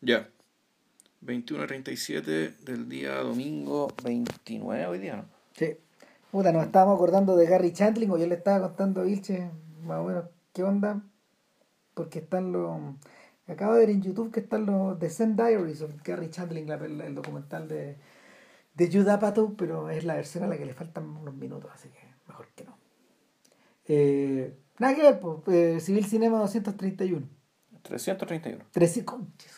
Ya. 21.37 del día domingo 29 hoy día, ¿no? Sí. Puta, nos estábamos acordando de Gary Chandling, o yo le estaba contando a Vilche, más o menos, qué onda, porque están los... Acabo de ver en YouTube que están los The Zen Diaries of Gary Chandling, la- el documental de, de Judd Apatow, pero es la versión a la que le faltan unos minutos, así que mejor que no. Eh, nada que ver, pues, eh, Civil Cinema 231. 331. 300, conche su madre,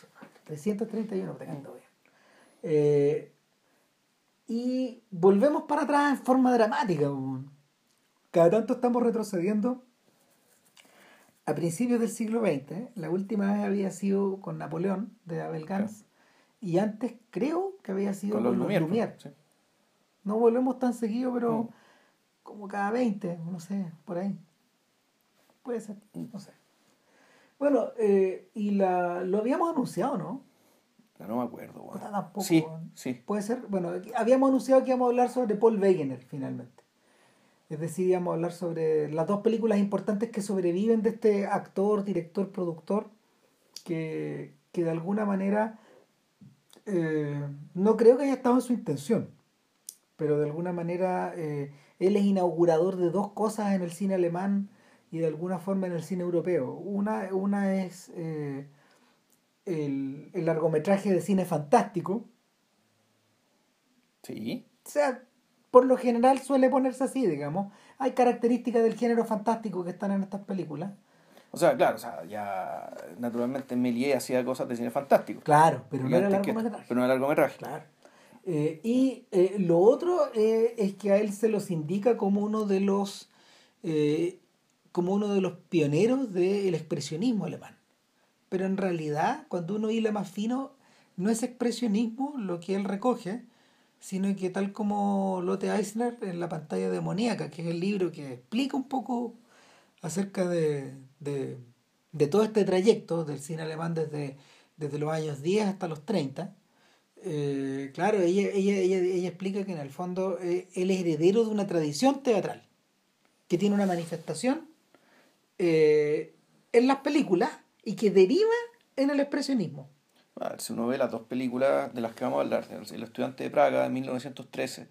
331, te canto bien. Eh, y volvemos para atrás en forma dramática. Cada tanto estamos retrocediendo a principios del siglo XX. La última vez había sido con Napoleón de Abel Gance. Y antes creo que había sido Con los Lumière. Lumière. sí. No volvemos tan seguido, pero Mm. como cada 20, no sé, por ahí. Puede ser, no sé. Bueno, eh, y la, lo habíamos anunciado, ¿no? No me acuerdo. Puta, tampoco, Sí, sí. Puede ser, bueno, habíamos anunciado que íbamos a hablar sobre Paul Wegener, finalmente. Es decir, íbamos a hablar sobre las dos películas importantes que sobreviven de este actor, director, productor, que, que de alguna manera eh, no creo que haya estado en su intención, pero de alguna manera eh, él es inaugurador de dos cosas en el cine alemán y de alguna forma en el cine europeo. Una, una es eh, el, el largometraje de cine fantástico, Sí. o sea, por lo general suele ponerse así, digamos. Hay características del género fantástico que están en estas películas. O sea, claro, o sea, ya naturalmente Méliès hacía cosas de cine fantástico. Claro, pero no era largometraje. Pero no era largometraje. Claro. Eh, y eh, lo otro eh, es que a él se los indica como uno de los como uno de los pioneros del expresionismo alemán. Pero en realidad, cuando uno hila más fino, no es expresionismo lo que él recoge, sino que tal como Lotte Eisner en la pantalla demoníaca, que es el libro que explica un poco acerca de, de, de todo este trayecto del cine alemán desde, desde los años 10 hasta los 30. Eh, claro, ella, ella, ella, ella explica que en el fondo eh, él es heredero de una tradición teatral que tiene una manifestación eh, en las películas y que deriva en el expresionismo. Si uno ve las dos películas de las que vamos a hablar, El estudiante de Praga de 1913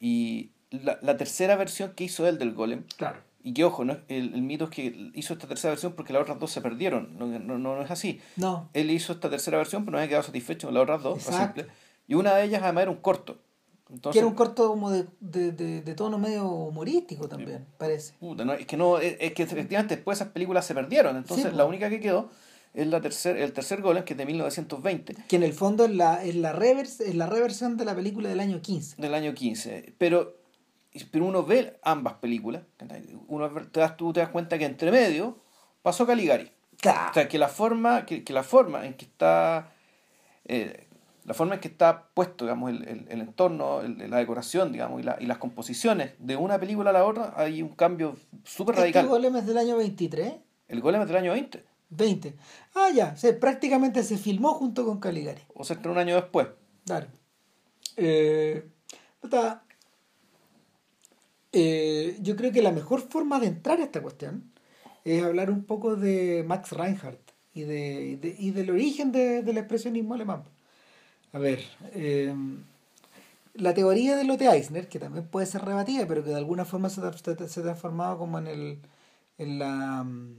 y la, la tercera versión que hizo él del Golem, Claro. y que ojo, no, el, el mito es que hizo esta tercera versión porque las otras dos se perdieron, no, no, no es así. No, Él hizo esta tercera versión, pero no había quedado satisfecho con las otras dos, simple. y una de ellas además era un corto. Entonces, que era un corto como de, de, de, de tono medio humorístico también, parece. Puta, no, es que no, es, es que efectivamente después esas películas se perdieron, entonces Sí, la única que quedó es la tercer, el tercer Golem, que es de 1920. Que en el fondo es la, es la, reverse, es la reversión de la película del año 15. del año 15. Pero, pero uno ve ambas películas, uno te das, tú te das cuenta que entre medio pasó Caligari. O sea, que la forma, que, que la forma en que está, eh, la forma en que está puesto, digamos, el, el, el entorno, el- la decoración, digamos, y, la- y las composiciones de una película a la otra, hay un cambio súper Este radical. Golem es del año 23, El Golem es del año 20, 20. Ah, ya, sí, prácticamente se filmó junto con Caligari. o sea, un año después. Claro. Eh, eh, yo creo que la mejor forma de entrar a esta cuestión es hablar un poco de Max Reinhardt y, de, y, de- y del origen de- del expresionismo alemán. A ver, eh, la teoría de Lotte Eisner, que también puede ser rebatida, pero que de alguna forma se, ha- se, ha transformado como en, el, en la... mm,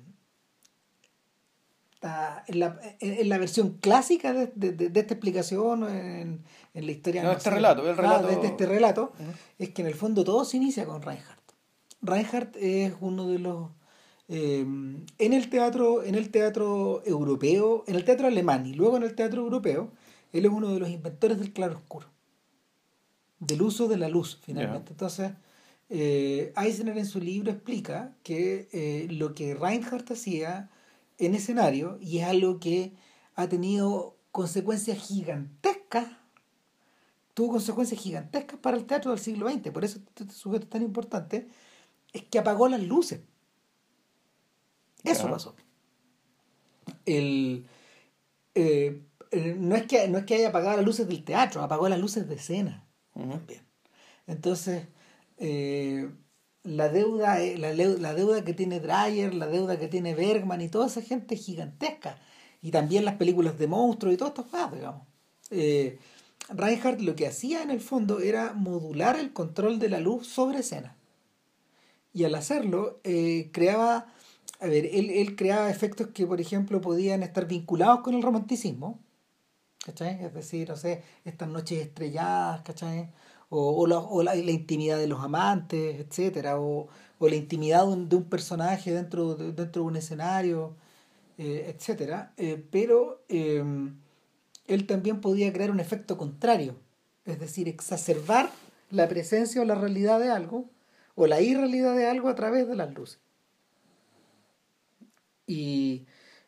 la- en la, en- la versión clásica de, de- de- de esta explicación en, en la historia No, este relato, el relato- de este relato es que en el fondo todo se inicia con Reinhardt. Reinhardt es uno de los eh, en el teatro en el teatro europeo en el teatro alemán y luego en el teatro europeo él es uno de los inventores del claroscuro del uso de la luz finalmente. Entonces eh, Eisner en su libro explica que eh, lo que Reinhardt hacía en escenario y es algo que ha tenido consecuencias gigantescas tuvo consecuencias gigantescas para el teatro del siglo XX por eso este sujeto es tan importante es que apagó las luces. Eso pasó. El eh, no es que no es que haya apagado las luces del teatro apagó las luces de escena Ujú. también. Entonces, eh, la deuda, eh, la, deuda que tiene Dreyer, la deuda que tiene Bergman y toda esa gente es gigantesca. y también las películas de monstruos y todo esto, digamos. Eh, Reinhardt lo que hacía en el fondo era modular el control de la luz sobre escena. Y al hacerlo, eh, creaba, a ver, él, él, creaba efectos que, por ejemplo, podían estar vinculados con el romanticismo. ¿Cachai? Es decir, no sé, estas noches estrelladas, ¿cachai? O, o, la, o la, la, intimidad de los amantes, etcétera, o, o la intimidad de un, de un personaje dentro de, dentro de un escenario, eh, etcétera. Eh, pero eh, él también podía crear un efecto contrario, es decir, exacerbar la presencia o la realidad de algo, o la irrealidad de algo a través de las luces. Y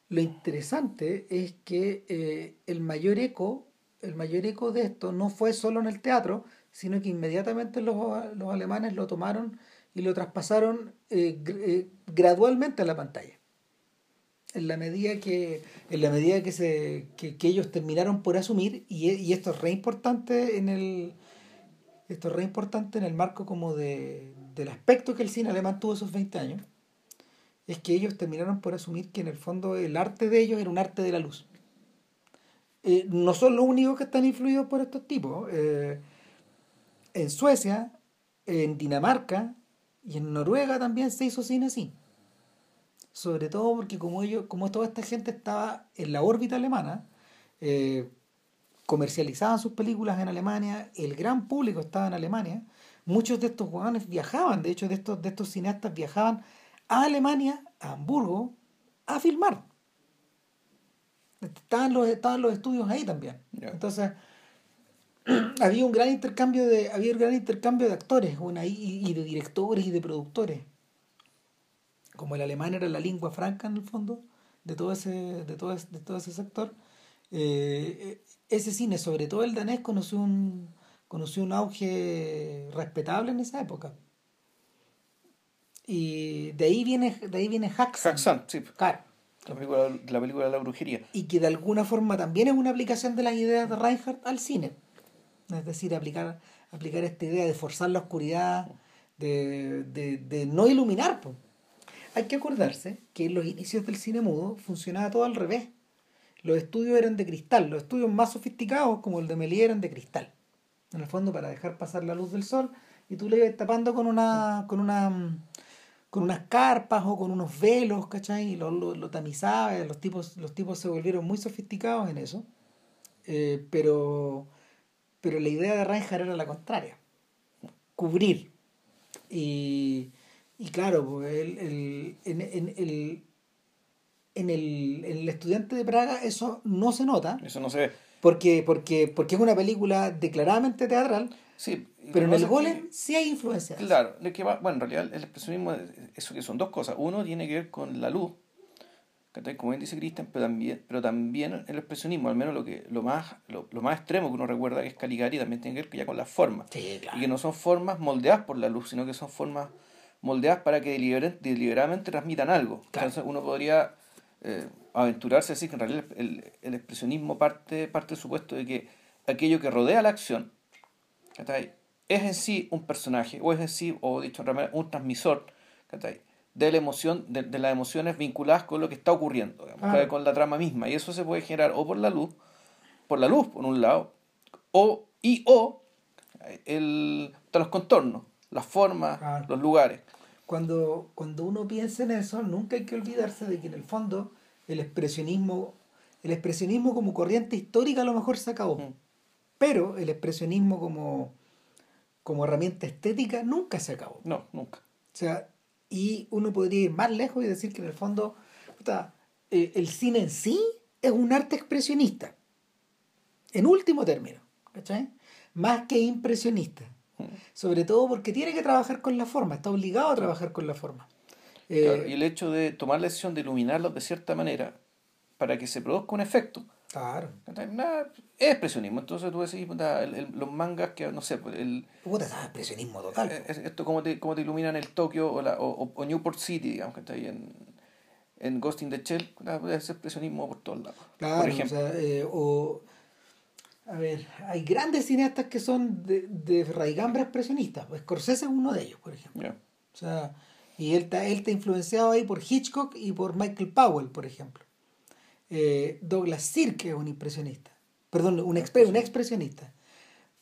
lo interesante es que eh, el mayor eco, el mayor eco de esto no fue solo en el teatro, sino que inmediatamente los, los alemanes lo tomaron y lo traspasaron eh, eh, gradualmente a la pantalla. En la medida que, en la medida que, se, que, que ellos terminaron por asumir, y, y, esto es re importante en el esto es re importante en el marco como de, del aspecto que el cine alemán tuvo esos 20 años, es que ellos terminaron por asumir que en el fondo el arte de ellos era un arte de la luz. Eh, no son los únicos que están influidos por estos tipos. Eh, en Suecia, en Dinamarca y en Noruega también se hizo cine así. Sobre todo porque como ellos, como toda esta gente estaba en la órbita alemana, eh, comercializaban sus películas en Alemania, el gran público estaba en Alemania, muchos de estos jugadores viajaban, de hecho de estos, de estos cineastas viajaban a Alemania, a Hamburgo, a filmar. Estaban los, estaban los estudios ahí también. Yeah. Entonces, había un gran intercambio de, había un gran intercambio de actores y, y, de directores y de productores. Como el alemán era la lengua franca en el fondo de todo ese, de todo, de todo ese sector, eh, ese cine, sobre todo el danés, conoció un, conoció un auge respetable en esa época. Y de ahí viene, de ahí viene Haxan. Haxan, sí. Claro. La película, la película de la brujería. Y que de alguna forma también es una aplicación de las ideas de Reinhardt al cine. Es decir, aplicar, aplicar esta idea de forzar la oscuridad, de, de, de no iluminar. Pues. Hay que acordarse que en los inicios del cine mudo funcionaba todo al revés. Los estudios eran de cristal, los estudios más sofisticados como el de Méliès eran de cristal. En el fondo para dejar pasar la luz del sol y tú le ibas tapando con una con una con unas carpas o con unos velos, ¿cachai? Y lo, lo, lo tamizaba, los tipos, los tipos se volvieron muy sofisticados en eso. Eh, pero, pero la idea de Reinhardt era la contraria. Cubrir. Y, y claro, pues el, el, en, en, el, en, el, en el estudiante de Praga eso no se nota. Eso no se ve. Porque, porque, porque es una película declaradamente teatral. Sí, pero en el golem sí hay influencias. Claro, que va, bueno, en realidad el expresionismo, eso que son dos cosas. Uno tiene que ver con la luz, como bien dice Christian, pero también, pero también el expresionismo, al menos lo que lo más lo, lo, más extremo que uno recuerda que es Caligari, también tiene que ver ya con las formas. Sí, claro. Y que no son formas moldeadas por la luz, sino que son formas moldeadas para que deliberadamente transmitan algo. Claro. Entonces uno podría eh, aventurarse a decir que en realidad el, el, expresionismo parte, parte del supuesto de que aquello que rodea la acción ¿cachai? Es en sí un personaje, o es en sí, o dicho un transmisor de la emoción, de, de, las emociones vinculadas con lo que está ocurriendo, digamos, con la trama misma. Y eso se puede generar o por la luz, por la luz, por un lado, o y o el, los contornos, las formas, los lugares. Cuando, cuando uno piensa en eso, nunca hay que olvidarse de que en el fondo el expresionismo, el expresionismo como corriente histórica a lo mejor se acabó. Mm. Pero el expresionismo como, como herramienta estética nunca se acabó. No, nunca. O sea, y uno podría ir más lejos y decir que en el fondo puta, eh, el cine en sí es un arte expresionista. En último término, ¿cachai? Más que impresionista. Mm. Sobre todo porque tiene que trabajar con la forma, está obligado a trabajar con la forma. Claro, eh, y el hecho de tomar la decisión de iluminarlos de cierta manera para que se produzca un efecto. Claro. Nada, es expresionismo. Entonces tú decís, puta, el, el, los mangas que, no sé, pues, el. Puta, es expresionismo total. Es, esto como te, como te iluminan el Tokio o, la, o, o, Newport City, digamos, que está ahí en, en Ghost in the Shell. Es expresionismo por todos lados. Claro, por ejemplo. O, sea, eh, o. A ver, hay grandes cineastas que son de, de raigambre expresionista. Pues Scorsese es uno de ellos, por ejemplo. Yeah. O sea, y él está, él está influenciado ahí por Hitchcock y por Michael Powell, por ejemplo. Eh, Douglas Sirk es un impresionista. Perdón, un, un expresionista.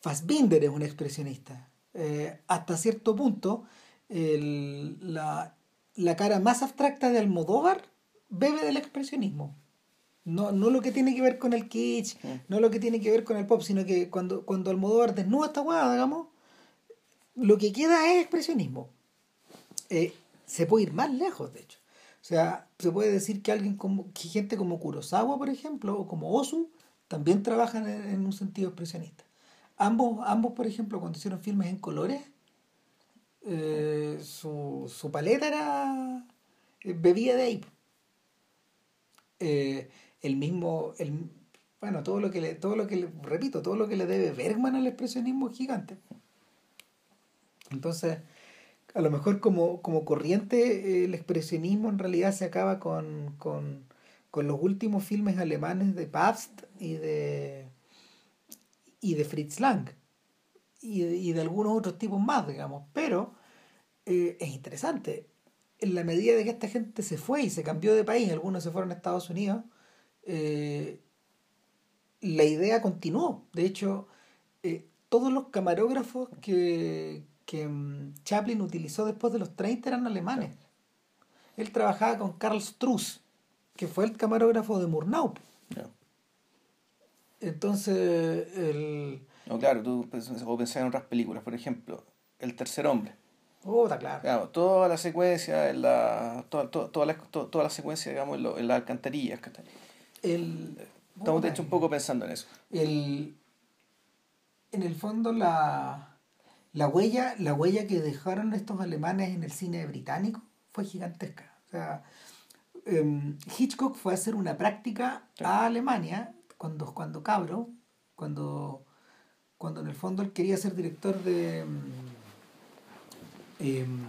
Fassbinder es un expresionista. Eh, hasta cierto punto, la, la cara más abstracta de Almodóvar bebe del expresionismo. No, no lo que tiene que ver con el kitsch, no lo que tiene que ver con el pop, sino que cuando, cuando Almodóvar desnuda esta hueá, digamos, lo que queda es expresionismo. Eh, se puede ir más lejos, de hecho. O sea, se puede decir que alguien como, gente como Kurosawa, por ejemplo, o como Osu, también trabajan en, un sentido expresionista. Ambos, ambos, por ejemplo, cuando hicieron filmes en colores, eh, su, su paleta era eh, bebía de ahí. el mismo, el, bueno, todo lo que le, todo lo que le, repito, todo lo que le debe Bergman al expresionismo es gigante. Entonces, a lo mejor como, como corriente, el expresionismo en realidad se acaba con, con, con los últimos filmes alemanes de Pabst y de, y de Fritz Lang y de, y de algunos otros tipos más, digamos. Pero eh, es interesante. En la medida de que esta gente se fue y se cambió de país, algunos se fueron a Estados Unidos, eh, la idea continuó. De hecho, eh, todos los camarógrafos que, que mm, Chaplin utilizó después de los 30 eran alemanes. Él trabajaba con Karl Struss, que fue el camarógrafo de Murnau. Entonces, el... No, claro, tú pensás en otras películas, por ejemplo, El Tercer Hombre. Oh, está claro. toda la secuencia, en la, toda, toda, la, toda, la secuencia, digamos, en, en las alcantarillas. El, Estamos, de hecho, un poco pensando en eso. El, en el fondo, la la huella, la huella que dejaron estos alemanes en el cine británico fue gigantesca. O sea, em, Hitchcock fue a hacer una práctica a Alemania cuando, cuando cabro, cuando, cuando en el fondo él quería ser director de... Em, em,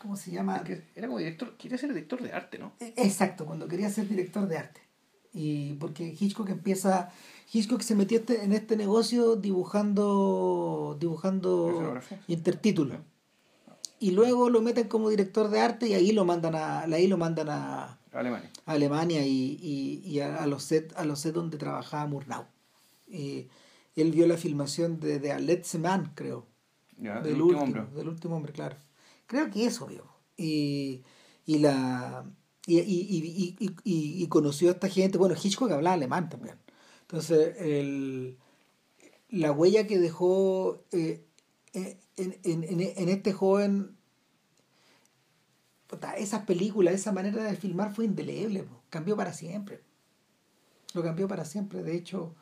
¿Cómo se llama? Era como director, quería ser director de arte, ¿no? E, exacto, cuando quería ser director de arte. Y porque Hitchcock empieza Hitchcock se metió este, en este negocio dibujando dibujando intertítulos. Y luego lo meten como director de arte y ahí lo mandan a ahí lo mandan a Alemania, a Alemania y, y, a, los set a los set donde trabajaba Murnau. Y él vio la filmación de, de Let's Man creo. Del, último, hombre. del último hombre claro. Creo que eso vio. Y, y la y, y, y, y, conoció a esta gente. Bueno Hitchcock hablaba alemán también entonces, el, la huella que dejó eh, en, en, en, este joven, esas películas, esa manera de filmar fue indeleble, cambió para siempre. Lo cambió para siempre. De hecho,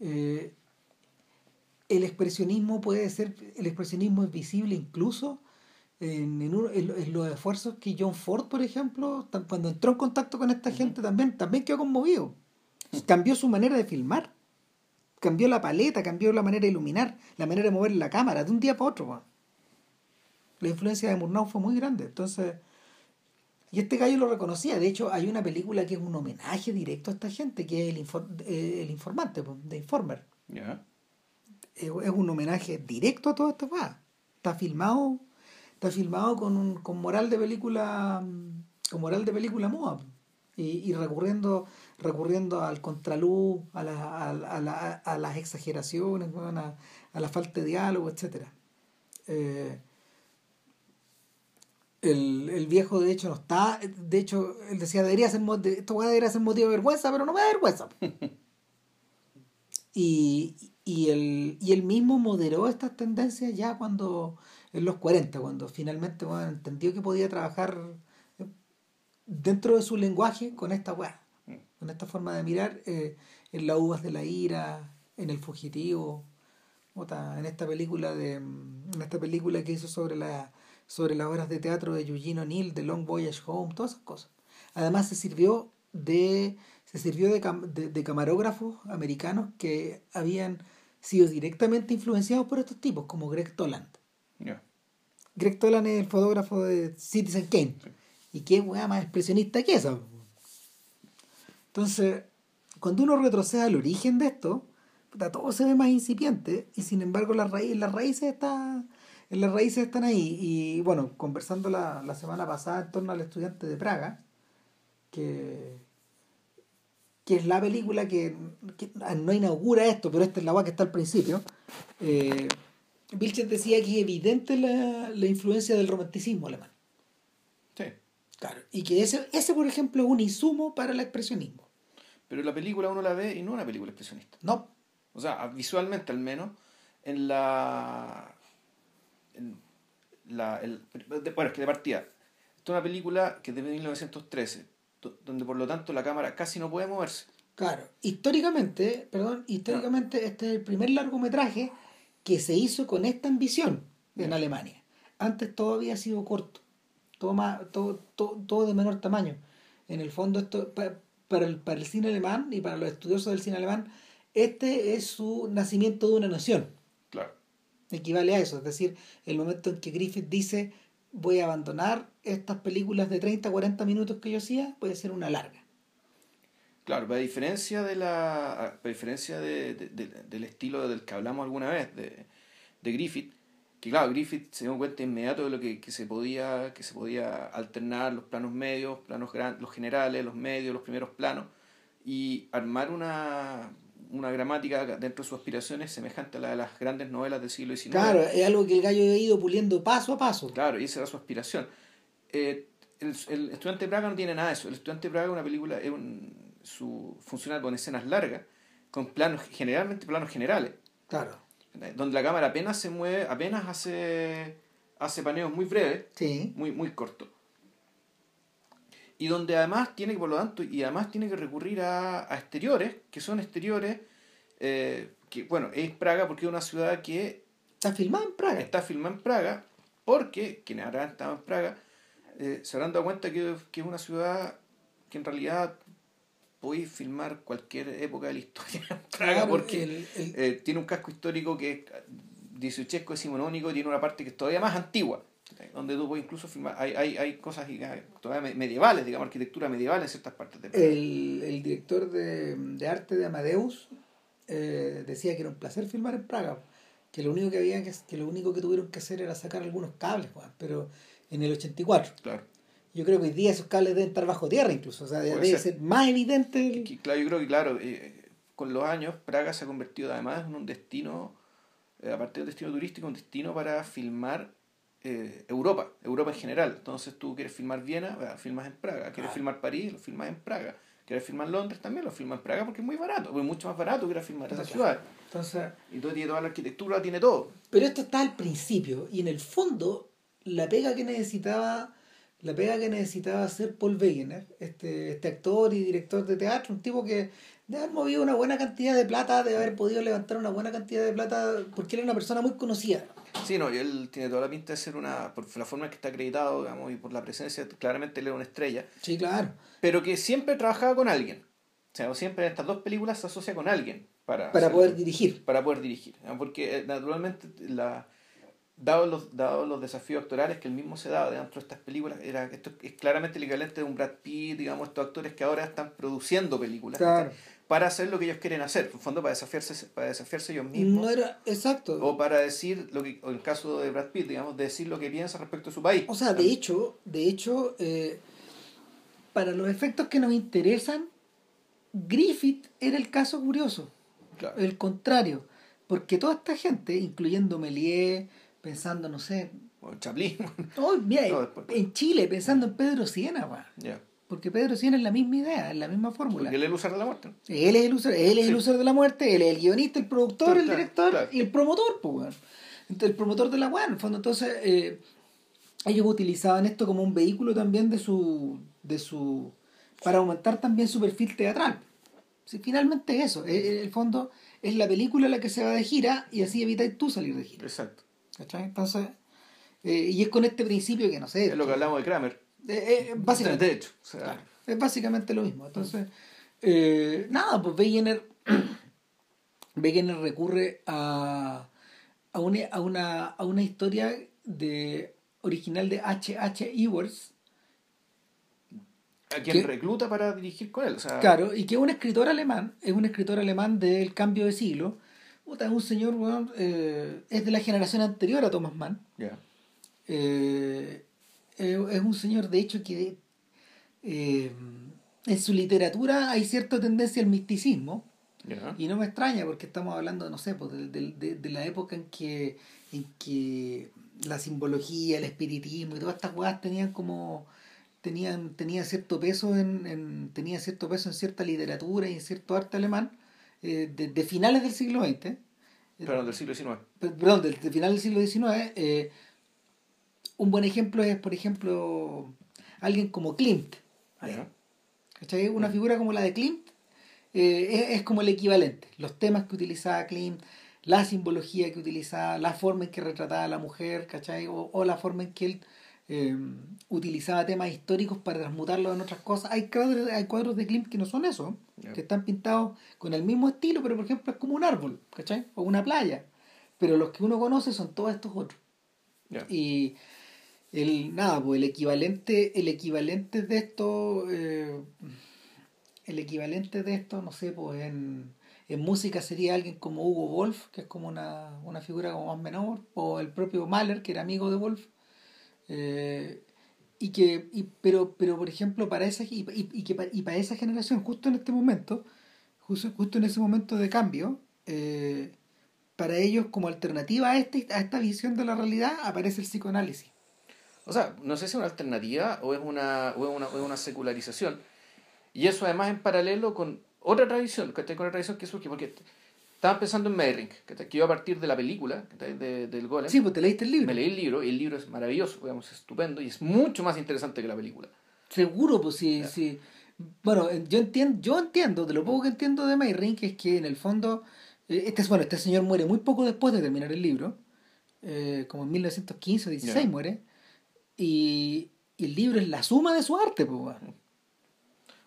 eh, el expresionismo puede ser, el expresionismo es visible incluso en, en, los esfuerzos que John Ford, por ejemplo, cuando entró en contacto con esta gente, también, también quedó conmovido cambió su manera de filmar. Cambió la paleta, cambió la manera de iluminar, la manera de mover la cámara de un día para otro. La influencia de Murnau fue muy grande. Entonces, y este gallo lo reconocía. De hecho, hay una película que es un homenaje directo a esta gente, que es El, eh, el Informante, de Informer. Es, un homenaje directo a todo esto. Está filmado, está filmado con, un, con moral de película, con moral de película moda. Y, y recurriendo recurriendo al contraluz, a, la, a, la, a las exageraciones, a, la falta de diálogo, etc. Eh, el, el, viejo de hecho no está, de hecho él decía, debería ser, esto debería ser motivo de vergüenza, pero no me da vergüenza. y, y, el, y él mismo moderó estas tendencias ya cuando, en los 40, cuando finalmente entendió que podía trabajar dentro de su lenguaje con esta weá con esta forma de mirar eh, en las uvas de la ira, en el fugitivo, en esta película de en esta película que hizo sobre la sobre las obras de teatro de Eugene O'Neill, de Long Voyage Home, todas esas cosas. Además se sirvió de se sirvió de, de, camarógrafos americanos que habían sido directamente influenciados por estos tipos, como Greg Toland. Greg Toland es el fotógrafo de Citizen Kane. ¿Y qué weá más expresionista que esa? Entonces, cuando uno retrocede al origen de esto, todo se ve más incipiente y sin embargo las, raíces, las raíces están las raíces están ahí y bueno conversando la, semana pasada en torno al estudiante de Praga que que es la película que, que no inaugura esto, pero esta es la guay que está al principio, eh, Vilches decía que es evidente la, la influencia del romanticismo alemán. Sí. Claro. Y que ese, ese, por ejemplo, es un insumo para el expresionismo. Pero la película uno la ve y no es una película expresionista. No. O sea, visualmente al menos, en la. En la el, bueno, es que de partida. Esta es una película que es de 1913, donde por lo tanto la cámara casi no puede moverse. Claro. Históricamente, perdón, históricamente este es el primer largometraje que se hizo con esta ambición en Alemania. Antes todo había sido corto, todo, más, todo, todo, todo de menor tamaño. En el fondo, esto para el, para el cine alemán y para los estudiosos del cine alemán, este es su nacimiento de una nación. Claro. Equivale a eso, es decir, el momento en que Griffith dice voy a abandonar estas películas de 30, 40 minutos que yo hacía, puede ser una larga. Claro, a diferencia de la a diferencia de, de, de, del estilo del que hablamos alguna vez de, de Griffith, que claro, Griffith se dio cuenta inmediato de lo que, que, se podía que se podía alternar los planos medios, planos gran, los generales, los medios, los primeros planos y armar una una gramática dentro de sus aspiraciones semejante a la de las grandes novelas del siglo XIX. Claro, es algo que el gallo ha ido puliendo paso a paso. Claro, y esa era su aspiración. Eh, el, el, Estudiante de Praga no tiene nada de eso. El Estudiante de Praga es una película, es un, su, funciona con escenas largas, con planos, generalmente planos generales. Claro. Donde la cámara apenas se mueve, apenas hace, hace paneos muy breves, sí. muy, muy cortos. Y donde además tiene que, por lo tanto, y además tiene que recurrir a, a exteriores, que son exteriores, eh, que bueno, es Praga porque es una ciudad que... Está filmada en Praga. Está filmada en Praga, porque quienes habrán estado en Praga eh, se habrán dado cuenta que, que es una ciudad que en realidad podéis filmar cualquier época de la historia en Praga Claro, porque el- el- eh, tiene un casco histórico que es dieciochesco decimonónico, tiene una parte que es todavía más antigua, donde tú puedes incluso filmar, hay, hay, hay cosas eh, todavía me- medievales, digamos, arquitectura medieval en ciertas partes de Praga. El, el director de, de arte de Amadeus eh, decía que era un placer filmar en Praga, que lo único que había que, que lo único que tuvieron que hacer era sacar algunos cables, pero en el 84. Claro. Yo creo que hoy día esos cables deben estar bajo tierra incluso, o sea, Puede debe ser. ser más evidente. el- Que, claro, yo creo que, claro, eh, con los años, Praga se ha convertido además en un destino, eh, aparte del destino turístico, un destino para filmar eh, Europa, Europa en general. Entonces tú quieres filmar Viena, bueno, filmas en Praga. Quieres Ah. filmar París, lo filmas en Praga. Quieres filmar Londres, también lo filmas en Praga porque es muy barato, porque es mucho más barato que ir a filmar esa ciudad. Entonces, Y todo tiene toda la arquitectura, tiene todo. Pero esto está al principio y en el fondo la pega que necesitaba la pega que necesitaba hacer Paul Wegener, este, este actor y director de teatro, un tipo que de haber movido una buena cantidad de plata, de haber podido levantar una buena cantidad de plata, porque él era una persona muy conocida. Sí, no, y él tiene toda la pinta de ser una, por la forma en que está acreditado, digamos, y por la presencia, claramente él es una estrella. Sí, claro. pero que siempre trabajaba con alguien. O sea, siempre en estas dos películas se asocia con alguien para, Para hacer- poder dirigir. para poder dirigir. Porque eh, naturalmente, la, dados los, dados los desafíos actorales que él mismo se daba dentro de estas películas, era, esto es claramente el equivalente de un Brad Pitt, digamos, estos actores que ahora están produciendo películas para hacer lo que ellos quieren hacer, en fondo para desafiarse, para desafiarse ellos mismos. No era exacto. O para decir lo que, o en el caso de Brad Pitt, digamos, decir lo que piensa respecto a su país. O sea, de hecho, de hecho, eh, para los efectos que nos interesan, Griffith era el caso curioso. Claro. El contrario. Porque toda esta gente, incluyendo Méliès, pensando, no sé, O Chaplin. oh, mira, No, después- en Chile, pensando en Pedro Siena, weón. porque Pedro Siena es la misma idea, es la misma fórmula. Porque él es el usuario de la muerte. Él es el usuario, él es el usuario de la muerte, él es el guionista, el productor, Claro, el director claro. y el promotor, pues, weón. Entonces, el promotor de la weá, en el fondo, entonces, eh, ellos utilizaban esto como un vehículo también de su, de su, para aumentar también su perfil teatral. Sí, finalmente es eso, eh, en el fondo es la película la que se va de gira y así evitáis tú salir de gira. Exacto. ¿Cachai? Entonces, eh, y es con este principio que no sé. Es lo que hablamos de Kramer. eh, eh, básicamente. De hecho. O sea, Claro, es básicamente lo mismo. Entonces, eh, nada, pues Wegener, Wegener recurre a, a, una, a, una, a una historia de, original de H. H. Ewers, a quien recluta para dirigir con él. O sea, claro, y que es un escritor alemán, es un escritor alemán del cambio de siglo. Puta, es un señor, weón, eh, es de la generación anterior a Thomas Mann. Eh, eh, es un señor, de hecho, que eh, en su literatura hay cierta tendencia al misticismo. Y no me extraña porque estamos hablando, no sé, pues, de, de- la época en que, en que la simbología, el espiritismo y todas estas cosas tenían como tenían, tenían cierto peso en, en tenía cierto peso en cierta literatura y en cierto arte alemán eh, de, de finales del siglo XX. Perdón, del siglo XIX. Pe- Perdón, del, del final del siglo XIX. eh, un buen ejemplo es, por ejemplo, alguien como Klimt. ¿Cachai? Una figura como la de Klimt eh, es, es como el equivalente. Los temas que utilizaba Klimt, la simbología que utilizaba, la forma en que retrataba a la mujer, ¿cachai? O, o la forma en que él eh, utilizaba temas históricos para transmutarlos en otras cosas. Hay cuadros, hay cuadros de Klimt que no son eso, que están pintados con el mismo estilo, pero por ejemplo es como un árbol, ¿cachai? O una playa. Pero los que uno conoce son todos estos otros. Y el nada, pues el equivalente, el equivalente de esto, eh, el equivalente de esto, no sé, pues en, en música sería alguien como Hugo Wolf, que es como una, una figura como más menor, o el propio Mahler, que era amigo de Wolf. Eh, y que, y, pero, pero por ejemplo, para esa, y, y- que, y para esa generación, justo en este momento, justo, justo en ese momento de cambio, eh, para ellos como alternativa a, este, a esta visión de la realidad aparece el psicoanálisis. O sea, no sé si es una alternativa o es una, o es una, o es una secularización. Y eso además en paralelo con otra tradición, ¿cachai? Con otra tradición que surge, porque estaban pensando en Meyring, que iba a partir de la película ¿cachai? de, del Golem. Sí, pues te leíste el libro. Me leí el libro y el libro es maravilloso, digamos, es estupendo y es mucho más interesante que la película. Seguro, pues sí, sí. Bueno, yo entiendo, yo entiendo, de lo poco que entiendo de Mayring, que es que en el fondo, eh, este, bueno, este señor muere muy poco después de terminar el libro, eh, como en 1915 o 16 Ya. muere, y, y el libro es la suma de su arte, pues.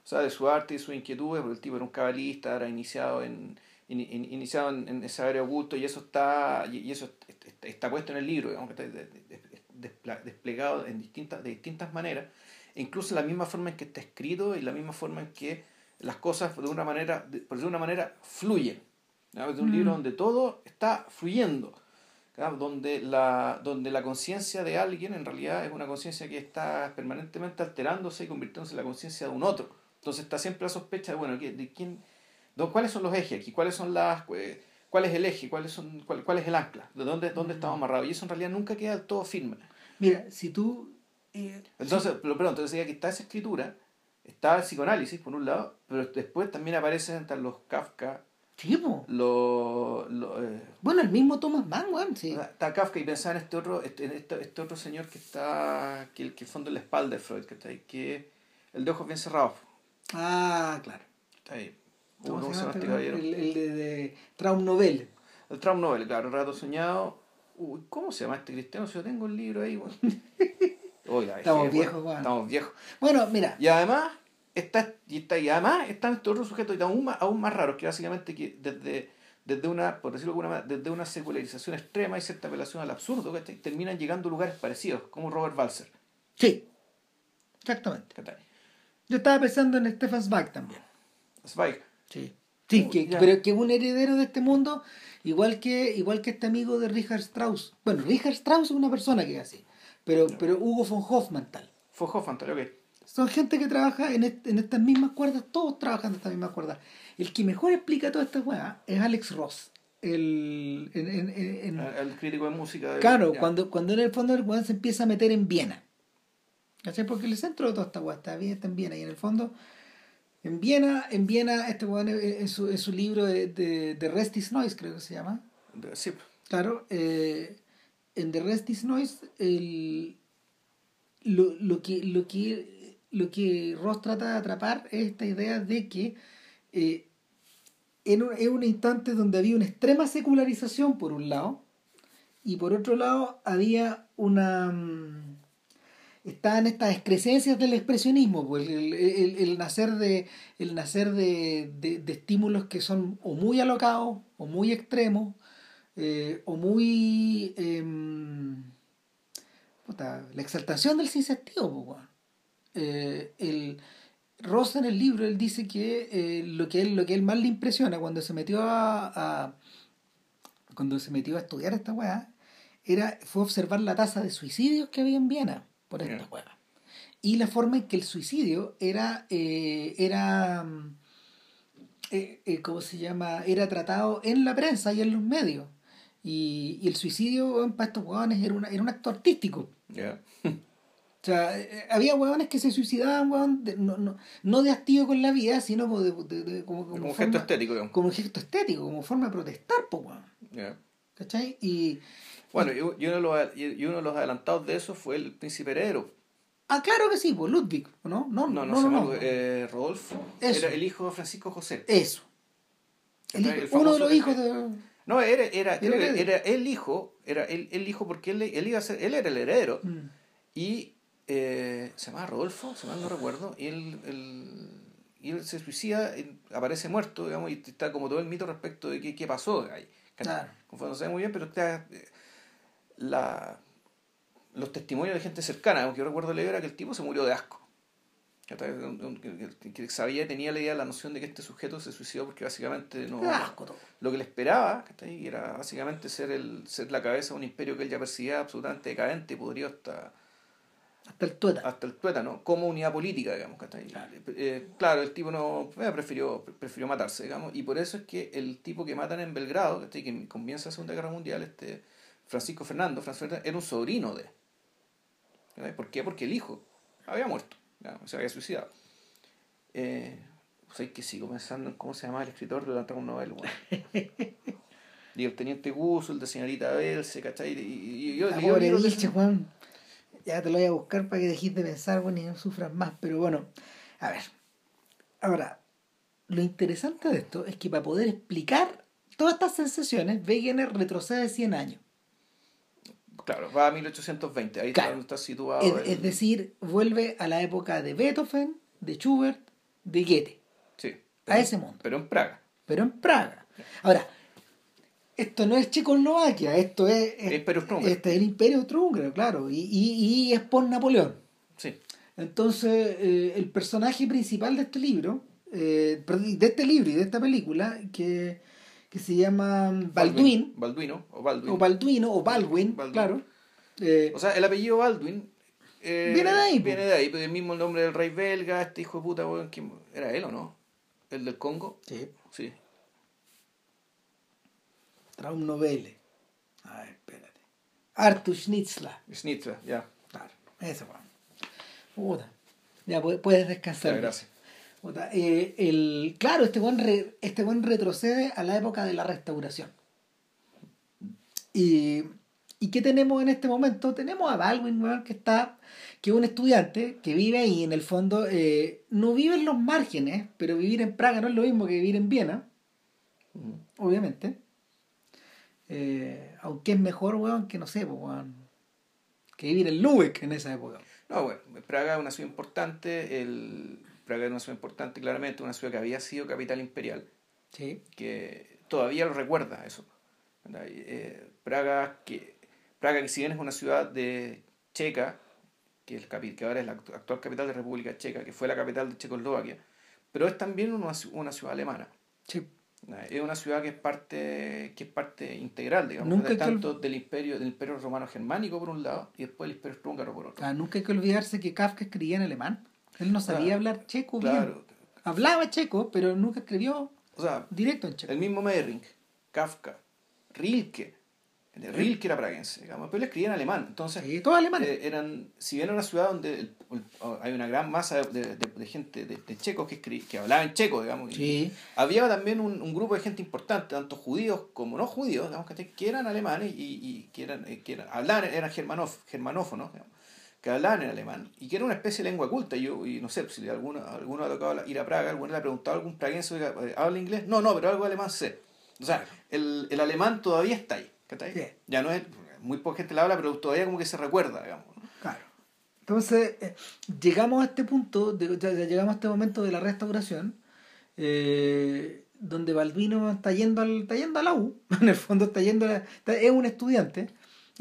O sea, de su arte y sus inquietudes, porque el tipo era un cabalista, era iniciado en, in- in- iniciado en, en ese área oculto y eso está y, y eso est- est- está puesto en el libro, digamos, que está de- de- de- desplegado en distintas, de distintas maneras, e incluso la misma forma en que está escrito y la misma forma en que las cosas de una manera, de, de una manera, fluyen. ¿no? Es un Mm. libro donde todo está fluyendo. donde la, donde la conciencia de alguien en realidad es una conciencia que está permanentemente alterándose y convirtiéndose en la conciencia de un otro. Entonces está siempre la sospecha de, bueno, ¿qué- de quién, de cuáles son los ejes aquí, cuáles son las, eh, cuál es el eje, cuáles son, cuál, cuál es el ancla, de dónde, dónde estamos amarrados. Y eso en realidad nunca queda todo firme. Mira, si tú... eh, Entonces, pero, perdón, entonces decía que está esa escritura, está el psicoanálisis por un lado, pero después también aparecen entre los Kafka, los... los, eh, Bueno, el mismo Thomas Mann, weón, sí. Sea, Está Kafka y pensaba en este otro, este, este, este otro señor que está, que el que fondo en la espalda de Freud, que está ahí, que el de ojos bien cerrados. Ah, claro. Está ahí. ¿Cómo ¿Cómo se llama este caballero? El, el de, de Traum Novel. El Traum Nobel, claro, Rato Soñado. Uy, ¿cómo se llama este cristiano? Si yo tengo el libro ahí, Estamos viejos, bueno. Estamos viejos. Bueno, mira, Y además, está, y, está, y además están estos otros sujetos y aún más, aún más raros, que básicamente que desde, desde una, por decirlo de alguna manera, desde una secularización extrema y cierta apelación al absurdo, ¿cachai? terminan llegando a lugares parecidos, como Robert Balser. sí. Exactamente. Yo estaba pensando en Stefan Zweig también. Zweig. Sí. Sí, que, pero que un heredero de este mundo, igual que, igual que este amigo de Richard Strauss. Bueno, Richard Strauss es una persona que es así, pero, pero Hugo von Hofmannsthal. Fue Hofmannsthal, ok. Son gente que trabaja en, en estas mismas cuerdas, todos trabajan en estas mismas cuerdas. El que mejor explica toda esta weá es Alex Ross. El, en, en- en- en- El crítico de música. de- claro, ya. cuando, cuando en el fondo el weón se empieza a meter en Viena. ¿Cachai? Porque el centro de toda esta weá está, bien, está en Viena y en el fondo en Viena, en Viena, este weón en, su, en su libro de, de, de Rest is Noise, creo que se llama. Sí, Claro, eh, en The Rest is Noise, el, lo, lo, que, lo, que, lo que Ross trata de atrapar es esta idea de que eh, en un, en un instante donde había una extrema secularización por un lado, y por otro lado había una... estaban estas excrescencias del expresionismo, pues, el, el- el nacer de, el nacer de, de- de estímulos que son o muy alocados o muy extremos eh, o muy em, la exaltación del sinsentido pues, el Ross en el libro él dice que eh, lo que él lo que él más le impresiona cuando se metió a, a- cuando se metió a estudiar esta weá era fue observar la tasa de suicidios que había en Viena por esta Ya. weá y la forma en que el suicidio era, eh, era mm, eh, eh, ¿cómo se llama? Era tratado en la prensa y en los medios. Y, y el suicidio, para estos huevones era, una, era un acto artístico. O sea, eh, había huevones que se suicidaban, huevón, de- no, no, no de hastío con la vida, sino como, de, de- como, como Como forma- gesto estético, digamos. Como gesto estético, como forma de protestar, weón. Ya. ¿Cachai? Y. Bueno, y, y uno de los, y uno de los adelantados de eso fue el príncipe heredero. Ah, claro que sí, pues Ludwig, ¿o ¿no? No, No, no, no, se no, llama no. eh, Rodolfo. Eso. Era el hijo de Francisco José. Eso. El El uno de los hijos de. No, era, era, creo que era el hijo, era el, el hijo porque él, él iba a ser, él era el heredero Mm. y eh, se llama Rodolfo, si mal no recuerdo, y él, él- y él se suicida, aparece muerto, digamos, y está como todo el mito respecto de qué, qué pasó ahí. Claro. Como no se ve muy bien, pero está eh, la, los testimonios de gente cercana, aunque yo recuerdo leer era que el tipo se murió de asco. Que, que- que sabía, tenía la idea, la noción de que este sujeto se suicidó porque básicamente no, asco todo. lo que le esperaba ¿cachai? era básicamente ser el ser la cabeza de un imperio que él ya percibía absolutamente decadente y podría hasta Hasta el tueta. hasta el tuétano como unidad política digamos ¿cachai? Eh, claro el tipo no eh, prefirió prefirió matarse digamos y por eso es que el tipo que matan en Belgrado ¿cachai? que comienza la segunda guerra mundial este Francisco Fernando Francisco Fernando, era un sobrino de ¿cachai? ¿por qué? porque el hijo había muerto digamos, se había suicidado eh, o sea, que sigo pensando en cómo se llama el escritor de la Dragon Novel bueno. Y el teniente Guso, el de señorita Belce, ¿cachai? Y, y- y yo, yo de Vilche, ese- Juan. Ya te lo voy a buscar para que dejes de pensar, bueno, y no sufras más. Pero bueno, a ver. Ahora, lo interesante de esto es que para poder explicar todas estas sensaciones, Wegener retrocede 100 años. Claro, va a 1820, ahí Claro. está, está situado. Es, el- es decir, vuelve a la época de Beethoven, de Schubert, de Goethe, sí, a ese mundo. Pero en Praga. pero en Praga. Ahora, esto no es Checoslovaquia, esto es, es- Imperio este es el Imperio Austrohúngaro, claro, y, y, y es por Napoleón. Sí, Entonces, eh, el personaje principal de este libro, eh, de este libro y de esta película, que, que se llama Balduin, Balduino, o Baldwin. o Balduino, o Baldwin, Baldwin. claro. eh, O sea, el apellido Baldwin. eh, Viene de ahí. Viene de ahí, pues, el mismo nombre del rey belga, este hijo de puta, weón, ¿quién- ¿era él o no? ¿El del Congo? sí, Sí. Traumnovelle. A ver, espérate. Arthur Schnitzler. Schnitzer, ya. Claro, ese weón. Puta. Ya pu- puedes descansar. Ya, gracias. Eh, el, claro, este buen, re- este buen retrocede a la época de la restauración. Y, ¿Y qué tenemos en este momento? Tenemos a Baldwin, weón, que está, que es un estudiante que vive ahí, en el fondo, eh, no vive en los márgenes, pero vivir en Praga no es lo mismo que vivir en Viena, Ujú. obviamente. Eh, aunque es mejor, weón, que no sé, pues, weón, que vivir en Lübeck en esa época. No, bueno, Praga es una ciudad importante, el... Praga es una ciudad importante, claramente, una ciudad que había sido capital imperial. Sí. que todavía lo recuerda eso. eh, Praga, que, Praga, que si bien es una ciudad de checa, que, el que ahora es la actu- actual capital de República Checa, que fue la capital de Checoslovaquia, pero es también una, una ciudad alemana. Sí. Es una ciudad que es parte, que es parte integral, digamos, Nunca que tanto del imperio, del imperio romano germánico por un lado y después el imperio húngaro por otro. Ah, nunca hay que olvidarse que Kafka escribía en alemán. Él no sabía hablar checo bien. Hablaba checo, pero nunca escribió O sea, directo en checo. El mismo Meyring, Kafka, Rilke. El Rilke era praguense, digamos, pero él escribía en alemán. Entonces, Sí, eh, eran, si bien era una ciudad donde el- el- hay una gran masa de, de- de gente, de, de checos que, escri- que hablaban checo, digamos, sí. había también un, un grupo de gente importante, tanto judíos como no judíos, digamos, que, eran alemanes y, y que, eran, eh, que eran, hablaban, eran germanófonos, digamos, que hablaban en alemán y que era una especie de lengua culta. Yo, y no sé, si alguno, alguno ha tocado ir a Praga, alguno le ha preguntado a algún praguense, eh, ¿habla inglés? No, no, pero algo de alemán sé. O sea, el, el alemán todavía está ahí. ¿cachai? Sí. Ya no es, muy poca gente la habla, pero todavía como que se recuerda, digamos. ¿no? Claro. Entonces, eh, llegamos a este punto, de- ya- ya llegamos a este momento de la restauración, eh, donde Balduino está yendo, al, está yendo a la U, en el fondo está yendo, a la- está- es un estudiante,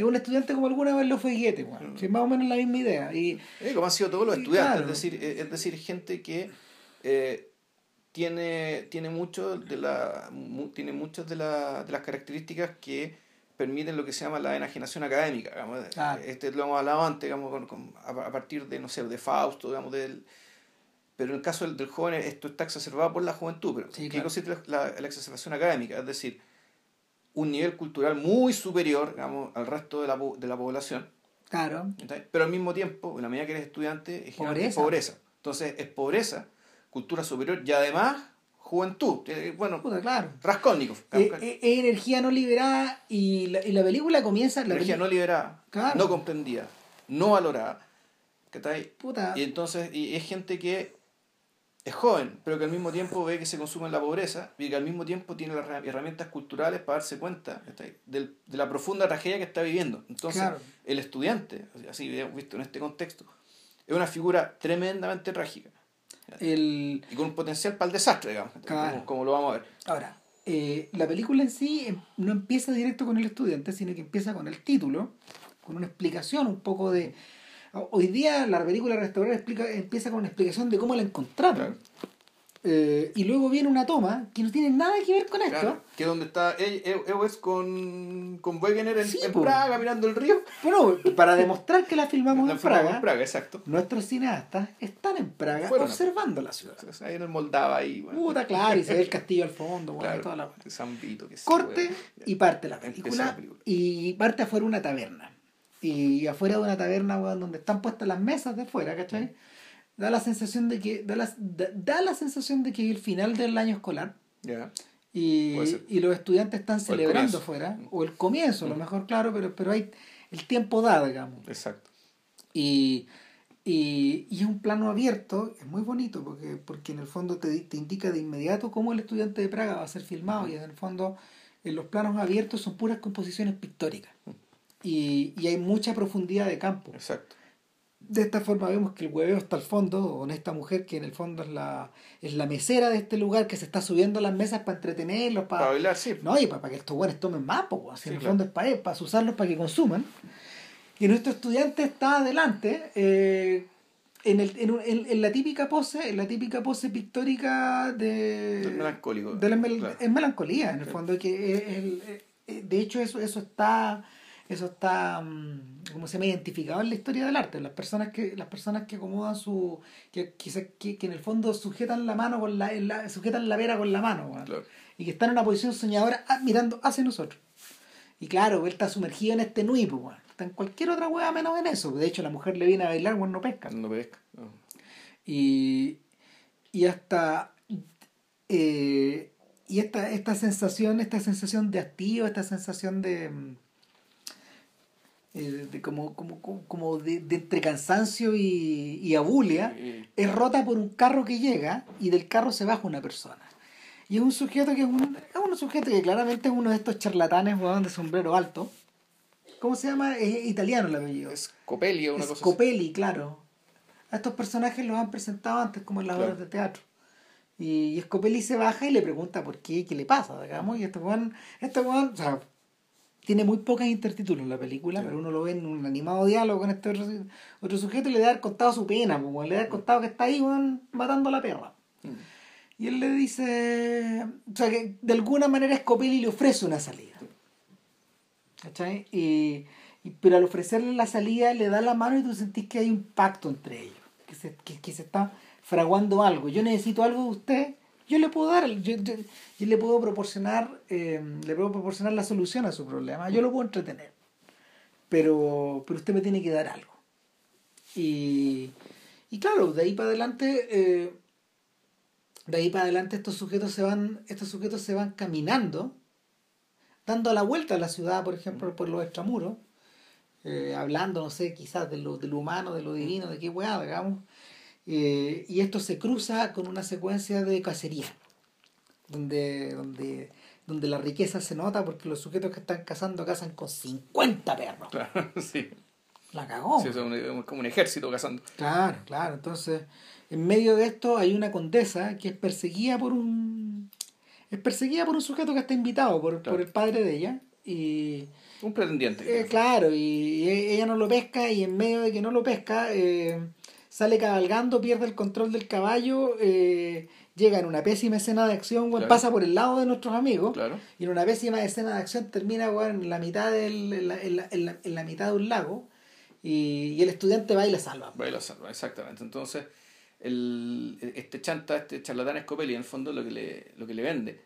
es un estudiante como alguna vez lo fue Goethe, weón, que es más o menos la misma idea. Y, Eh, como han sido todos los Sí, estudiantes, claro. es, decir, eh, es decir, gente que eh, tiene, tiene mucho de la tiene muchas de, la- de las características que permiten lo que se llama la enajenación académica. Digamos. Este lo hemos hablado antes, digamos, a, partir de, no sé, de Fausto, digamos, del... Pero en el caso del, joven, esto está exacerbado por la juventud. Pero ¿qué consiste la, la, exacerbación académica? Es decir, un nivel cultural muy superior, digamos, al resto de la, de la población. Claro. Pero al mismo tiempo, en la medida que eres estudiante, es pobreza. pobreza. Entonces, es pobreza, cultura superior y además juventud. Eh, bueno, claro. Raskolnikov. Eh, eh, es energía no liberada y la, y la película comienza. La energía no liberada, no comprendida, no valorada. Puta. Y entonces y es gente que es joven, pero que al mismo tiempo ve que se consume en la pobreza y que al mismo tiempo tiene las herramientas culturales para darse cuenta de, la profunda tragedia que está viviendo. Entonces, el estudiante, así visto en este contexto, es una figura tremendamente trágica. El... Y con un potencial para el desastre, digamos, como, lo vamos a ver. Ahora, eh, la película en sí em, no empieza directo con el estudiante, sino que empieza con el título, con una explicación un poco de... Hoy día la película Restaurar explica, empieza con una explicación de cómo la encontraron. Eh, y luego viene una toma que no tiene nada que ver con esto. que donde está Ewes con, con Wegener en, Praga mirando el río. Bueno, para demostrar que la filmamos en Praga. En Praga exacto. Nuestros cineastas están en Praga observando la ciudad. ahí en el Moldava ahí. Puta, claro, y se ve el castillo al fondo. toda la... Corte y parte la película, la película. Y parte afuera una taberna. Y afuera de una taberna, donde están puestas las mesas de afuera, ¿cachai? da la sensación de que da la, da, la sensación de que es el final del año escolar. Y, y, los estudiantes están celebrando afuera o el comienzo a lo mejor claro pero pero hay el tiempo da digamos. Exacto. Y, y, y, es un plano abierto es muy bonito porque porque en el fondo te, te indica de inmediato cómo el estudiante de Praga va a ser filmado y en el fondo en los planos abiertos son puras composiciones pictóricas y, y hay mucha profundidad de campo exacto de esta forma vemos que el hueveo está al fondo, con esta mujer que en el fondo es la, es la mesera de este lugar que se está subiendo a las mesas para entretenerlos, para, bailar, sí. No, y para, que estos güeyes tomen más, pues, en el fondo es para, para usarlos para que consuman. Y nuestro estudiante está adelante, eh, en, el, en, en, la típica pose, en la típica pose pictórica de. Del melancólico. De la Es melancolía, en el fondo, que es, el, de hecho eso, eso está eso está mm, como se me identificado en la historia del arte las personas que las personas que acomodan su que, que, que en el fondo sujetan la mano con la, la sujetan la vera con la mano y que están en una posición soñadora ah, mirando hacia nosotros. Y claro él está sumergido en este nui pues, está en cualquier otra hueá menos en eso. De hecho la mujer le viene a bailar bueno no pesca. No pesca y y hasta eh, y esta esta sensación esta sensación de activo esta sensación de mm, eh, de, como, como, como de, de entre cansancio y, y abulia, es rota por un carro que llega y del carro se baja una persona. Y es un sujeto que es un, es un sujeto que claramente es uno de estos charlatanes de sombrero alto. ¿Cómo se llama? Es italiano el apellido. Scopelli o una cosa Scopelli, claro. A estos personajes los han presentado antes como en las obras de teatro. Y, y Scopelli se baja y le pregunta por qué, qué le pasa, digamos. Y este Juan, este o sea, tiene muy pocas intertítulos la película, pero uno lo ve en un animado diálogo con este otro, sujeto y le da contado su pena, pues, le da contado que está ahí matando a la perra. Mm. Y él le dice, o sea, que de alguna manera Scopelli le ofrece una salida. ¿Cachai? Y, pero al ofrecerle la salida le da la mano y tú sentís que hay un pacto entre ellos, que se, que se está fraguando algo. Yo necesito algo de usted yo le puedo dar, yo, le puedo proporcionar, eh, le puedo proporcionar la solución a su problema, yo lo puedo entretener, pero, pero usted me tiene que dar algo. Y, y claro, de ahí para adelante, eh, de ahí para adelante estos sujetos se van, estos sujetos se van caminando, dando la vuelta a la ciudad, por ejemplo, por los extramuros, eh, hablando, no sé, quizás de lo, de lo humano, de lo divino, de qué weá, digamos, eh, y esto se cruza con una secuencia de cacería, donde, donde, donde la riqueza se nota porque los sujetos que están cazando cazan con 50 perros. Claro, sí. La cagó. Sí, es como un ejército cazando. Claro, claro. Entonces, en medio de esto hay una condesa que es perseguida por un. Es perseguida por un sujeto que está invitado por, por el padre de ella. Y. Un pretendiente. Eh, claro, y, ella no lo pesca, y en medio de que no lo pesca, eh, sale cabalgando, pierde el control del caballo, eh, llega en una pésima escena de acción, Claro. pasa por el lado de nuestros amigos, Claro. y en una pésima escena de acción termina en, la mitad del, en, la, en la- en la- en la mitad de un lago, y, y el estudiante va y la salva. Baila salva, exactamente. Entonces, el, este chanta, este charlatán Scopelli, en el fondo lo que, le, lo que le vende,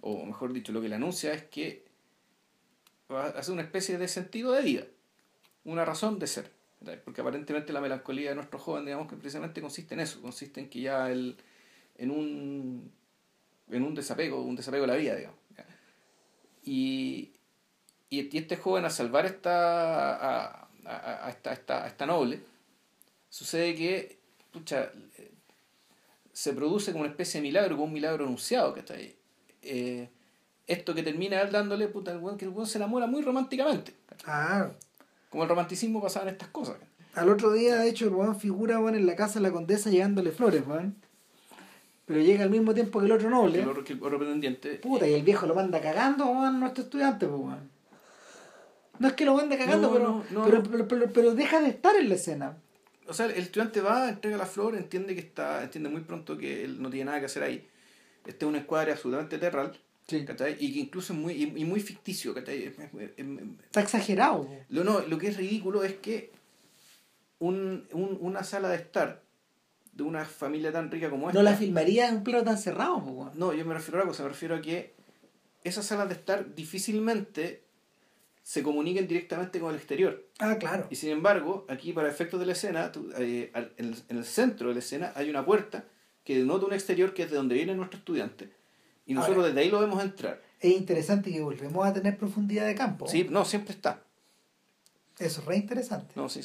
o mejor dicho, lo que le anuncia es que va a hacer una especie de sentido de vida, una razón de ser. Porque aparentemente la melancolía de nuestro joven, digamos que precisamente consiste en eso, consiste en que ya el, en un en un desapego, un desapego de la vida, digamos. Y, y este joven al salvar esta, a, a- a esta, a esta, a esta noble, sucede que pucha, se produce como una especie de milagro, como un milagro anunciado que está ahí. Esto que termina él dándole, puta, el weón, que el weón se enamora muy románticamente. Ah, Como el romanticismo pasaba en estas cosas. al otro día, de hecho, el weón figura weón, en la casa de la condesa llevándole flores, weón. Pero llega al mismo tiempo que el otro noble. el otro, que el otro pretendiente. Puta, y el viejo lo manda cagando, weón, nuestro estudiante, pues, weón. No es que lo manda cagando, No, pero, no, pero, no. Pero, pero- pero deja de estar en la escena. O sea, el estudiante va, entrega la flor, entiende que está, entiende muy pronto que él no tiene nada que hacer ahí. Este es un escuadre absolutamente terral, Sí. ¿cachai? Y que incluso es muy, y, y muy ficticio, ¿cachai? Es- es- es- es- Está exagerado. Lo, no, lo que es ridículo es que un, un- una sala de estar de una familia tan rica como esta. No la filmaría en un plano tan cerrado, po. No, yo me refiero a otra cosa, me refiero a que esas salas de estar difícilmente se comuniquen directamente con el exterior. Ah, claro. Y sin embargo, aquí para efectos de la escena, tú, eh, en, el, en el centro de la escena hay una puerta que denota un exterior que es de donde viene nuestro estudiante. Y nosotros Ahora. desde ahí lo vemos entrar. Es interesante que volvemos a tener profundidad de campo. Sí, no, siempre está. Eso es re interesante. No, sí,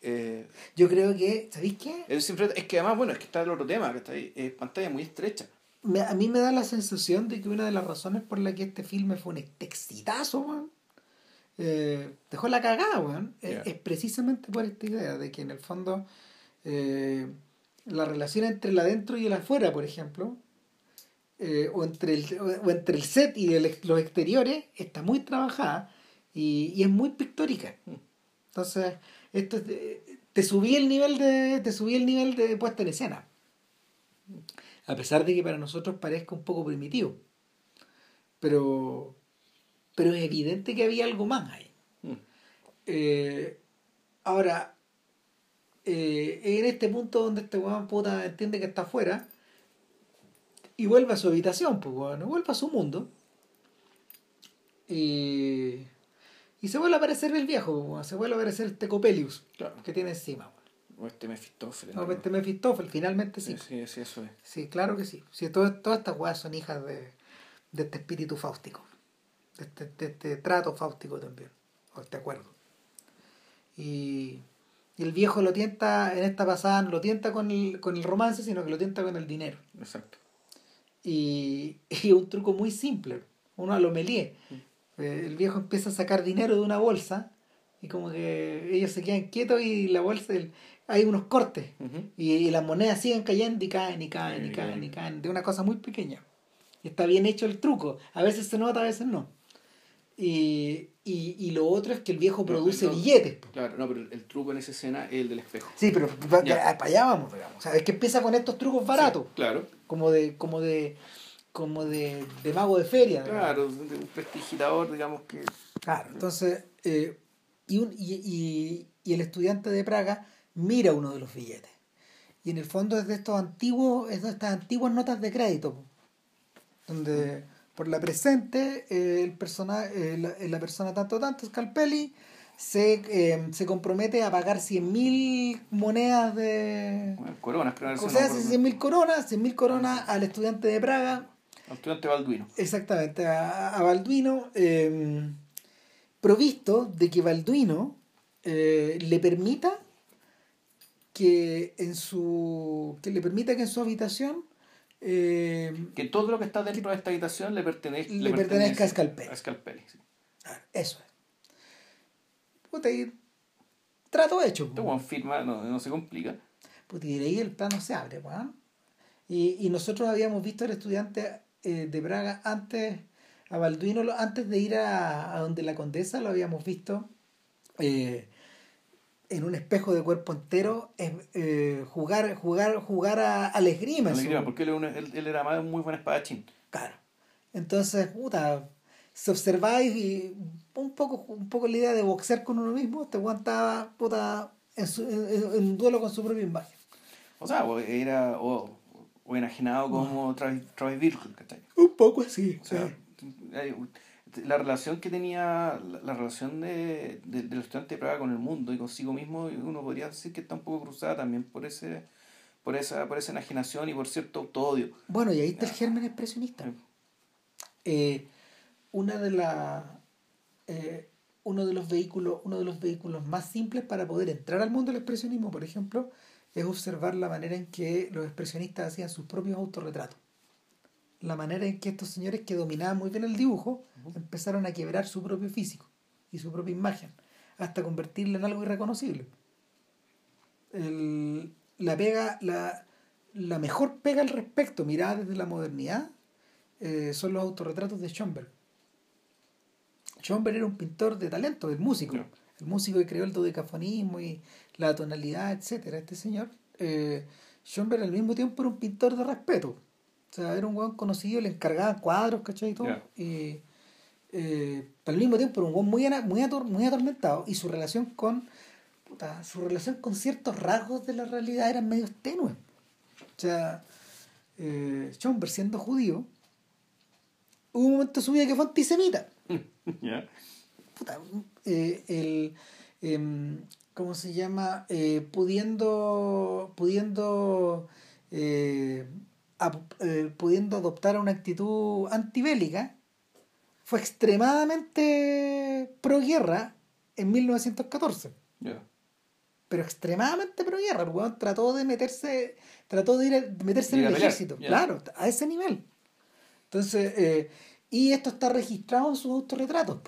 eh, Yo creo que, ¿sabéis qué? es, siempre, es que además, bueno, es que está el otro tema, que está ahí, es pantalla muy estrecha. Me- a mí me da la sensación de que una de las razones por la que este filme fue un exitazo, weón, eh, dejó la cagada, weón, es precisamente por esta idea de que en el fondo eh, la relación entre el adentro y el afuera, por ejemplo, eh, o, entre el, o, entre el set y el los exteriores, está muy trabajada y, y es muy pictórica. Entonces, esto es de- te subí el nivel de te subí el nivel de puesta en escena a pesar de que para nosotros parezca un poco primitivo. Pero, pero es evidente que había algo más ahí. Mm. Eh, ahora, eh, en este punto donde este weón puta entiende que está afuera y vuelve a su habitación, pues weón, vuelve a su mundo. Y, y se vuelve a aparecer el viejo, pues, se vuelve a aparecer este Copelius Claro. que tiene encima. O este Mefistófeles. No, este Mephistófeles, finalmente sí. Sí, sí, eso es. Sí, claro que sí. sí todas estas weas son hijas de, de este espíritu fáustico. De este, de este trato fáustico también. O este acuerdo. Y, y el viejo lo tienta, en esta pasada, no lo tienta con el, con el romance, sino que lo tienta con el dinero. Exacto. Y, y un truco muy simple. Uno a lo melie. Eh, el viejo empieza a sacar dinero de una bolsa y como que ellos se quedan quietos y la bolsa, el- hay unos cortes. Y, y las monedas siguen cayendo y caen y caen y caen y caen de una cosa muy pequeña. Y está bien hecho el truco. A veces se nota, a veces no. Y, y, y lo otro es que el viejo produce no, billetes. po. Claro, no, pero el, truco en esa escena es el del espejo. Sí, pero Ya. para allá vamos, digamos. O sea, es que empieza con estos trucos baratos, Sí, claro, como de, como de, como de, de mago de feria. digamos. claro, de un prestigitador, digamos que. Claro, entonces, eh, y, un, y, y, y el estudiante de Praga mira uno de los billetes. Y en el fondo es de estos antiguos, es de estas antiguas notas de crédito, po, donde por la presente eh, el persona, eh, la, la persona tanto tanto, Scalpelli, se, eh, se compromete a pagar 100.000 monedas de... Coronas, creo que O sea, no me acuerdo. 100.000 coronas, 100.000 coronas al estudiante de Praga, Al estudiante Balduino. Exactamente, a, a Balduino, eh, provisto de que Balduino eh, le permita que en su que le permita que en su habitación eh, Que todo lo que está dentro de esta habitación le pertenece, Le pertenezca a Scalpelli. A Scalpelli, sí. ah, eso es Puta, y trato hecho Este weón firma, no, no se complica. Puta, y de ahí el plano se abre weón. y, y nosotros habíamos visto al estudiante eh, de Braga antes a Balduino antes de ir a, a donde la condesa lo habíamos visto eh, en un espejo de cuerpo entero es eh, jugar, jugar, jugar a, esgrima. La su- esgrima, porque él, él- él era más un muy buen espadachín. Claro. Entonces, puta, si observáis y un poco, un poco la idea de boxear con uno mismo, te aguantaba, puta, en, su- en- en- duelo con su propia imagen. O sea, era o, o enajenado como Travis, Travis Bickle, ¿cachai? Un poco así. O sea, hay- la relación que tenía, la, la relación de, de- del estudiante de Praga con el mundo y consigo mismo, uno podría decir que está un poco cruzada también por ese por esa, por esa enajenación y por cierto autoodio. Bueno, y ahí está el germen expresionista. Eh, una de las eh, uno de los vehículos uno de los vehículos más simples para poder entrar al mundo del expresionismo por ejemplo es observar la manera en que los expresionistas hacían sus propios autorretratos la manera en que estos señores que dominaban muy bien el dibujo empezaron a quebrar su propio físico y su propia imagen hasta convertirla en algo irreconocible El- la pega la, la mejor pega al respecto mirada desde la modernidad eh, son los autorretratos de Schoenberg. Schoenberg era un pintor de talento, el músico, el músico que creó el dodecafonismo y la tonalidad, etcétera. Este señor, eh, Schoenberg al mismo tiempo era un pintor de respeto. O sea, era un buen conocido, le encargaban cuadros, ¿cachai? Y todo. Y, eh, pero al mismo tiempo era un buen muy, muy, ator- muy atormentado y su relación con puta, su relación con ciertos rasgos de la realidad eran medio tenues. O sea, eh, siendo judío, hubo un momento de su vida que fue antisemita. Puta, eh, el, em, ¿cómo se llama? Eh, pudiendo, pudiendo, eh, eh, pudiendo adoptar una actitud antibélica, fue extremadamente pro-guerra en 1914 Ya. pero extremadamente pro guerra. El weón trató de meterse, trató de ir a- meterse en el ejército, claro, a ese nivel. Entonces, eh, y esto está registrado en sus autorretratos.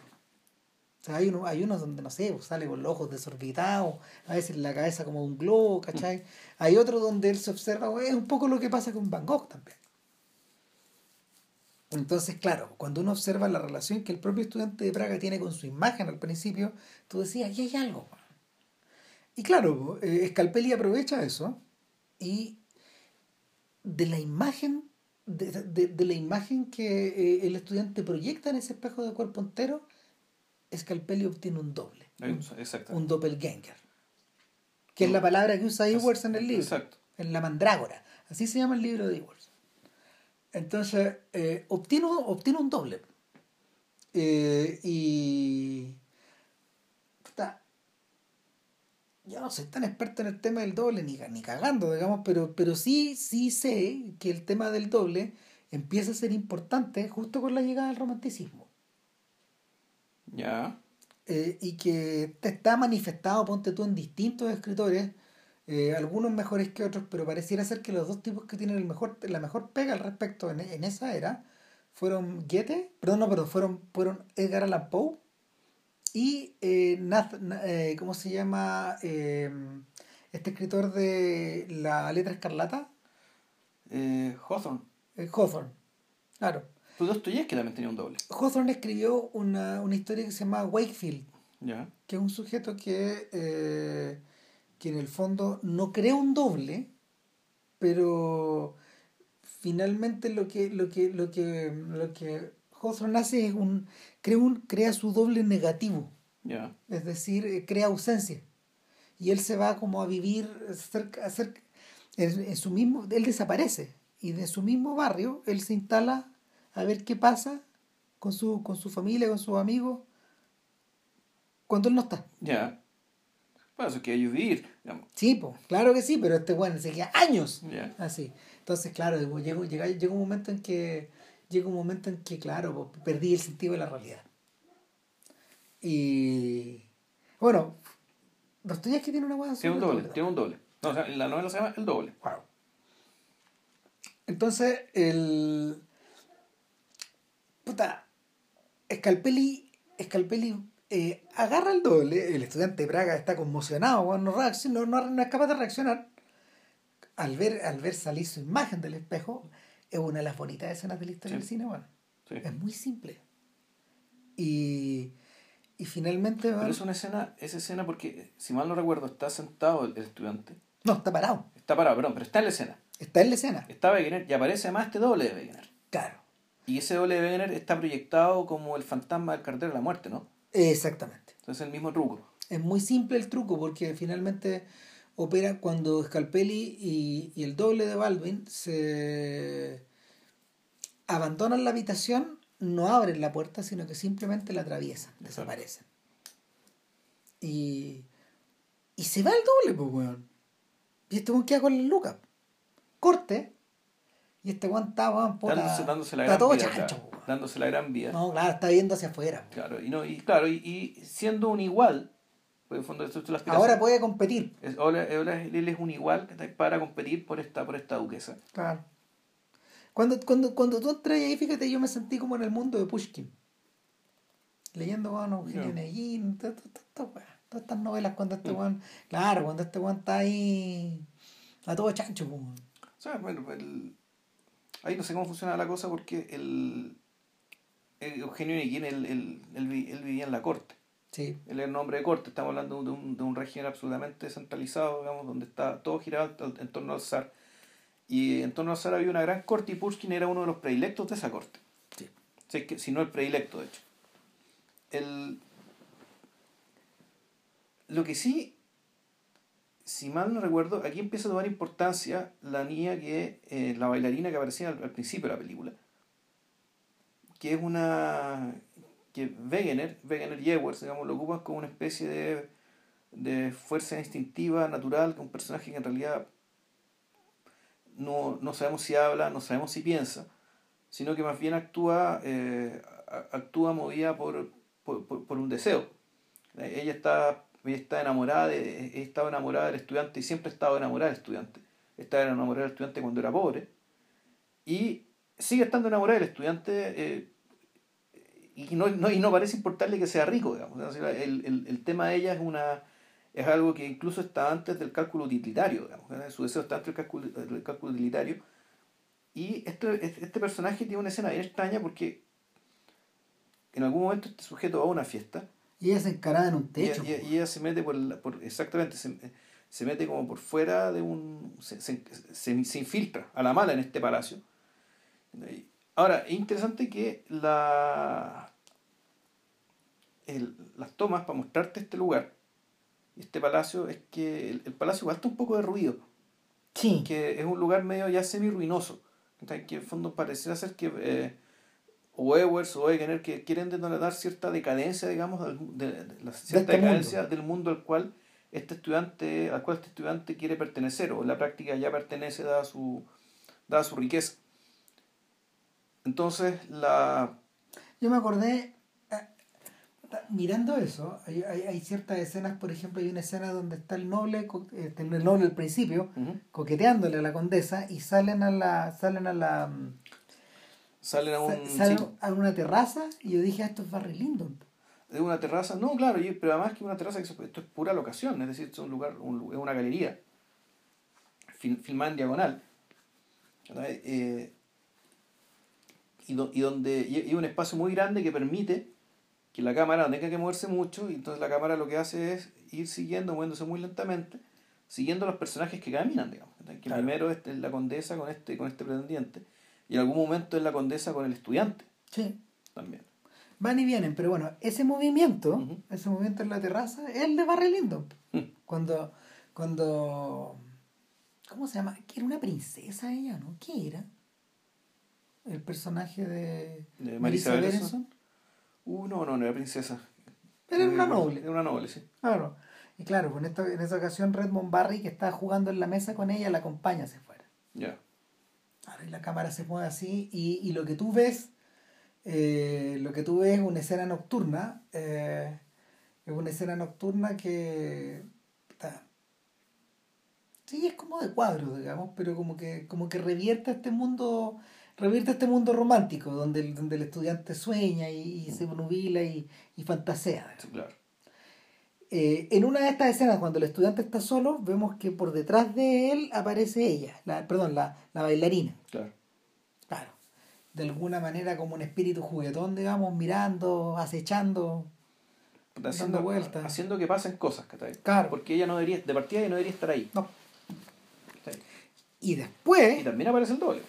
O hay, uno, hay unos donde, no sé, pues, sale con los ojos desorbitados, a veces la cabeza como un globo, ¿cachai? Hay otro donde él se observa, es un poco lo que pasa con Van Gogh también. Entonces, claro, cuando uno observa la relación que el propio estudiante de Praga tiene con su imagen al principio, tú decías, aquí hay algo. weón". Y claro, eh, Scalpelli aprovecha eso y de la imagen, de, de- de la imagen que eh, el estudiante proyecta en ese espejo de cuerpo entero, Scalpelli obtiene un doble, Exacto. un doppelganger, que es la palabra que usa Ewers en el libro, Exacto. en La Mandrágora, así se llama el libro de Ewers. Entonces, eh, obtiene, un- obtiene un doble. Eh, y. puta, yo no soy tan experto en el tema del doble, ni, ni cagando, digamos, pero, pero sí, sí sé que el tema del doble empieza a ser importante justo con la llegada del romanticismo. Ya. Eh, y que te está manifestado, ponte tú, en distintos escritores, eh, algunos mejores que otros, pero pareciera ser que los dos tipos que tienen el mejor, la mejor pega al respecto en, en esa era fueron Goethe, perdón, no, perdón, fueron, fueron Edgar Allan Poe y eh, Nath- Na- eh, ¿cómo se llama? Eh, este escritor de La Letra Escarlata, Hawthorne. Hawthorne. Claro. Pues Dostoyevsky también tenía un doble. Hawthorne escribió una, una historia que se llama Wakefield, Ya. que es un sujeto que, eh, que en el fondo no crea un doble, pero finalmente lo que, lo que, lo que, lo que Hawthorne hace es un crea, un, crea su doble negativo, Ya. es decir, eh, crea ausencia. Y él se va como a vivir cerca, cerca en, en su mismo, él desaparece. Y de su mismo barrio, él se instala a ver qué pasa con su, con su familia, con sus amigos, cuando él no está. Ya. Bueno, eso que que vivir. digamos. Sí, pues, claro que sí, pero este bueno se queda años Ya. así. Entonces, claro, llegó, llega, llega un momento en que, llega un momento en que, claro, perdí el sentido de la realidad. Y bueno, Dostoyevsky tiene una hueá Tiene un doble. Tiene un doble. No, o sea, la novela se llama El Doble. Wow. Entonces, el. Puta. Scalpelli. Scalpelli eh, agarra el doble. El estudiante de Praga está conmocionado, no, reacciona, no, no- no es capaz de reaccionar. Al ver, al ver salir su imagen del espejo, es una de las bonitas escenas de la historia Sí. del cine, bueno. Sí. Es muy simple. Y, Y finalmente... Pero es una escena, esa escena porque, si mal no recuerdo, está sentado el, estudiante. No, está parado. Está parado, perdón, pero está en la escena. Está en la escena. Está Wegener y aparece además este doble de Wegener. Claro. Y ese doble de Wegener está proyectado como el fantasma del cartero de la muerte, ¿no? Exactamente. Entonces el mismo truco. Es muy simple el truco porque finalmente opera cuando Scalpelli y, y el doble de Baldwin se abandonan la habitación, no abren la puerta, sino que simplemente la atraviesan, desaparecen. Y, y se va el doble, pues, weón. Y este weón queda con la luca. Corte. Y este weón está, weón, puta, dándose, dándose la está gran todo vida, chancho, claro. weón. dándose la gran vida. No, claro, está viendo hacia afuera. Claro, y no, y claro, y, y siendo un igual, porque en fondo esto es la aspiración. Ahora puede competir. Es- ahora, ahora él es un igual para competir por esta, por esta duquesa. Claro. Cuando, cuando, cuando tú entras ahí, fíjate, yo me sentí como en el mundo de Pushkin. Leyendo, bueno, Eugenio to- weón, todas estas novelas cuando este Mm. weón, claro, cuando este weón está ahí a todo chancho, pues, weón. O sea, bueno, el- ahí no sé cómo funciona la cosa porque el, el Eugenio Neguín, él, él, él, vi- él vivía en la corte. Sí, Él era un hombre de corte, estamos hablando de un, de un régimen absolutamente centralizado, digamos, donde está todo girado en torno al zar. Y en torno al zar había una gran corte y Pushkin era uno de los predilectos de esa corte. sí. Si, es que, si no el predilecto, de hecho. El, lo que sí, si mal no recuerdo, aquí empieza a tomar importancia la niña que, eh, la bailarina que aparecía al, al principio de la película, que es una, que Wegener, Wegener y digamos, lo ocupan como una especie de, de fuerza instintiva, natural, un personaje que en realidad no, no sabemos si habla, no sabemos si piensa, sino que más bien actúa, eh, actúa movida por, por, por- por un deseo. Eh, Ella está, ella está enamorada, de, ella estaba enamorada del estudiante y siempre ha estado enamorada del estudiante. Estaba enamorada del estudiante cuando era pobre y sigue estando enamorada del estudiante eh, y, no, no, y no parece importarle que sea rico. Digamos. El, el, el tema de ella es una es algo que incluso está antes del cálculo utilitario. Digamos. ¿eh? Su deseo está antes del cálculo, del cálculo utilitario. Y este, este personaje tiene una escena bien extraña porque en algún momento este sujeto va a una fiesta Y ella se encaraba en un techo. y- po. y ella se mete por, la- por exactamente, se, se mete como por fuera de un... Se, se, se- se infiltra a la mala en este palacio. Ahora, es interesante que la, el- las tomas para mostrarte este lugar, este palacio, es que el, el palacio igual está un poco derruido, sí. que es un lugar medio ya semi-ruinoso, que en el fondo pareciera ser que eh, o Ewers o Wegener que quieren denotar cierta decadencia, digamos, de, de la cierta este decadencia del mundo al cual este estudiante, al cual este estudiante quiere pertenecer, o en la práctica ya pertenece dada su, dada su riqueza. Entonces, la Yo me acordé, eh, mirando eso, hay, hay, hay ciertas escenas, por ejemplo, hay una escena donde está el noble, eh, el noble al principio, coqueteándole a la condesa y salen a la salen a la mm, salen a un salen sí, a una terraza y yo dije "Ah, esto es Barry Lyndon de una terraza, no, claro, pero además que una terraza, que se- esto es pura locación, es decir, es un lugar, un es una galería fil- filmada en diagonal. Eh, y, do- y donde y, y un espacio muy grande que permite que la cámara no tenga que moverse mucho y entonces la cámara lo que hace es ir siguiendo, moviéndose muy lentamente, siguiendo los personajes que caminan, digamos. Que Claro. primero es la condesa con este, con este pretendiente y en algún momento es la condesa con el estudiante sí también. van y vienen pero bueno ese movimiento ese movimiento en la terraza es el de Barry Lyndon Mm. cuando cuando ¿cómo se llama? que era una princesa ella ¿no? ¿qué era? el personaje de, De Marisa Berenson. Uh, no, no, no era princesa. Era una noble. Era una noble, sí. Claro. Y claro, con esta, en esa ocasión Redmond Barry, que estaba jugando en la mesa con ella, la acompaña hacia afuera. Ya. La cámara se mueve así y, y lo que tú ves, eh, lo que tú ves es una escena nocturna, eh, es una escena nocturna que... sí, es como de cuadros, digamos, pero como que, como que revierte este mundo revierte este mundo romántico donde el, donde el estudiante sueña y, se nubila y, y fantasea. Claro. Eh, en una de estas escenas, cuando el estudiante está solo, vemos que por detrás de él aparece ella, la, perdón, la, la bailarina. Claro. Claro. De alguna manera como un espíritu juguetón, digamos, mirando, acechando. haciendo, vueltas. haciendo que pasen cosas, ¿cachai? Claro. Porque ella no debería, de partida ella no debería estar ahí. No. Y después. Y también aparece el doble.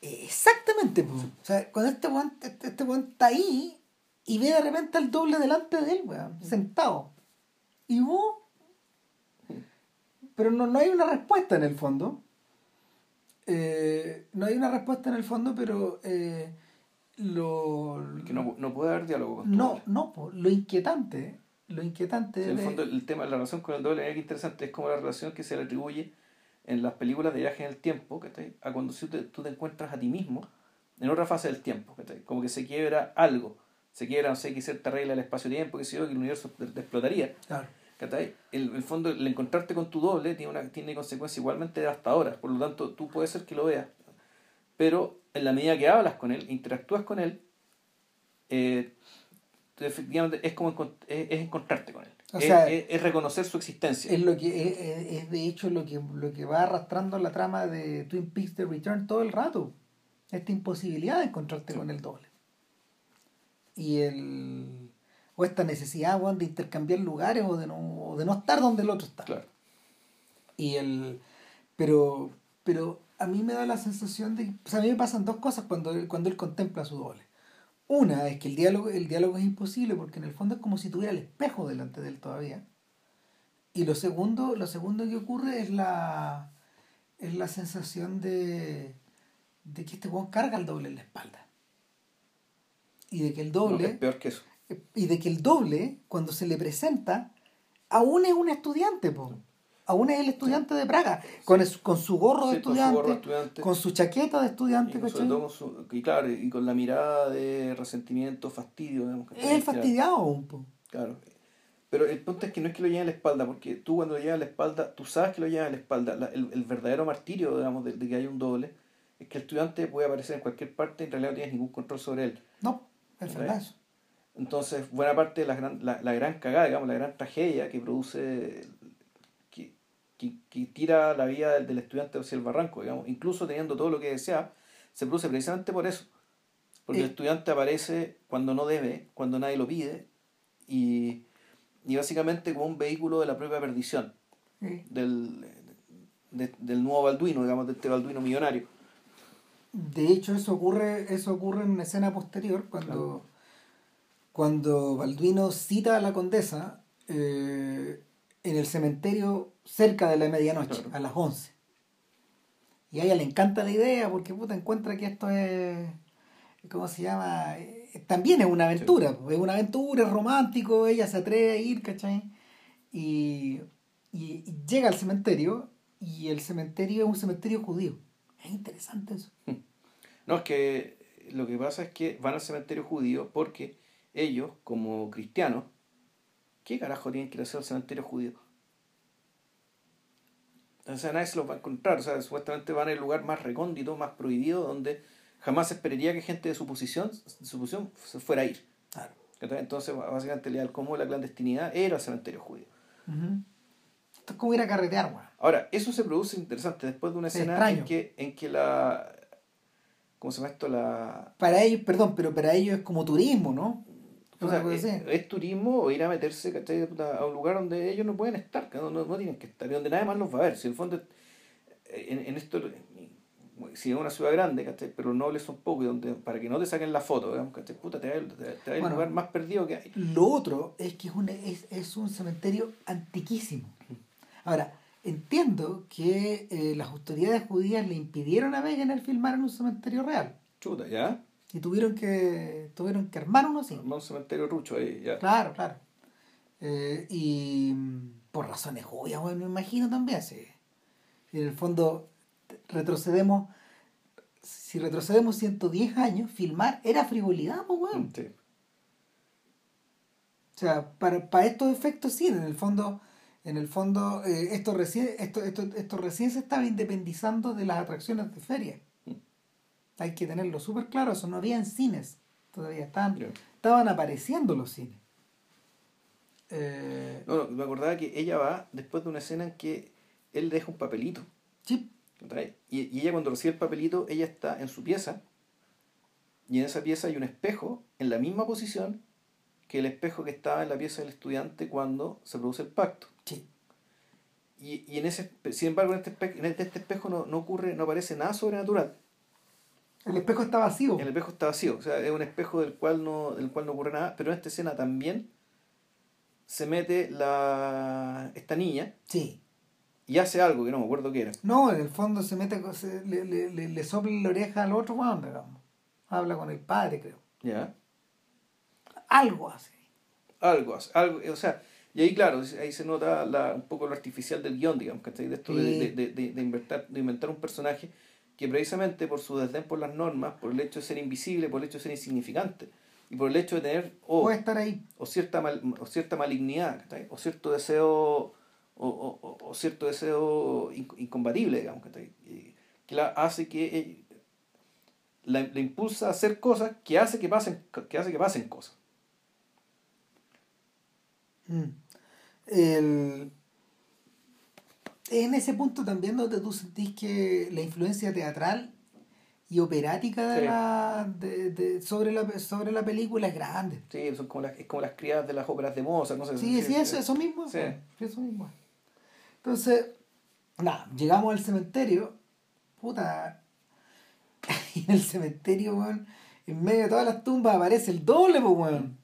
Exactamente, po. O sea, cuando este weón, este, este está ahí y ve de repente al doble delante de él, weón, sentado. Y vos. Pero no, no hay una respuesta en el fondo. Eh, no hay una respuesta en el fondo, pero eh, lo. Que no, no puede haber diálogo con No, no, po. lo inquietante. Lo inquietante En el de- fondo, el tema de la relación con el doble es interesante, es como la relación que se le atribuye en las películas de viaje en el tiempo, ¿cachai? a cuando tú te, tú te encuentras a ti mismo en otra fase del tiempo, ¿cachai? como que se quiebra algo, se quiebra, no sé, que cierta regla del espacio-tiempo, que sé yo, que el universo te- te explotaría. Claro. El, el fondo, el encontrarte con tu doble tiene, una, tiene consecuencias igualmente devastadoras, por lo tanto tú puedes ser que lo veas, pero en la medida que hablas con él, interactúas con él, eh, efectivamente es como es, es encontrarte con él, O es, sea, es- es reconocer su existencia. Es lo que es, de hecho lo que, lo que va arrastrando la trama de Twin Peaks The Return todo el rato. Esta imposibilidad de encontrarte Sí. con el doble. Y el o esta necesidad de intercambiar lugares o de no, o de no estar donde el otro está. Claro. Y el pero pero a mí me da la sensación de o sea, a mí me pasan dos cosas cuando, él- cuando él contempla a su doble. Una es que el diálogo, el diálogo es imposible porque en el fondo es como si tuviera el espejo delante de él todavía. Y lo segundo, lo segundo que ocurre es la es la sensación de, de que este weón carga el doble en la espalda. Y de que el No, doble es peor que eso. y de que el doble, cuando se le presenta, aún es un estudiante, po. Aún es el estudiante de Praga, con, es- con su gorro de Sí, con su estudiante, con su chaqueta de Y estudiante, con- sobre ¿cachai? todo con su- y claro, y con la mirada de resentimiento, fastidio. digamos, Es el fastidiado aún, po. Claro. Pero el punto es que no es que lo lleve a la espalda, porque tú cuando lo llevas a la espalda, tú sabes que lo llevas a la espalda. La- el, el verdadero martirio, digamos, de, de que hay un doble, es que el estudiante puede aparecer en cualquier parte y en realidad no tienes ningún control sobre él. No, Entonces, buena parte de la gran, la, la gran cagada, digamos, la gran tragedia que produce, que, que, que tira la vida del, del estudiante hacia el barranco, digamos, incluso teniendo todo lo que desea, se produce precisamente por eso. Porque el estudiante aparece cuando no debe, cuando nadie lo pide, y, y básicamente como un vehículo de la propia perdición del, de- del nuevo Balduino, digamos, de este Balduino millonario. De hecho, eso ocurre, eso ocurre en una escena posterior, cuando, cuando Balduino cita a la condesa eh, en el cementerio cerca de la medianoche, Claro. a las 11. Y a ella le encanta la idea porque puta encuentra que esto es, ¿cómo se llama? Eh, también es una aventura, es una aventura, es romántico, ella se atreve a ir, ¿cachai? Y, y- y llega al cementerio y el cementerio es un cementerio judío. Es interesante eso. No, es que lo que pasa es que van al cementerio judío porque ellos, como cristianos, ¿qué carajo tienen que ir a hacer al cementerio judío? Sea, nadie se los va a encontrar. O sea, supuestamente van al lugar más recóndito, más prohibido, donde jamás se esperaría que gente de su posición, de su posición se fuera a ir. Claro. Entonces, básicamente, el como la clandestinidad era el cementerio judío. Esto es como ir a carretear, weón. Ahora, eso se produce interesante después de una escena extraño. en que, en que la. ¿Cómo se llama esto? La. Para ellos, perdón, pero para ellos es como turismo, ¿no? O sea, es, ser. es turismo o ir a meterse ¿cachai? A un lugar donde ellos no pueden estar, que no, no, no tienen que estar, y donde nadie más los va a ver. Si en el fondo, eh, en, en esto, si es una ciudad grande, ¿cachai? pero los nobles son pocos, y donde, para que no te saquen la foto, digamos, ¿cachai? Puta, te va, te, va- te va al Bueno. lugar más perdido que hay. Lo otro es que es un, es, es un cementerio antiquísimo. Ahora, entiendo que eh, las autoridades judías le impidieron a Wegener filmar en un cementerio real. Chuta, ¿ya? Y tuvieron que, tuvieron que armar uno así. Armar un cementerio rucho ahí, ya. Claro, claro. Eh, y mm, por razones obvias, bueno, me imagino también. Sí. Y en el fondo, retrocedemos, si retrocedemos 110 años, filmar era frivolidad, pues, weón. Sí. O sea, para, para estos efectos sí, en el fondo, en el fondo, eh, esto recién, esto, esto, esto recién se estaba independizando de las atracciones de feria. Hay que tenerlo súper claro, eso no había en cines. Todavía estaban, estaban apareciendo los cines. Eh, No, no, me acordaba que ella va después de una escena en que él deja un papelito. sí. Y, y ella cuando recibe el papelito, ella está en su pieza y en esa pieza hay un espejo en la misma posición que el espejo que estaba en la pieza del estudiante cuando se produce el pacto. Y, y en ese, sin embargo, en este espejo, en este, espejo no, no ocurre, no aparece nada sobrenatural. El espejo está vacío. El espejo está vacío, o sea, es un espejo del cual no, del cual no ocurre nada, pero en esta escena también se mete la esta niña Sí. y hace algo que no me acuerdo qué era. No, en el fondo se mete, se- le, le, le, le sopla la oreja al otro weón, digamos. Habla con el padre, creo. ¿Ya? Algo así. Algo, hace, algo, o sea, y ahí claro, ahí se nota la, un poco lo artificial del guion, digamos, ¿cachai? De esto de, de, de, de, de inventar, de inventar un personaje que precisamente por su desdén por las normas, por el hecho de ser invisible, por el hecho de ser insignificante, y por el hecho de tener o, Puede estar ahí. o cierta mal- o cierta malignidad, ¿cachai? o cierto deseo o, o, o- cierto deseo in- incompatible, digamos, ¿cachai? Que la hace que eh, la, la impulsa a hacer cosas que hace que pasen, que hace que pasen cosas. Mm. El- En ese punto también donde tú sentís que la influencia teatral y operática de Sí. la, de, de- sobre, la, sobre la película es grande. Sí, son como las, es como las criadas de las óperas de Mozart, no sé. Sí, sí, eso, eso mismo. Sí. sí, Eso mismo. Entonces, nada, llegamos al cementerio. Puta. Y en el cementerio, weón, en medio de todas las tumbas aparece el doble, pues, weón.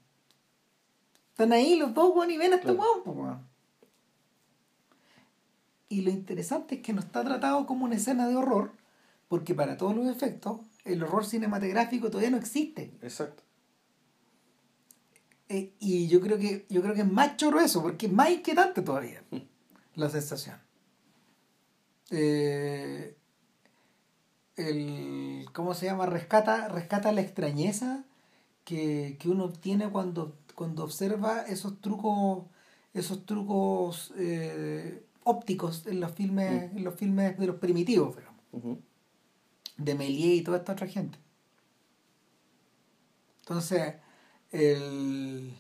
Están ahí los dos, weón, y ven a este weón, pues. Y lo interesante es que no está tratado como una escena de horror, porque para todos los efectos, el horror cinematográfico todavía no existe. Exacto. Eh, y yo creo que yo creo que es más chorro eso, porque es más inquietante todavía la sensación. Eh, el, ¿Cómo se llama? Rescata, rescata la extrañeza que, que uno obtiene cuando, cuando observa esos trucos, esos trucos eh, ópticos en los filmes, en los filmes de los primitivos, digamos, de Méliès y toda esta otra gente. Entonces, el...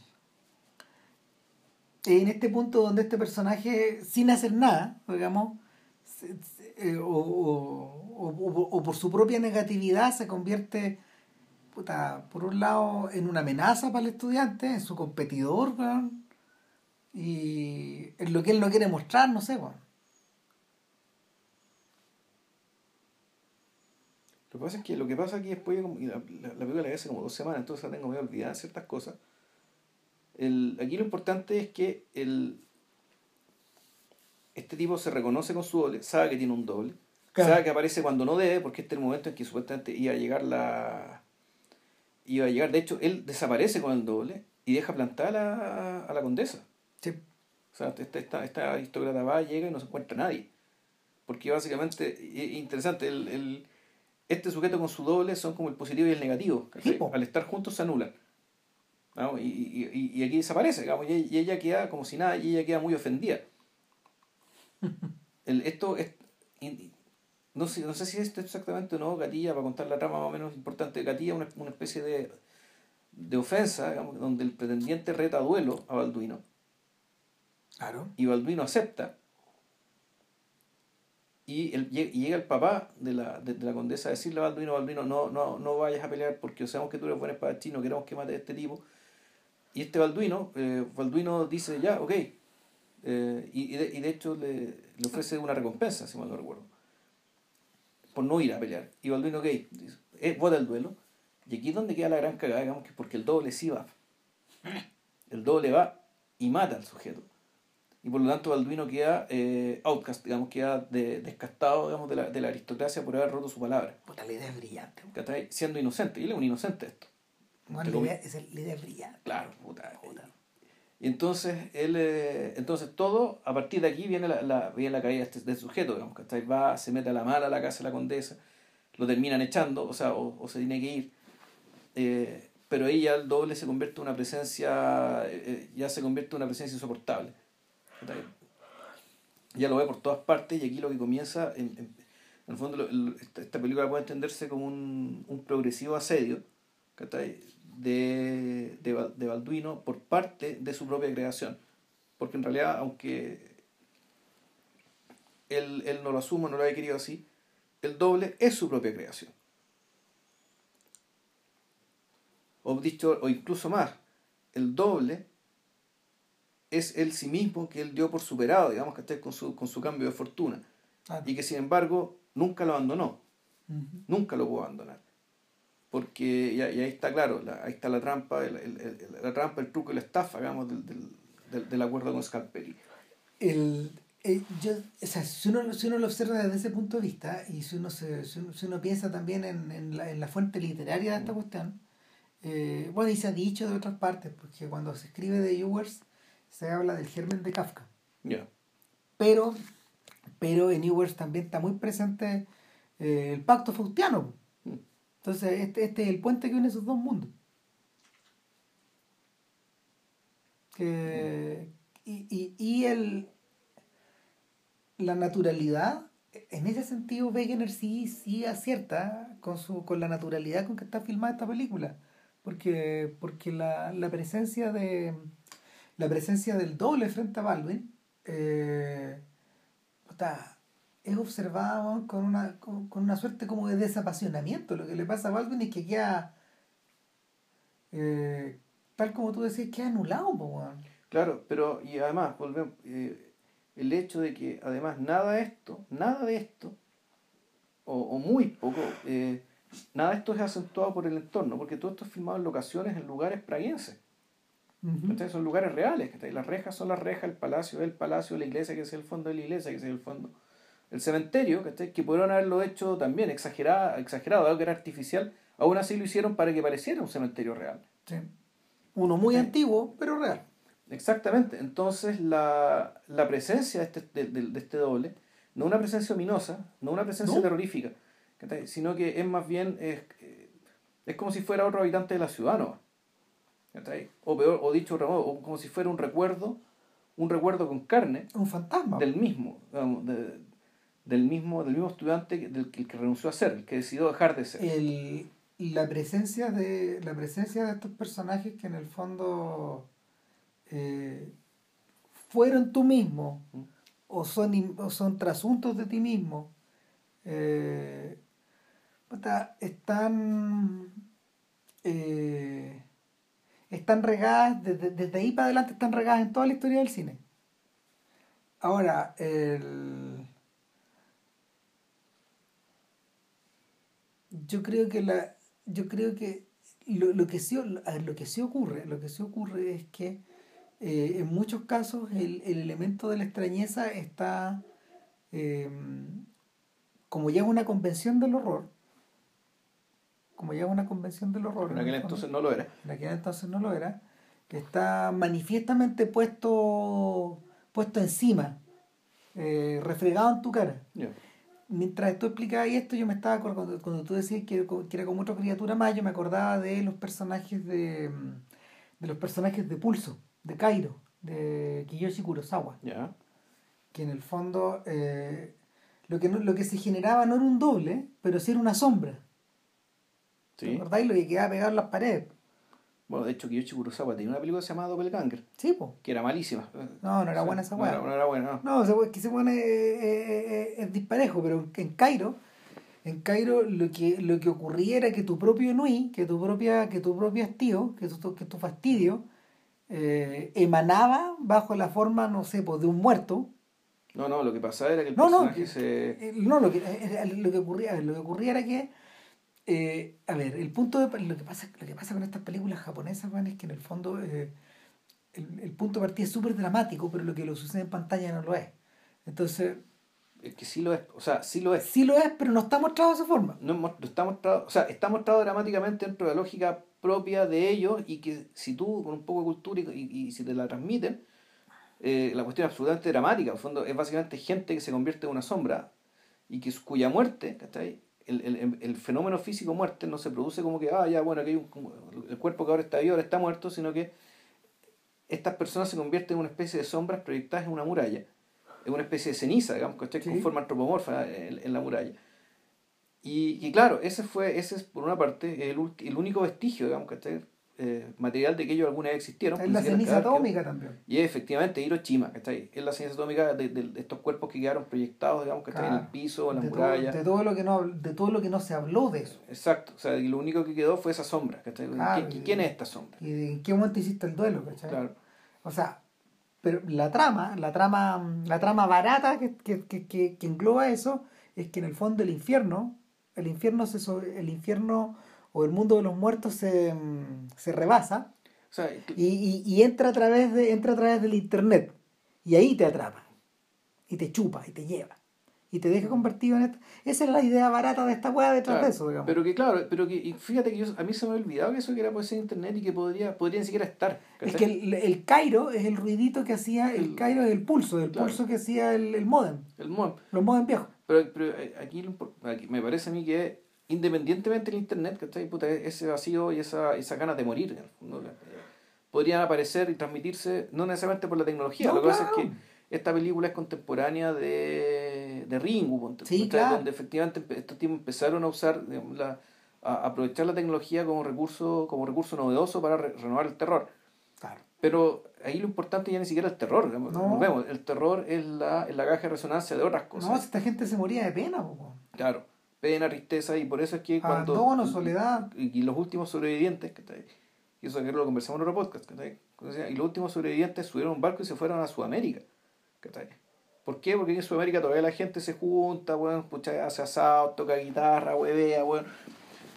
en este punto donde este personaje, sin hacer nada, digamos, se- se- eh, o- o- o- o por su propia negatividad se convierte, puta, por un lado, en una amenaza para el estudiante, en su competidor, weón, y en lo que él no quiere mostrar, no sé, weón. Lo que pasa es que lo que pasa aquí después, la, la, la película la hace como dos semanas, entonces la tengo medio olvidada ciertas cosas. El, aquí lo importante es que el, este tipo se reconoce con su doble, sabe que tiene un doble, Claro. sabe que aparece cuando no debe, porque este es el momento en que supuestamente iba a llegar la... Iba a llegar, de hecho, él desaparece con el doble y deja plantada a la, a la condesa. Sí. O sea, esta, esta, esta aristócrata va, llega y no se encuentra nadie. Porque básicamente, es interesante, el, el- este sujeto con su doble son como el positivo y el negativo. Al estar juntos se anulan. ¿no? Y, y, y- aquí desaparece, digamos, y, y ella queda como si nada, y ella queda muy ofendida. El, esto es... no sé, no sé si esto exactamente o no, Gatilla, para contar la trama más o menos importante, Gatilla es una, una especie de, de ofensa, digamos, donde el pretendiente reta a duelo a Balduino Claro. y Balduino acepta y, el, y llega el papá de la, de, de la condesa a decirle a Balduino, Balduino, no, no, no vayas a pelear porque sabemos que tú eres buen espadachín, no queremos que mates a este tipo. Y este Balduino, eh, Balduino dice, ya, ok. Eh, y, y, de, y de hecho le, le ofrece una recompensa, si mal no recuerdo, por no ir a pelear. Y Balduino, eh, vota el duelo. Y aquí es donde queda la gran cagada, digamos que porque el doble sí va. El doble va y mata al sujeto y por lo tanto Balduino queda eh, outcast, digamos, queda de- descastado digamos, de, la, de la aristocracia por haber roto su palabra, Puta, la idea es brillante. siendo inocente, y él es un inocente esto, Bueno, la, idea, esa- la idea es brillante. claro, puta. Puta. Entonces, él, eh, entonces todo, a partir de aquí viene la, viene la caída de este, del sujeto, digamos, ¿cachai? Va, se mete a la mala a la casa de la condesa, lo terminan echando, o sea, o, se tiene que ir. Eh, pero ahí ya el doble se convierte en una presencia, eh, ya se convierte en una presencia insoportable. Ya lo ve por todas partes y aquí lo que comienza, en, en, el fondo, esta película puede entenderse como un, un progresivo asedio ¿cachai? De, de, de Balduino por parte de su propia creación. Porque en realidad, aunque él, él no lo asuma, no lo haya querido así, el doble es su propia creación. O dicho, o incluso más, el doble es el sí mismo que él dio por superado, digamos, que con su, con su cambio de fortuna. Ah. Y que sin embargo nunca lo abandonó, nunca lo pudo abandonar. Porque y, ahí está claro, la- ahí está la trampa, el, el- el- la trampa, el truco y la estafa, digamos, del, del, del, acuerdo con Scalperi. el, el- yo, o sea, si, uno, si uno lo observa desde ese punto de vista y si uno, se, si uno, si uno piensa también en, en, la, en la fuente literaria de esta cuestión, eh, bueno, y se ha dicho de otras partes, porque cuando se escribe de Ewers se habla del germen de Kafka, Ya. pero, pero en Ewers también está muy presente eh, el pacto faustiano. Entonces, este, este es el puente que une esos dos mundos. Que, y, y, y el, la naturalidad, en ese sentido, Wegener sí, sí acierta con, su, con la naturalidad con que está filmada esta película. Porque, porque la, la presencia de la presencia del doble frente a Baldwin eh, puta, es observada weón, con una, con, con una suerte como de desapasionamiento. Lo que le pasa a Baldwin es que queda, eh, tal como tú decías, queda anulado. Claro, pero y además, volvemos, eh, el hecho de que además nada de esto, nada de esto, o, o muy poco, eh, nada de esto es acentuado por el entorno, porque todo esto es filmado en locaciones, en lugares praguenses. Ujú. ¿cachai? Son lugares reales. Las rejas son las rejas, el palacio es el palacio, la iglesia que es el fondo de la iglesia que es el fondo. El cementerio, ¿cachai? que pudieron haberlo hecho también exagerado, exagerado, algo que era artificial, aún así lo hicieron para que pareciera un cementerio real. Sí. Uno muy antiguo, pero real. Exactamente. Entonces la, la presencia de este, de, de- de este doble, no una presencia ominosa, no una presencia No. terrorífica, ¿cachai? sino que es más bien, es, es como si fuera otro habitante de la ciudad, ¿no? O peor, o dicho de otro modo, o como si fuera un recuerdo, un recuerdo con carne Un fantasma. del mismo, digamos, de- del mismo, del mismo estudiante del que, renunció a ser, el que decidió dejar de ser. el, la presencia de la presencia de estos personajes que en el fondo eh, fueron tú mismo Mm. o son o son trasuntos de ti mismo eh, están eh, están regadas desde, desde ahí para adelante están regadas en toda la historia del cine ahora el yo creo que la yo creo que lo, lo que sí lo que sí ocurre lo que sí ocurre es que eh, en muchos casos el, el elemento de la extrañeza está eh, como ya es una convención del horror como ya es una convención del horror en aquel entonces no lo era. en aquel entonces no lo era que está manifiestamente puesto puesto encima eh, refregado en tu cara. Mientras tú explicabas esto, yo me estaba acordando, cuando, tú decías que, que era como otra criatura más, yo me acordaba de los personajes de, de los personajes de Pulso, de Cairo, de Kiyoshi Kurosawa, que en el fondo eh, lo, que no- lo que se generaba no era un doble, pero sí era una sombra. ¿Te Sí. acordáis? Lo que quedaba pegado en las paredes. Bueno, de hecho, Kiyoshi Kurosawa tenía una película llamada Doppelganger, Sí, pues. que era malísima. No, no era buena esa no weá. No, era buena, no. No, pone- que se pone eh, eh, eh, es disparejo, pero en Cairo, en Cairo lo que, lo que ocurría era que tu propio nui, que tu propia, que tu propio hastío, que tu, que tu fastidio, eh, emanaba bajo la forma, no sé, pues de un muerto. No, no, lo que pasaba era que el No, no, personaje que- se... Eh, no, lo que, lo que ocurría, lo que ocurría era que, eh, a ver, el punto de, lo que pasa, lo que pasa con estas películas japonesas, man, es que en el fondo eh, el, el punto de partida es súper dramático, pero lo que lo sucede en pantalla no lo es. Entonces, Es que sí lo es, o sea, sí lo es. Sí lo es, pero no está mostrado de esa forma. No, no está mostrado, o sea, está mostrado dramáticamente dentro de la lógica propia de ellos y que si tú con un poco de cultura y, y- y si te la transmiten, eh, la cuestión es absolutamente dramática. En el fondo es básicamente gente que se convierte en una sombra y que cuya muerte, ¿cachai? El, el, el fenómeno físico muerte no se produce como que, ah, ya, bueno, aquí hay un, como- el cuerpo que ahora está vivo, ahora está muerto, sino que estas personas se convierten en una especie de sombras proyectadas en una muralla, en una especie de ceniza, digamos, ¿cachai? Con Sí. forma antropomorfa en, en la muralla. Y, y claro, ese fue, ese es por una parte el, el único vestigio, digamos, ¿cachai? Eh, material de que ellos alguna vez existieron. Es pues, la ceniza atómica también. Y es efectivamente Hiroshima, ¿cachai? Es la ceniza atómica de, de- de estos cuerpos que quedaron proyectados, digamos, que están en el Claro. piso, en las de, todo, murallas. de todo lo que no de todo lo que no se habló de eso. Exacto, o sea, y lo único que quedó fue esa sombra, ¿cachai? Claro, ¿Qui- y- ¿Quién es esta sombra? ¿Y en qué momento hiciste el duelo? ¿cachai? Claro. O sea, pero la trama, la trama, la trama barata que, que, que, que, que engloba eso es que en el fondo el infierno, el infierno se sobre- el infierno o el mundo de los muertos se, mm, se rebasa O sea, y, y, y entra a través de, entra a través del internet. Y ahí te atrapa. Y te chupa, y te lleva. Y te deja convertido en esto. Esa es la idea barata de esta weá detrás Claro, de eso, digamos. Pero que claro, pero que y fíjate que yo, a mí se me había olvidado que eso que era poesía de internet y que podría, podría ni siquiera estar. es que el, el Cairo es el ruidito que hacía, el El- Cairo es el pulso, el Claro. pulso que hacía el, el modem, El modem. los modem viejos. Pero, pero eh, aquí, aquí me parece a mí que independientemente del internet, ¿cachai? Puta, ese vacío y esa, esa ganas de morir, fondo, eh, podrían aparecer y transmitirse, no necesariamente por la tecnología, No, lo que pasa claro. es que esta película es contemporánea de, de Ringu, Sí, claro. donde efectivamente estos tipos empezaron a usar, digamos, la, a aprovechar la tecnología como recurso, como recurso novedoso para re- renovar el terror. Claro. Pero ahí lo importante ya ni siquiera es el terror, No. vemos, el terror es la, es la caja de resonancia de otras cosas. No, si esta gente se moría de pena, po, po. Claro, pena, tristeza, y por eso es que cuando. Abandono, soledad. Y, y los últimos sobrevivientes, ¿cachai? y eso que lo conversamos en otro podcast. O sea, y los últimos sobrevivientes subieron a un barco y se fueron a Sudamérica, ¿cachai? ¿Por qué? Porque en Sudamérica todavía la gente se junta, weón, pucha, hace asado, toca guitarra, huevea, weón.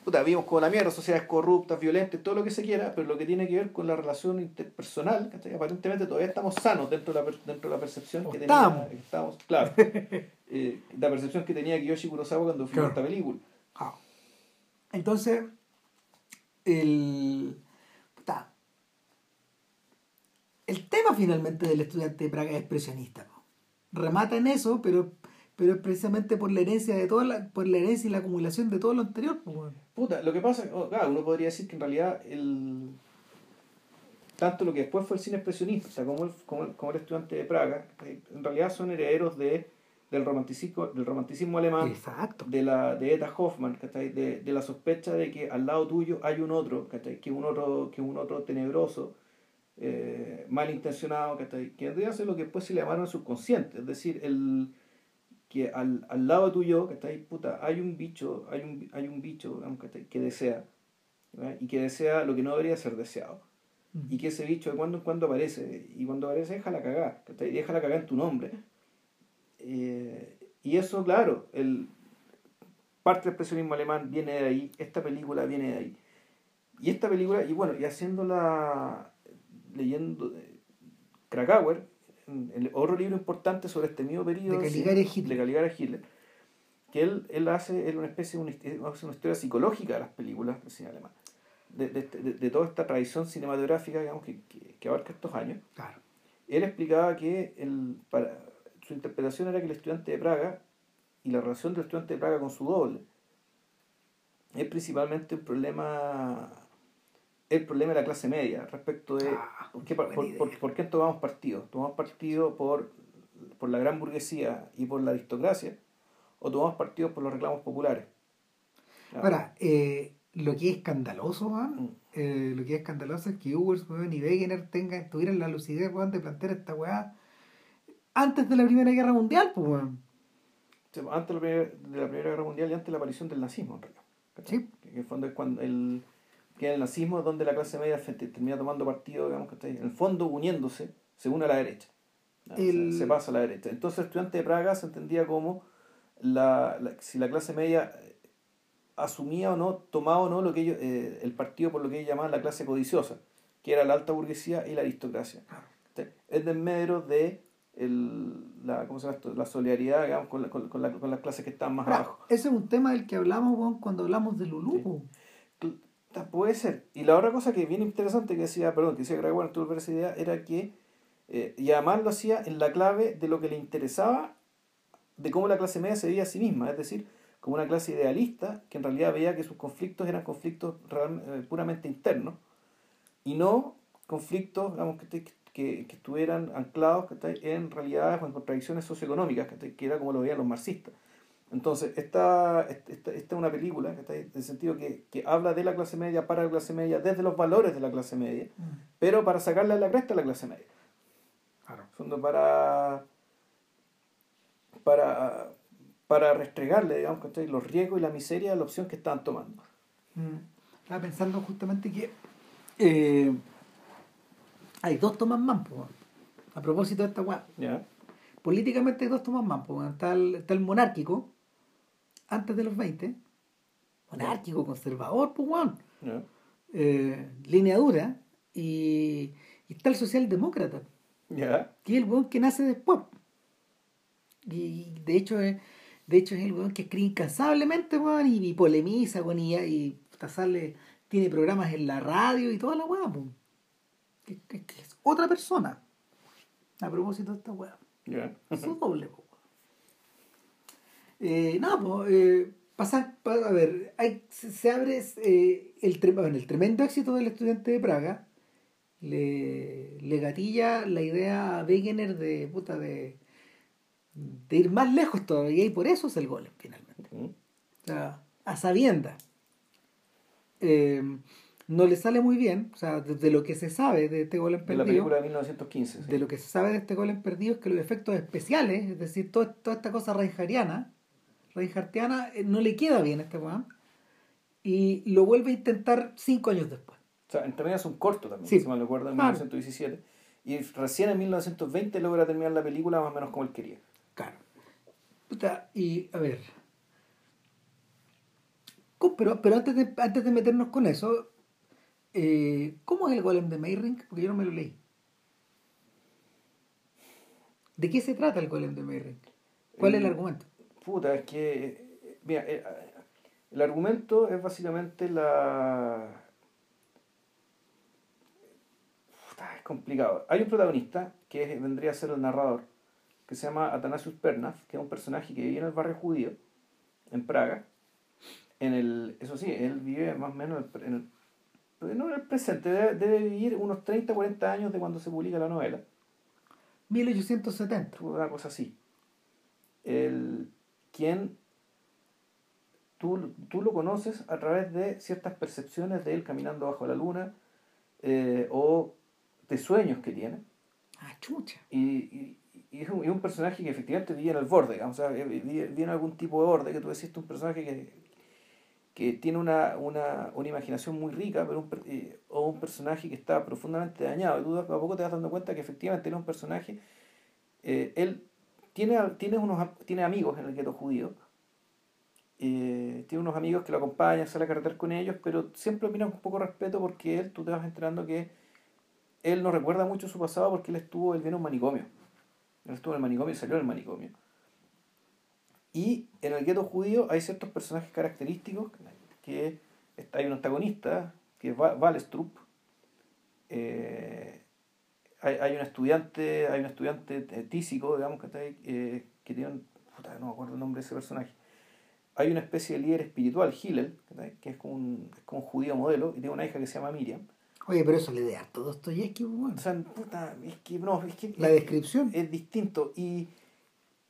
Puta, vimos como la mierda, sociedades corruptas, violentas, todo lo que se quiera, pero lo que tiene que ver con la relación interpersonal, ¿cachai? Aparentemente todavía estamos sanos dentro de la, dentro de la percepción O que estamos. Estamos, claro. Eh, la percepción que tenía Kiyoshi Kurosawa cuando filmó Claro. esta película. Ah. Entonces, el. puta, el tema finalmente del estudiante de Praga es expresionista. Remata en eso, pero, pero es precisamente por la herencia de toda la, por la herencia y la acumulación de todo lo anterior. weón. Puta, lo que pasa, oh, claro, uno podría decir que en realidad el tanto lo que después fue el cine expresionista, o sea, como el, como el, como el estudiante de Praga, eh, en realidad son herederos de, del romanticismo, del romanticismo alemán, Exacto. de la de Eta Hoffman. De, de la sospecha de que al lado tuyo hay un otro, ¿cachai? que un otro, que un otro tenebroso, eh, malintencionado, ¿cachai? que vendría a ser lo que después se le llamaron subconsciente, es decir, el que al, al lado tuyo, ¿cachai? Puta, hay un bicho, hay un, hay un bicho, que desea, ¿verdad? y que desea lo que no debería ser deseado. Y que ese bicho de cuando en cuando aparece, y cuando aparece deja la cagada, deja la cagada en tu nombre. Eh, y eso, claro, el, parte del expresionismo alemán viene de ahí, esta película viene de ahí. Y esta película, y bueno, y haciéndola, leyendo eh, Krakauer, en otro libro importante sobre este mismo periodo De Caligari a Hitler. de Caligari a Hitler, que él, él hace él una especie una, hace una historia psicológica de las películas del cine alemán, de, de, de- de toda esta tradición cinematográfica digamos, que, que, que abarca estos años. Claro. Él explicaba que el, para, su interpretación era que el estudiante de Praga y la relación del estudiante de Praga con su doble es principalmente un problema el problema de la clase media respecto de Ah, por, qué, por, por- por qué tomamos partido. ¿Tomamos partido por, por la gran burguesía y por la aristocracia? ¿O tomamos partido por los reclamos populares? Claro. Ahora, eh, lo que es escandaloso, weón, Mm. eh, lo que es escandaloso es que weón, y Wegener tengan, tuvieran la lucidez weón, de plantear esta weá antes de la Primera Guerra Mundial, pues weón. Sí, Antes de la, primera, Guerra Mundial y antes de la aparición del nazismo, en realidad. Sí. Que en el fondo es cuando el, que el nazismo es donde la clase media termina tomando partido, digamos que está ahí, en el fondo uniéndose, se une a la derecha. ¿no? El- Se, se pasa a la derecha. Entonces el estudiante de Praga se entendía como la, la- si la clase media eh, asumía o no, tomaba o no lo que ellos, eh, el partido por lo que ellos llamaban la clase codiciosa, que era la alta burguesía y la aristocracia. Es de medio de el, la, ¿cómo se llama esto? la solidaridad digamos, con, la- con, con la- con las clases que están más Ahora, abajo. ese es un tema del que hablamos cuando hablamos de Lulú. Sí. Puede ser. Y la otra cosa que es bien interesante que decía, perdón, que decía Greg Warner, tuve esa idea, era que, eh, y además lo hacía en la clave de lo que le interesaba, de cómo la clase media se veía a sí misma, es decir, como una clase idealista que en realidad veía que sus conflictos eran conflictos real- eh, puramente internos y no conflictos, digamos, que, te- que, que estuvieran anclados ¿cachai? en realidades o en contradicciones socioeconómicas, ¿cachai? que era como lo veían los marxistas. Entonces, esta, esta, esta es una película, que en el sentido que, que, habla de la clase media para la clase media, desde los valores de la clase media, mm. pero para sacarle a la cresta a la clase media. Claro. para, para, para restregarle, digamos, los riesgos y la miseria a la opción que estaban tomando. Mm. Estaba pensando justamente que eh, hay dos tomas más, a propósito de esta weá. Políticamente hay dos tomas más, está, el, está el monárquico, antes de los 20, monárquico, conservador, pues, bueno. Eh, línea dura, y, y, está el socialdemócrata, que es el weón que nace después. Y de hecho es, de hecho es el weón que escribe incansablemente, weón, y, polemiza, con y, y sale, tiene programas en la radio y toda la weón, que, es otra persona. A propósito de esta weón. Es doble, eh, no, pues, eh, pasa, a ver, hay, se, abre eh, el, el tremendo éxito del estudiante de Praga, le, le gatilla la idea a Wegener de, puta, de, de ir más lejos todavía y por eso es el golem finalmente. O sea, a sabienda. No le sale muy bien, o sea, de, lo que se sabe de este golem perdido. De la película de 1915. De lo que se sabe de este golem perdido es que los efectos especiales, es decir, toda, toda esta cosa reinhariana, Reinhardtiana eh, no le queda bien a este weón y lo vuelve a intentar cinco años después. O sea, en es un corto también, si mal recuerdo, en 1917. Y recién en 1920 logra terminar la película más o menos como él quería. Claro. y a ver. Pero, pero antes, de, antes de meternos con eso, eh, ¿cómo es el golem de Mayring? Porque yo no me lo leí. ¿De qué se trata el golem de Mayring? ¿Cuál es el argumento? Puta, es que. Mira, eh, el, argumento es básicamente la. Puta, es complicado. Hay un protagonista que vendría a ser el narrador, que se llama Atanasius Pernath, que es un personaje que vive en el barrio judío, en Praga. En el, eso sí, él vive más o menos en el, no en el presente, debe, debe, vivir unos 30, 40 años de cuando se publica la novela. 1870. Una cosa así. El, quien tú, tú, lo conoces a través de ciertas percepciones de él caminando bajo la luna eh, o de sueños que tiene. Ah, chucha. Y, y, es, un, personaje que efectivamente vive en el borde, o sea, vive, en algún tipo de borde, que tú decís, un personaje que, que tiene una, una, una, imaginación muy rica, pero un, eh, o un personaje que está profundamente dañado. Y tú a poco te vas dando cuenta que efectivamente era un personaje, eh, él tiene, tiene, unos, tiene amigos en el gueto judío, eh, tiene unos amigos que lo acompañan, sale a carretear con ellos, pero siempre mira con poco respeto porque él, tú te vas enterando que él no recuerda mucho su pasado porque él estuvo, él un manicomio. Él estuvo en el manicomio y salió del manicomio. Y en el gueto judío hay ciertos personajes característicos que hay un antagonista, que es Walestrup, eh, hay, hay un estudiante, hay un estudiante tísico, digamos, que está ahí, eh, que tiene un, puta, no me acuerdo el nombre de ese personaje. Hay una especie de líder espiritual, Hillel, que es como, un, es como un judío modelo, y tiene una hija que se llama Miriam. Oye, pero eso le da todo esto y es que bueno. O sea, puta, es que no, es que. La descripción. Es distinto. Y,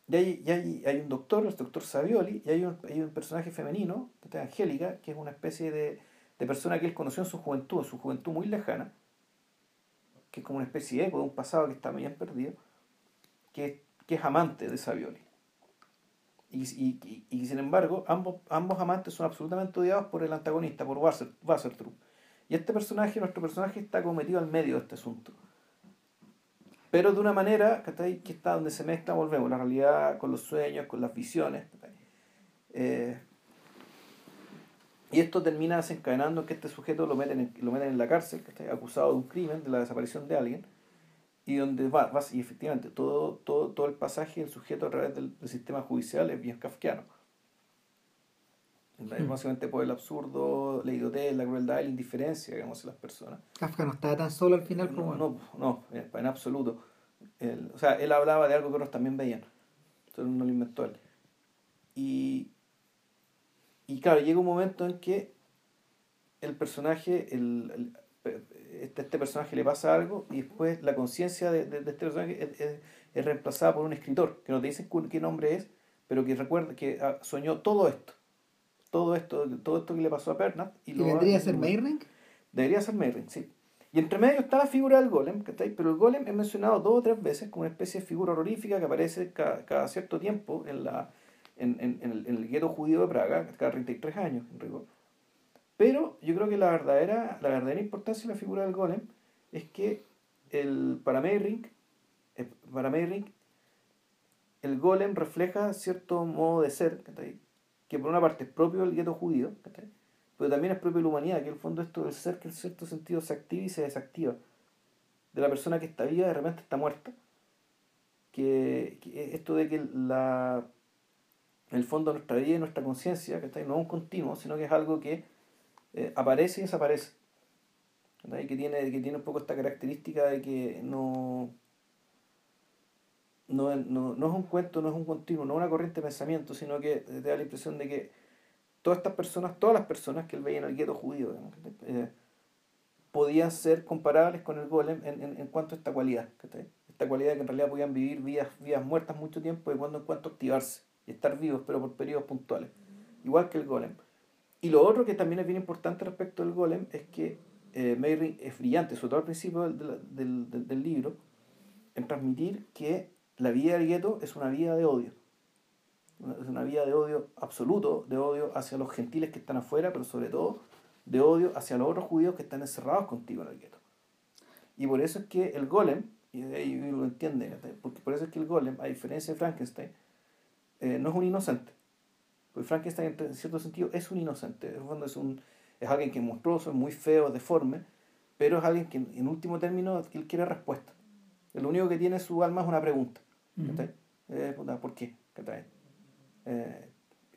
y hay, hay, hay, un doctor, el doctor Savioli, y hay un, hay un personaje femenino, Angélica, que es una especie de, de persona que él conoció en su juventud, en su juventud muy lejana, que es como una especie de eco de un pasado que está bien perdido, que, que es amante de Savioli. Y, y, y, sin embargo, ambos, ambos amantes son absolutamente odiados por el antagonista, por Wassertrup. Y este personaje, nuestro personaje, está cometido al medio de este asunto. Pero de una manera que está, ahí, que está donde se mezcla, volvemos, la realidad con los sueños, con las visiones. Eh, y esto termina desencadenando que este sujeto lo meten en, lo meten en la cárcel, está acusado de un crimen, de la desaparición de alguien, y donde va, va y efectivamente todo, todo, todo el pasaje del sujeto a través del, sistema judicial es bien kafkiano. Hmm. Básicamente por el absurdo, la idiotez, la crueldad y la indiferencia, digamos, de las personas. Kafka no estaba tan solo al final como... No, no, en absoluto. o sea, él hablaba de algo que otros también veían. Entonces no lo inventó él. Y, y claro, llega un momento en que el personaje, el, este, este, personaje le pasa algo y después la conciencia de, este personaje es, reemplazada por un escritor, que no te dicen qué nombre es, pero que recuerda que ah, soñó todo esto. Todo esto, todo esto que le pasó a Pernat. ¿Y, lo vendría a ser Mayring? Debería ser Mayring, sí. Y entre medio está la figura del golem, pero el golem es mencionado dos o tres veces como una especie de figura horrorífica que aparece cada, cierto tiempo en, la, en, en, en el, gueto judío de Praga, cada 33 años en rigor. Pero yo creo que la verdadera, la verdadera importancia de la figura del golem es que el, para Mayring, eh, para el golem refleja cierto modo de ser, que por una parte es propio del gueto judío, pero también es propio de la humanidad, que el fondo esto del ser que en cierto sentido se activa y se desactiva. De la persona que está viva de repente está muerta. Que, esto de que la, el fondo de nuestra vida y nuestra conciencia, que no es un continuo, sino que es algo que eh, aparece y desaparece. Que tiene, que tiene un poco esta característica de que no, no, no, no es un cuento, no es un continuo, no es una corriente de pensamiento, sino que te da la impresión de que todas estas personas, todas las personas que él veía en el gueto judío, eh, podían ser comparables con el golem en, en, en cuanto a esta cualidad. Esta cualidad que en realidad podían vivir vidas, vidas muertas mucho tiempo y cuando en cuanto activarse y estar vivos, pero por periodos puntuales. Igual que el golem. Y lo otro que también es bien importante respecto del golem es que eh, es brillante, sobre todo al principio del, del, del libro, en transmitir que la vida del gueto es una vida de odio es una vida de odio absoluto, de odio hacia los gentiles que están afuera, pero sobre todo de odio hacia los otros judíos que están encerrados contigo en el gueto. Y por eso es que el golem, y ahí lo entiende, porque por eso es que el golem, a diferencia de Frankenstein, eh, no es un inocente. Porque Frankenstein en cierto sentido es un inocente, en el es, un, es alguien que es monstruoso, es muy feo, deforme, pero es alguien que en último término él quiere respuesta. Lo único que tiene su alma es una pregunta. Eh, ¿Por qué? ¿Qué eh,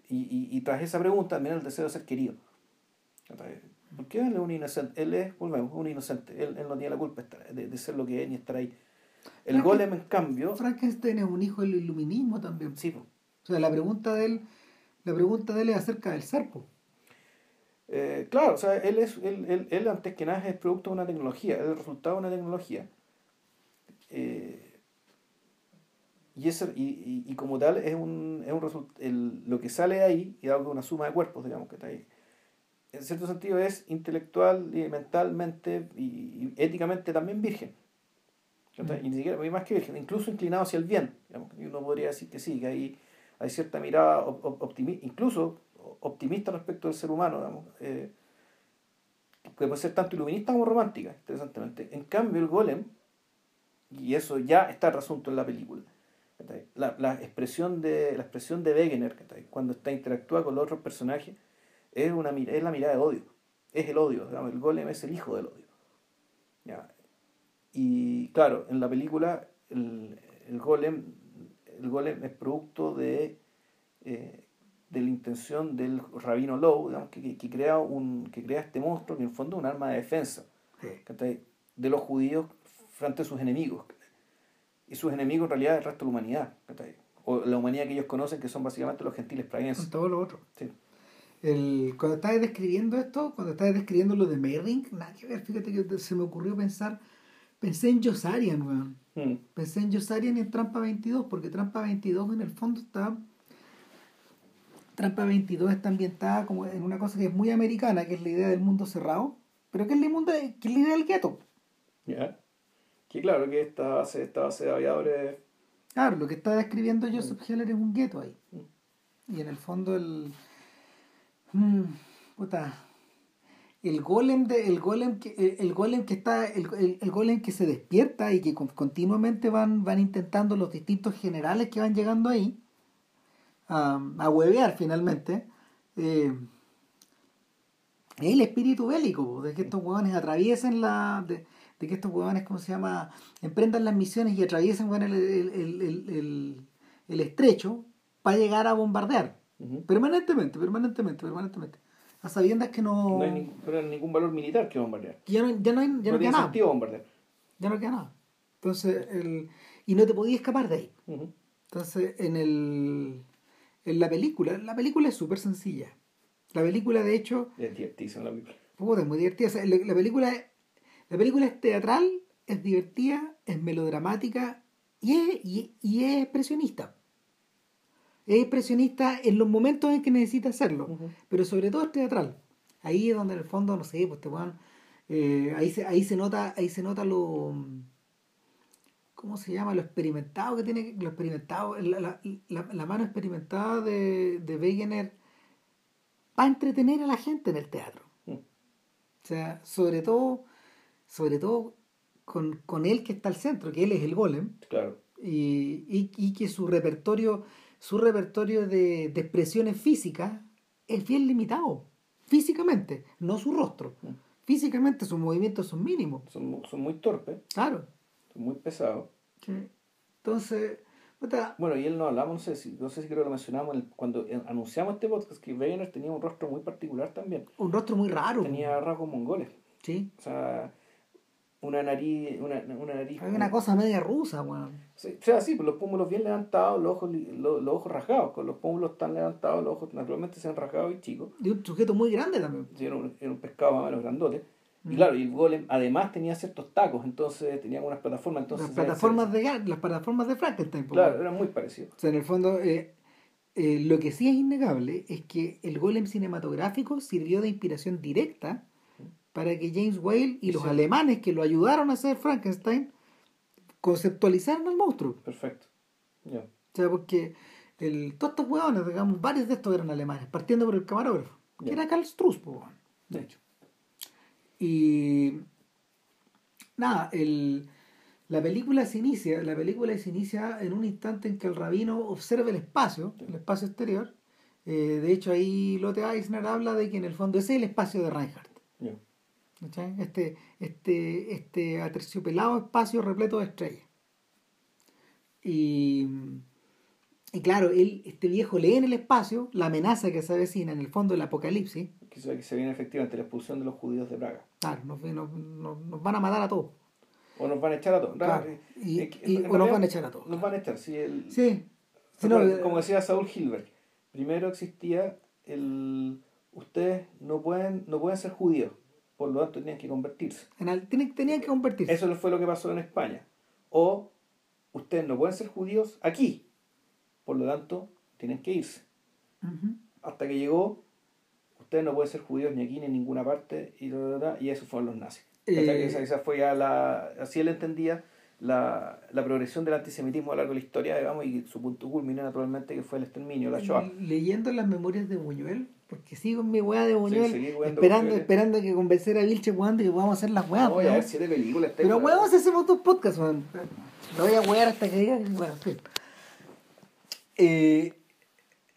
y, y, tras esa pregunta también el deseo de ser querido. ¿Por qué él es un inocente? Él es, volvemos, un inocente. Él, él no tiene la culpa de, de, ser lo que es ni estar ahí. El golem, en cambio. Frankenstein es un hijo del iluminismo también. Sí. O sea, la pregunta de él, la pregunta de él es acerca del serpo. Eh, claro, o sea, él, es, él, él, él, antes que nada es producto de una tecnología, es el resultado de una tecnología. Eh, y, eso, y, y, como tal es un, es un el, lo que sale de ahí, y algo una suma de cuerpos, digamos, que está ahí. En cierto sentido es intelectual y mentalmente y, éticamente también virgen. Y ni siquiera, más que virgen, incluso inclinado hacia el bien. Digamos, y uno podría decir que sí, que hay, hay cierta mirada optimista, incluso optimista respecto del ser humano, digamos, eh, que puede ser tanto iluminista como romántica, interesantemente. En cambio, el golem, y eso ya está resuelto en la película, la, la, expresión de, la expresión de Wegener, cuando está interactúa con los otros personajes, es, una, es la mirada de odio. Es el odio, el golem es el hijo del odio. Y claro, en la película el, el, golem, el golem es producto de, eh, de la intención del rabino Lowe, que, que, crea un, que crea este monstruo que en el fondo es un arma de defensa de los judíos frente a sus enemigos y sus enemigos en realidad es el resto de la humanidad. O la humanidad que ellos conocen, que son básicamente los gentiles praguenses. Todo lo otro. Sí. El, cuando estabas describiendo esto, cuando estabas describiendo lo de Mayring, nada que ver, fíjate que se me ocurrió pensar, pensé en Josarian, weón. Mm. Pensé en Josarian y en Trampa 22, porque Trampa 22 en el fondo está... Trampa 22 está ambientada como en una cosa que es muy americana, que es la idea del mundo cerrado, pero que es la, mundo, que es la idea del gueto. Ya. Y claro, que esta base, esta base de aviadores... Claro, lo que está describiendo Joseph mm. Heller es un gueto ahí. Mm. Y en el fondo el... Mm, puta, el golem de, el golem que el, golem que está el, el, golem que se despierta y que continuamente van van intentando los distintos generales que van llegando ahí a, a huevear finalmente eh, el espíritu bélico de que estos huevones atraviesen la de que estos huevones, ¿cómo se llama?, emprendan las misiones y atraviesen el, el, el, estrecho para llegar a bombardear. Permanentemente, permanentemente, permanentemente. A sabiendas que no... No hay pero ningún valor militar que bombardear. Ya no, ya no, hay, ya no, queda nada. bombardear. Ya no queda nada. Entonces, el, y no te podías escapar de ahí. Entonces, en, el, en la película, la película es súper sencilla. La película, de hecho... Es divertida la película. es muy divertida. la, la película la película es teatral, es divertida, es melodramática y es, y, es expresionista. Es expresionista en los momentos en que necesita hacerlo, pero sobre todo es teatral. Ahí es donde en el fondo, no sé, pues te van. ahí, se, ahí se nota, ahí se nota lo. ¿Cómo se llama? Lo experimentado que tiene. Lo experimentado. La, la, la- la mano experimentada de, de Wegener para entretener a la gente en el teatro. Mm. O sea, sobre todo, sobre todo con, con él que está al centro, que él es el golem, Claro. y, y, y que su repertorio, su repertorio de, de expresiones físicas es bien limitado, físicamente, no su rostro. Mm. Físicamente sus movimientos son mínimos, Son, son muy torpes, claro. son muy pesados. Sí. Entonces, Bueno, y él no hablamos, no sé si, no sé si creo que lo mencionamos el- cuando anunciamos este podcast, que Wegener tenía un rostro muy particular también. un rostro muy raro. Tenía rasgos mongoles. Sí. O sea, una nariz, una, una nariz. Hay una cosa media rusa, weón. O sea, sí, pues los pómulos bien levantados, los ojos, los, los ojos rasgados. Con los pómulos tan levantados, los ojos naturalmente se han rasgado y chicos. De un sujeto muy grande también. Sí, Era un, era un pescado más o menos grandote. Y Mm. claro, y el golem además tenía ciertos tacos, entonces tenía unas plataformas. Entonces, las plataformas de las plataformas de Frankenstein. Claro, eran muy parecidos. O sea, en el fondo, eh, eh, lo que sí es innegable es que el golem cinematográfico sirvió de inspiración directa para que James Whale y los Sí. alemanes que lo ayudaron a hacer Frankenstein conceptualizaran al monstruo. Perfecto. Ya. O sea, porque el, todos estos hueones, digamos, varios de estos eran alemanes, partiendo por el camarógrafo, que Ya. era Karl Struss, weón. De hecho. Y nada, el, la película se inicia, la película se inicia en un instante en que el rabino observa el espacio, el espacio exterior. Eh, de hecho, ahí Lotte Eisner habla de que en el fondo ese es el espacio de Reinhardt. Este, este, este aterciopelado espacio repleto de estrellas. Y, y claro, él, este viejo lee en el espacio la amenaza que se avecina en el fondo del apocalipsis. Que se, que se viene efectivamente la expulsión de los judíos de Praga. Claro, nos, nos- nos- van a matar a todos. O nos van a echar a todos. Claro, y- es que, y- en o nos van a echar a todos. Nos van a echar, sí. El, Sí. No, eh, como decía Saúl Hilberg, primero existía el... Ustedes no pueden, no pueden ser judíos, por lo tanto tenían que convertirse. tenían que convertirse. Eso fue lo que pasó en España. O ustedes no pueden ser judíos aquí, por lo tanto tienen que irse. Hasta que llegó, ustedes no pueden ser judíos ni aquí ni en ninguna parte, y, ta, ta, ta, y eso fueron los nazis. Eh, esa, esa fue ya la... Así él entendía la, la progresión del antisemitismo a lo largo de la historia, digamos, y su punto culminó naturalmente que fue el exterminio, la Shoah. Leyendo las memorias de Buñuel, porque sigo en mi weá de Buñuel, esperando, Buñuel. esperando que convencer a Vilche weón de que podamos hacer las weas. Voy a ver siete películas. Pero weón, si hacemos dos podcasts, weón. Lo voy a wear hasta que diga que bueno, en fin. Eh,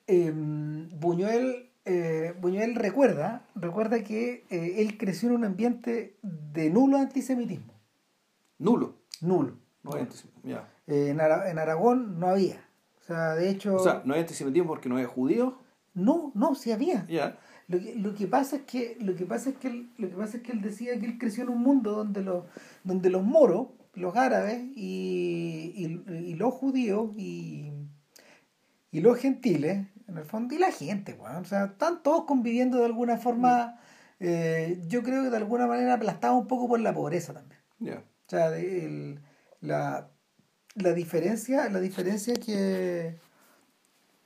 em, Buñuel, eh, Buñuel recuerda, recuerda que eh, él creció en un ambiente de nulo antisemitismo. Nulo. Nulo. No hay antisemitismo. Ya. En, Ara- en Aragón no había. O sea, de hecho. O sea, no hay antisemitismo porque no hay judíos. No, no, sí había. Lo que, lo que pasa es que lo que pasa es que él, lo que pasa es que él decía que él creció en un mundo donde los donde los moros, los árabes y, y, y los judíos y, y los gentiles, en el fondo, y la gente, weón, o sea, están todos conviviendo de alguna forma, eh, yo creo que de alguna manera aplastados un poco por la pobreza también. Ya. O sea, el- la, la diferencia, la diferencia que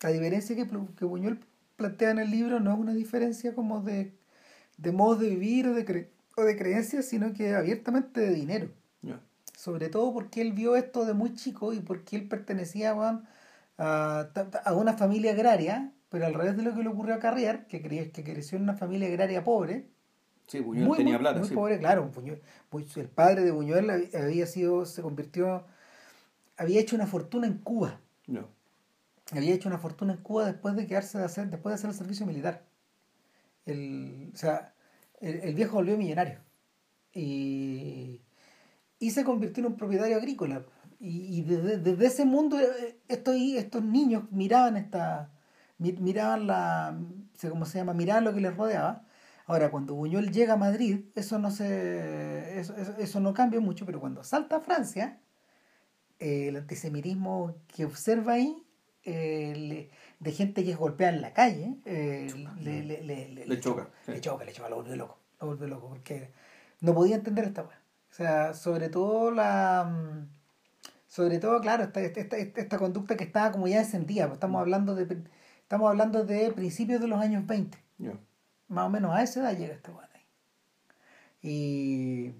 la diferencia que, que Buñuel plantea en el libro no es una diferencia como de, de modos de vivir o de, cre- o de creencias, sino que abiertamente de dinero. Sobre todo porque él vio esto de muy chico y porque él pertenecía a, a una familia agraria, pero al revés de lo que le ocurrió a Carrier, que, cre- que creció en una familia agraria pobre, Sí, Buñuel muy, tenía muy- plata. muy sí. pobre, claro. Buñuel- Bu- el padre de Buñuel hab- había sido, se convirtió, había hecho una fortuna en Cuba. Había hecho una fortuna en Cuba después de quedarse hacer, después de hacer el servicio militar. El, o sea, el, el viejo volvió millonario. Y, y se convirtió en un propietario agrícola. Y, y desde, desde ese mundo eh, estos, estos niños miraban esta mi- miraban la cómo se llama miraban lo que les rodeaba ahora cuando Buñuel llega a Madrid eso no se eso, eso, eso no cambia mucho pero cuando salta a Francia eh, el antisemitismo que observa ahí eh, le- de gente que es golpeada en la calle eh, le, le, le, le- Le choca, sí. le choca le choca lo volvió loco lo volvió loco porque no podía entender esta weá o sea sobre todo la mm, Sobre todo, claro, esta, esta, esta, esta conducta que estaba como ya encendida, pues estamos hablando de estamos hablando de principios de los años 20. Ya. Más o menos a esa edad llega este weón ahí. Y,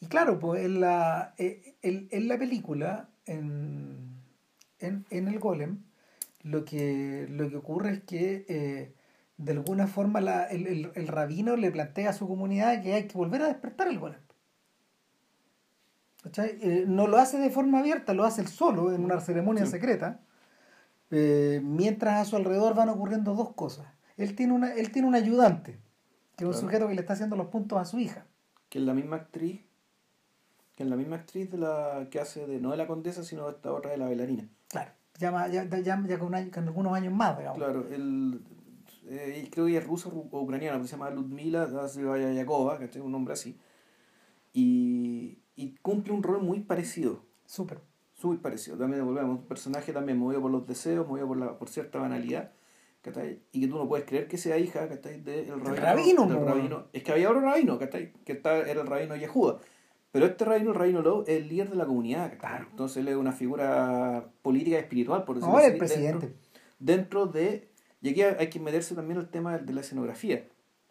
y claro, pues en la, eh, en, en la película, en, en, en el golem, lo que, lo que ocurre es que eh, de alguna forma la, el, el, el rabino le plantea a su comunidad que hay que volver a despertar el golem. Eh, no lo hace de forma abierta, lo hace él solo en una ceremonia Sí. secreta, eh, mientras a su alrededor van ocurriendo dos cosas. Él tiene, una, él tiene un ayudante, que es un Claro. sujeto que le está haciendo los puntos a su hija. Que es la misma actriz. Que es la misma actriz de la que hace de no de la condesa, sino de esta otra de la bailarina. Ya, ya, ya, ya- con, año- con algunos años más, digamos. Claro, el, eh, creo que es ruso o ucraniano, que se llama Ludmila Yakova, que es un nombre así. Y, y cumple un rol muy parecido, Súper. muy parecido. También volvemos, un personaje también movido por los deseos, movido por, la, por cierta banalidad. ¿cachai? Y que tú no puedes creer que sea hija ¿cachai? del rabino. rabino, del rabino. Es que había otro rabino, ¿cachai? que está, era el rabino Yehuda. Pero este rabino, el rabino Lowe, es el líder de la comunidad. Claro. Entonces él es una figura política y espiritual, por decirlo el así, presidente. dentro, dentro de y aquí hay que meterse también el tema de la escenografía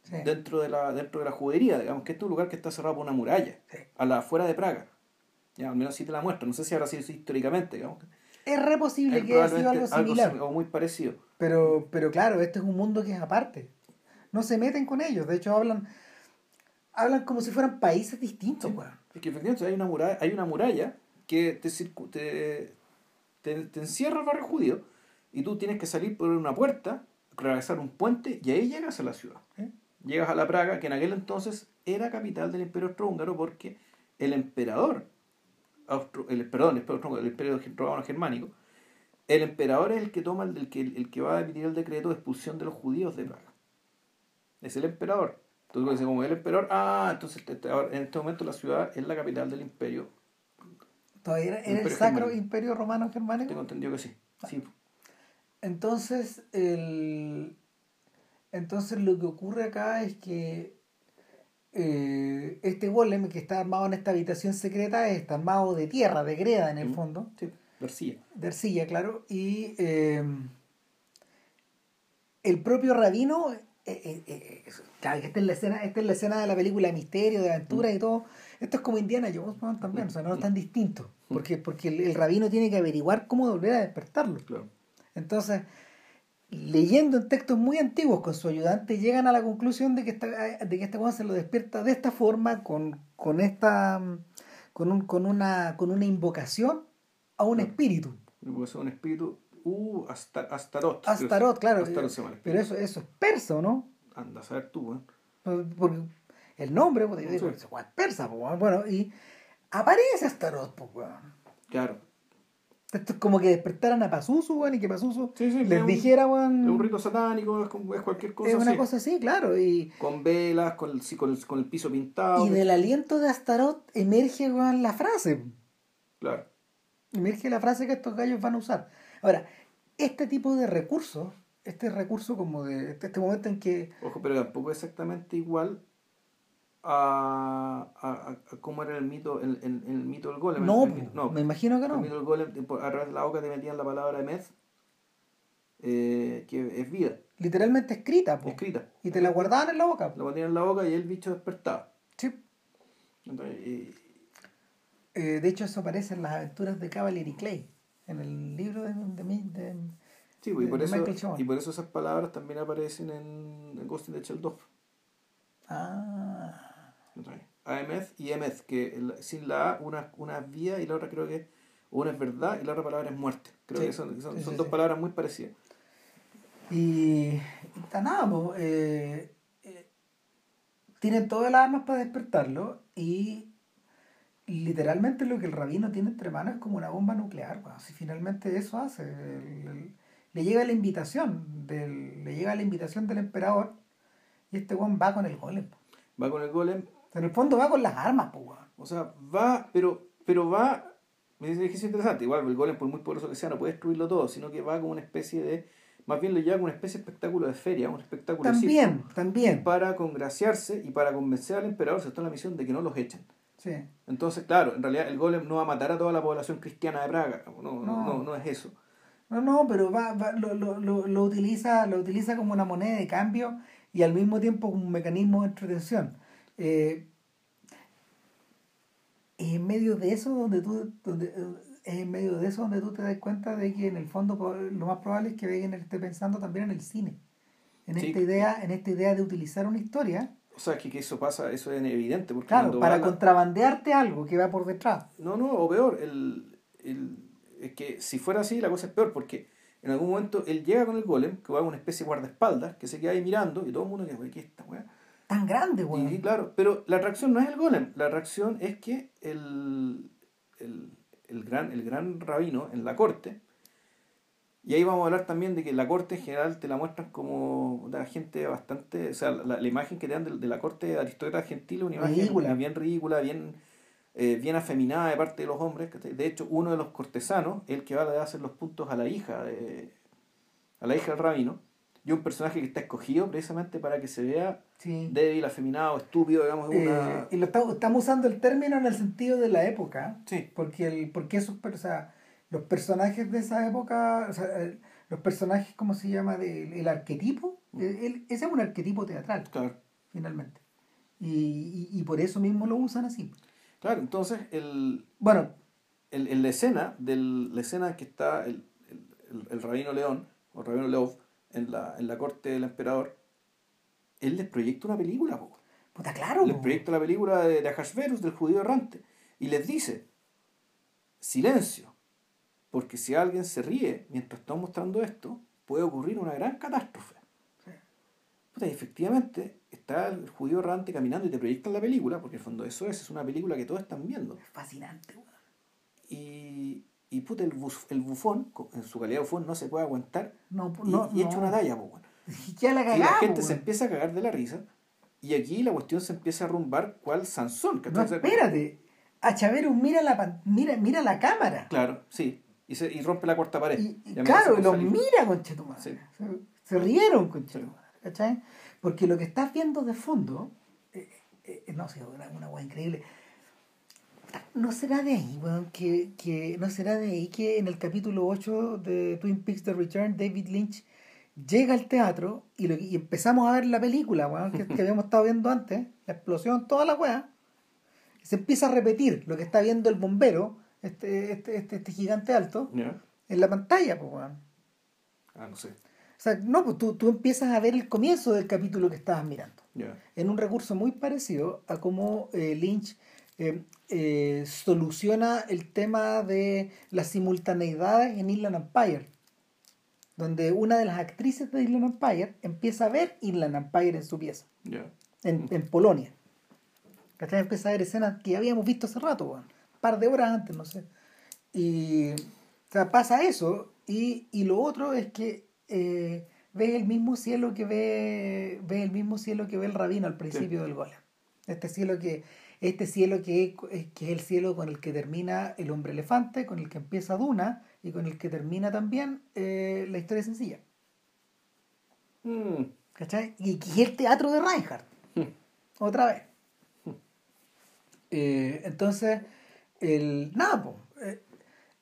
Sí. dentro de la dentro de la judería digamos que este es un lugar que está cerrado por una muralla Sí. a la afuera de Praga ya al menos así te la muestra no sé si habrá sido históricamente digamos Es re posible Es que haya sido algo similar. simi- o muy parecido Pero, pero claro, este es un mundo que es aparte. No se meten con ellos. De hecho, hablan, hablan como si fueran países distintos, Sí. weón. Es que efectivamente hay una muralla hay una muralla que te, te, te, te encierra el barrio judío y tú tienes que salir por una puerta atravesar un puente y ahí llegas a la ciudad ¿Eh? llegas a la Praga, que en aquel entonces era capital del Imperio Austrohúngaro porque el emperador, el, perdón, el el Imperio Germánico, el emperador es el que toma el, el que, el que va a emitir el decreto de expulsión de los judíos de Praga. Es el emperador. Entonces, dice, como el emperador, ah, entonces ahora, en este momento la ciudad es la capital del imperio. Todavía era, el Sacro Germánico. Imperio Romano Germánico. Tengo entendido que sí. sí. Entonces, el... Entonces lo que ocurre acá es que eh, este golem que está armado en esta habitación secreta está armado de tierra, de greda en el fondo, Sí, García. de arcilla, claro, y eh, el propio rabino, eh, eh, eh, claro, que esta es, la escena, esta es la escena de la película de misterio, de aventura y todo, esto es como Indiana Jones ¿no? también, o sea, no es tan distinto, porque, porque el, el rabino tiene que averiguar cómo volver a despertarlo. Claro. Entonces, leyendo en textos muy antiguos con su ayudante, llegan a la conclusión de que esta, de que este weón se lo despierta de esta forma, con, con esta con, un, con, una, con una invocación a un Claro. espíritu. Puede ser un espíritu. Uh, Astar- Astarot. creo que Astarot, sí. claro. Astarot se llama el Pero eso, eso es persa, ¿o ¿no? Anda a saber tú, weón. Por- Porque el nombre, pues, weón es persa, pues, weón. bueno, y aparece Astarot, pues, weón. Claro. Esto es como que despertaran a Pazuzu, weón, y que Pazuzu Sí, sí, les dijera, Es un weón, rito satánico, es, es cualquier cosa es una así. cosa así, claro, y... Con velas, con el, sí, con el, con el piso pintado. Y del aliento de Astaroth emerge weón, la frase. Claro. Emerge la frase que estos gallos van a usar. Ahora, este tipo de recursos, este recurso como de este, este momento en que Ojo, pero tampoco es exactamente igual a, a, a- cómo era el mito, el, el, el mito del golem. no, el, no, me imagino que el no. mito del golem, de- a través de la boca te metían la palabra Emeth, eh, que es vida, Literalmente escrita, po. escrita. y te la guardaban en la boca. Lo metían en la boca y el bicho despertaba. Sí. Entonces, eh, Eh, de hecho, eso aparece en las aventuras de Cavalier Clay, en el libro de, de, de- sí, pues, y, por de eso, Michael Chabon. y por eso esas palabras también aparecen en, en Ghost in the Shell 2. Ah, AMF y EMF, que el- sin la A, una, una es vida y la otra creo que una es verdad y la otra palabra es muerte. Creo Sí, que son, son, sí, son sí, dos palabras muy parecidas. y, y está nada, po, eh, eh, tienen todas las armas para despertarlo y literalmente lo que el rabino tiene entre manos es como una bomba nuclear. weón. Si finalmente eso hace, el- el- le llega la invitación, del, le llega la invitación del emperador y este weón va con el golem. Va con el golem, En el fondo va con las armas, pues, weón. o sea, va, pero, pero va, me dice que es interesante, igual el golem por muy poderoso que sea no puede destruirlo todo, sino que va como una especie de, más bien lo lleva como una especie de espectáculo de feria, un espectáculo de También, circo, también. para congraciarse y para convencer al emperador, se está en la misión de que no los echen. Sí. Entonces, claro, en realidad el golem no va a matar a toda la población cristiana de Praga. No, no, No. no, es eso. No, no, pero va, va- lo, lo, lo, lo utiliza, lo utiliza como una moneda de cambio y al mismo tiempo como un mecanismo de entretención. Eh, es en medio de eso donde tú, donde, eh, es en medio de eso donde tú te das cuenta de que en el fondo lo más probable es que Wegener esté pensando también en el cine. En Sí. esta idea, en esta idea de utilizar una historia, O sea, que, que eso pasa, eso es evidente. Porque claro, para la- contrabandearte algo que va por detrás. No, no, o peor, el, el- es que si fuera así la cosa es peor porque en algún momento él llega con el golem, que va a una especie de guardaespaldas, que se queda ahí mirando y todo el mundo dice, "Güey, ¿qué es esta weá? Tan grande, weón. Y claro, pero la atracción no es el golem, la atracción es que el, el, el gran, el gran rabino en la corte, y ahí vamos a hablar también de que la corte en general te la muestran como una gente bastante, o sea, la, la imagen que te dan de, de la corte de aristócratas gentiles, una imagen Ridícula. bien ridícula, bien, eh, bien afeminada de parte de los hombres. De hecho, uno de los cortesanos, el que va a hacer los puntos a la hija, de, a la hija del rabino, y un personaje que está escogido precisamente para que se vea Sí. débil, afeminado, estúpido, digamos, Eh, una... y lo estamos, estamos usando el término en el sentido de la época. Sí, Porque, el, porque esos, o sea, los personajes de esa época, o sea, el- los personajes, ¿cómo se llama? De- el arquetipo, el- el- ese es un arquetipo teatral, claro. finalmente. Y, y, y por eso mismo lo usan así. Claro, entonces, el, Bueno, el- en la escena, del, la escena que está el, el, el- el rabino León, o rabino Leov, en la, en la corte del emperador, él les proyecta una película, po. puta, claro. les po. proyecta la película de, de del judío errante, y les dice, silencio, porque si alguien se ríe mientras estamos mostrando esto, puede ocurrir una gran catástrofe. Sí. Y efectivamente, está el judío errante caminando y te proyectan la película, porque en el fondo eso es, es una película que todos están viendo. Es fascinante, weón. Y, y puta, el, bus- el bufón, en su calidad de bufón, no se puede aguantar No, y, no, y echa no. una talla, weón. Y ya la Y la cagamos, gente se empieza a cagar de la risa. Y aquí la cuestión se empieza a rumbar cual Sansón. No, espérate. A Chaverus mira la, mira, mira la cámara. Claro, sí. Y, se, y rompe la cuarta pared. Y, y claro, los mira, conchetumare. Sí. Se, se rieron, conchetumare. ¿Cachai? Porque lo que estás viendo de fondo, eh, eh, no sé, una, una weá increíble. No será de ahí, weón, que, que, no será de ahí que en el capítulo 8 de Twin Peaks The Return, David Lynch llega al teatro y, lo- y empezamos a ver la película, weón, que, que habíamos estado viendo antes, la explosión, toda la weá. Se empieza a repetir lo que está viendo el bombero, este, este, este, este gigante alto, en la pantalla, pues, weón. Ah, no sé. O sea, no, pues tú, tú empiezas a ver el comienzo del capítulo que estabas mirando. Ya. En un recurso muy parecido a cómo eh, Lynch eh, eh, soluciona el tema de las simultaneidades en Inland Empire. Donde una de las actrices de Inland Empire empieza a ver Inland Empire en su pieza, Ya. en, en Polonia. Empieza a ver escenas que ya habíamos visto hace rato, weón. Par de horas antes, no sé. Y, o sea, pasa eso. Y, y lo otro es que eh, ves el mismo cielo que ve, ves el mismo cielo que ve el rabino al principio del golem. Este cielo que, este cielo que, es- que es el cielo con el que termina el hombre elefante, con el que empieza Duna y con el que termina también eh, la historia sencilla. Mm. ¿Cachai? Y, y el teatro de Reinhardt. Otra vez. Eh, entonces, el, nada, po, eh,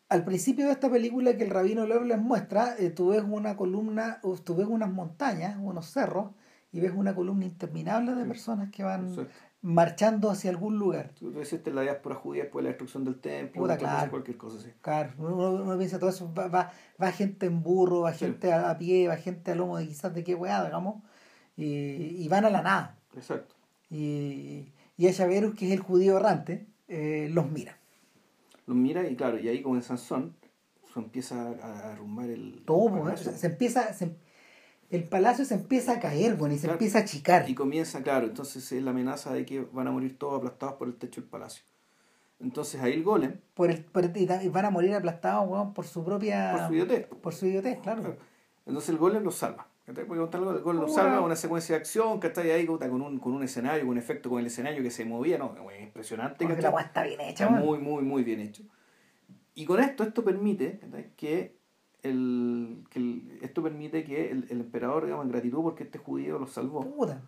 al principio de esta película que el rabino Loeb les muestra, eh, tú ves una columna, tú ves unas montañas, unos cerros, y ves una columna interminable de personas que van Exacto. marchando hacia algún lugar. Tú, tú deciste la diáspora judía después de la destrucción del templo, Puta, claro. cualquier cosa así. Claro, uno, uno piensa todo eso, va, va, va gente en burro, va Sí. gente a, a pie, va gente a lomo de quizás de qué weá, digamos, y, y van a la nada. Exacto. y, y a Chaverus, que es el judío errante, eh, los mira. Los mira y claro, y ahí como en Sansón, se empieza a, arrumbar el... Todo, el palacio. se, empieza, se- el palacio se empieza a caer, bueno, y se Claro. empieza a achicar. Y comienza, claro, entonces es la amenaza de que van a morir todos aplastados por el techo del palacio. Entonces ahí el golem, Por el, por- y van a morir aplastados, weón, por su propia... por su idiotez, por su idiotez, claro. Entonces el golem los salva. Porque contar algo, golem los salva, una secuencia de acción que está ahí con un, con un escenario, con un efecto con el escenario que se movía, no, es impresionante. Porque la está bien hecha, Está muy, muy, muy bien hecho. Y con esto, esto permite que, el, que el- esto permite que el, el emperador, digamos, en gratitud porque este judío los salvó, Puta.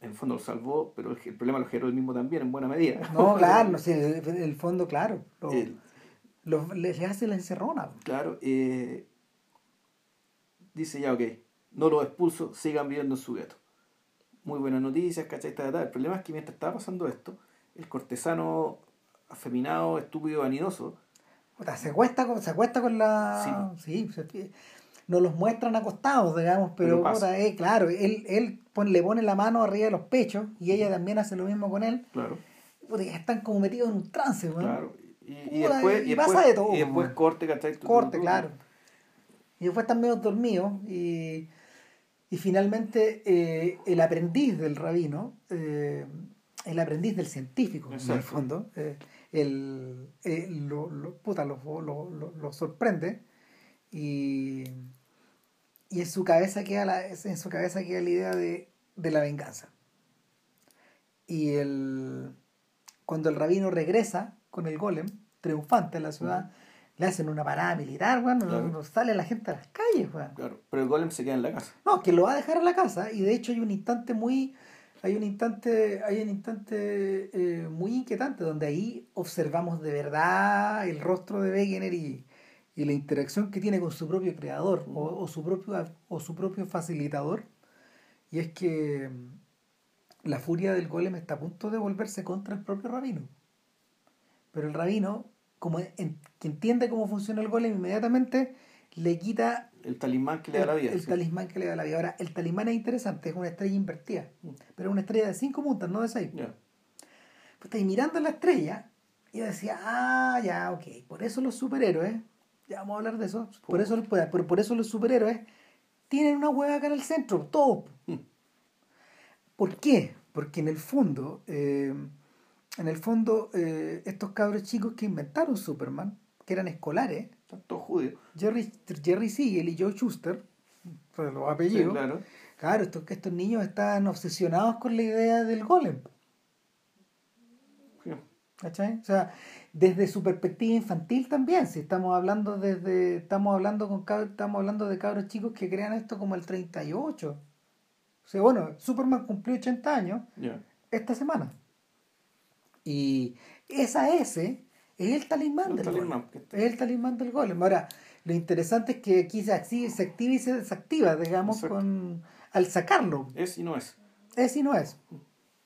en el fondo lo salvó, pero el, el problema lo generó él mismo también, en buena medida. No, claro, no sé, en el fondo, claro. Lo, lo- le hace la encerrona. claro, eh, dice ya, ok, no los expulso, sigan viviendo en su gueto. Muy buenas noticias, ¿cachai? El problema es que mientras estaba pasando esto, el cortesano afeminado, estúpido, vanidoso, Puta, se acuesta con, se acuesta con la. Sí, se- nos los muestran acostados, digamos, pero, Pero eh, claro, él, él pon- le pone la mano arriba de los pechos y ella también hace lo mismo con él. claro, Puta, están como metidos en un trance, weón. claro. Y, después, y y pasa después, de todo, y después corte, ¿cachai? Corte, claro. Y después están medio dormidos y, y finalmente eh, el aprendiz del rabino, eh, el aprendiz del científico, en el fondo, eh, el, lo, lo- puta, lo, lo- lo- lo sorprende y, y en su cabeza queda la, en su cabeza queda la idea de, de la venganza. Y el, cuando el rabino regresa con el golem, triunfante en la ciudad, le hacen una parada militar, weón, no- Claro. no sale la gente a las calles, weón. Claro, pero el golem se queda en la casa. No, que lo va a dejar a la casa y de hecho hay un instante muy hay un instante hay un instante eh, muy inquietante donde ahí observamos de verdad el rostro de Wegener y, y la interacción que tiene con su propio creador o, o su propio o su propio facilitador y es que mm, la furia del golem está a punto de volverse contra el propio rabino pero el rabino como en- que entiende cómo funciona el golem inmediatamente le quita El talismán que le da la vida. el sí. talismán que le da la vida. Ahora, el talismán es interesante, es una estrella invertida, Mm. pero es una estrella de cinco puntas, no de seis. Ya. Pues y mirando la estrella, yo decía, ah, ya, ok, por eso los superhéroes, ya vamos a hablar de eso, por eso, por, por- por eso los superhéroes tienen una hueá acá en el centro, todos. Mm. ¿Por qué? Porque en el fondo, eh, en el fondo, eh, estos cabros chicos que inventaron Superman, que eran escolares, todos judíos. Jerry, Jerry Siegel y Joe Schuster, los Sí, apellidos, claro. Claro, estos, estos niños están obsesionados con la idea del golem. Sí. ¿Cachai? O sea, desde su perspectiva infantil también, si estamos hablando desde, estamos hablando con cab- estamos hablando de cabros chicos que crean esto como el 38. O sea, bueno, Superman cumplió 80 años esta semana. Y esa S es el talismán El del talismán, está- Es el talismán del golem. Ahora, lo interesante es que aquí se activa, se activa y se desactiva, digamos, Exacto. con al sacarlo. Es y no es. Es y no es.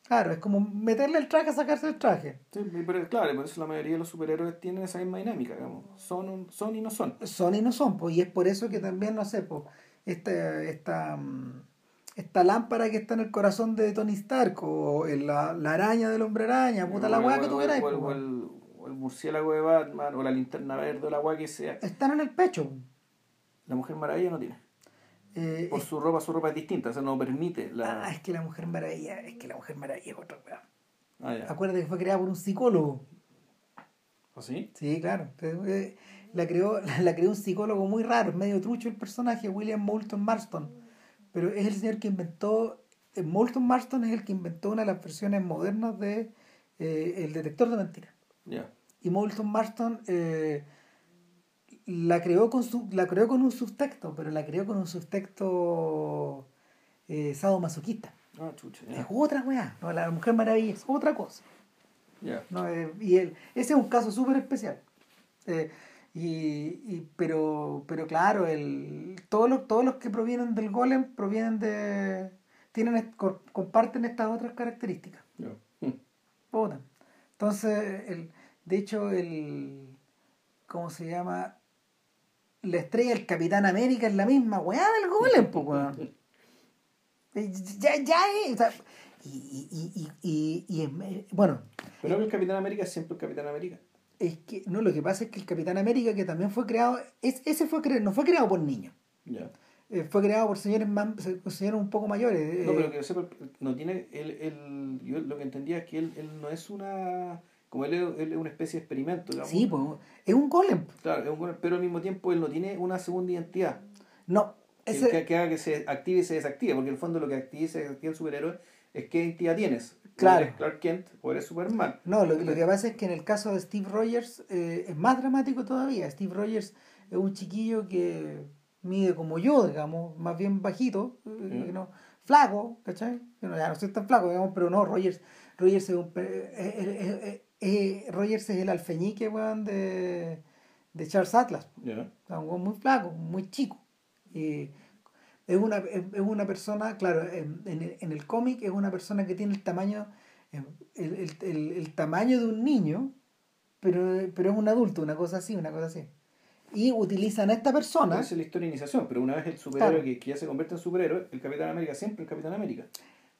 Claro, es como meterle el traje a sacarse el traje. Sí, pero claro, por eso la mayoría de los superhéroes tienen esa misma dinámica, digamos. Son, un- son y no son. Son y no son, pues, y es por eso que también, no sé, pues, esta, esta, mm, esta lámpara que está en el corazón de Tony Stark, o en la, la araña del hombre araña, puta la o- que tú o el- murciélago de Batman, o la linterna verde, o la weá que sea. están en el pecho. La Mujer Maravilla no tiene. Eh, Por su ropa, su ropa es distinta, o sea, no permite la... ah, es que la Mujer Maravilla, es que la Mujer Maravilla es otra weá. Ah, ya. Acuérdate que fue creada por un psicólogo. ¿O sí? Sí, claro. Eh, La creó, la creó un psicólogo muy raro, medio trucho el personaje, William Moulton Marston. Pero es el señor que inventó, eh, Moulton Marston es el que inventó una de las versiones modernas de eh, el detector de mentiras. Ya. Y Moulton Marston eh, la creó con su, la creó con un subtexto, pero la creó con un subtexto eh, sadomasoquista. Ah, chucha, Es otra weá, no, la Mujer Maravilla es otra cosa. ¿no? Eh, y el, ese es un caso súper especial. Eh, y, y- pero, pero claro, el, todos, los, todos los que provienen del golem provienen de. tienen comparten estas otras características. Mm. Puta. Entonces, el, de hecho, el. ¿Cómo se llama? La estrella del Capitán América es la misma weá del golem, pues weón. Eh, Ya, ya es. o sea, y, y, y, y, y bueno, Pero el Capitán América es siempre el Capitán América. Es que, no, lo que pasa es que el Capitán América, que también fue creado, es, ese fue cre- no fue creado por niños, Ya. eh, fue creado por señores más, señores un poco mayores. No, eh, pero que yo sepa, no tiene, él, él, yo lo que entendía es que él, él no es una, como él es, él es una especie de experimento, digamos. sí, pues, es un golem. Claro, es un golem, pero al mismo tiempo él no tiene una segunda identidad No, ese, que- que haga que se active y se desactive, porque en el fondo lo que activa y se desactiva el superhéroe es qué identidad tienes. Claro. ¿Eres Clark Kent o eres Superman? no lo, lo que pasa es que en el caso de Steve Rogers eh, es más dramático todavía. Steve Rogers es un chiquillo que mide como yo, digamos, más bien bajito, eh, Mm. que no, flaco, ¿cachai? Bueno, ya no soy tan flaco, digamos, pero no, Rogers, Rogers es un... eh, eh, eh, eh, Rogers es el alfeñique, weón, de, de Charles Atlas. Sea, un muy flaco, muy chico. Y es una, es es una persona, claro, en, en el- en el cómic es una persona que tiene el tamaño, eh, el, el- el- el tamaño de un niño, pero, pero es un adulto, una cosa así, una cosa así. Y utilizan a esta persona, Esa es la historia de iniciación, pero una vez el superhéroe Claro. que, que ya se convierte en superhéroe, el Capitán América siempre el Capitán América.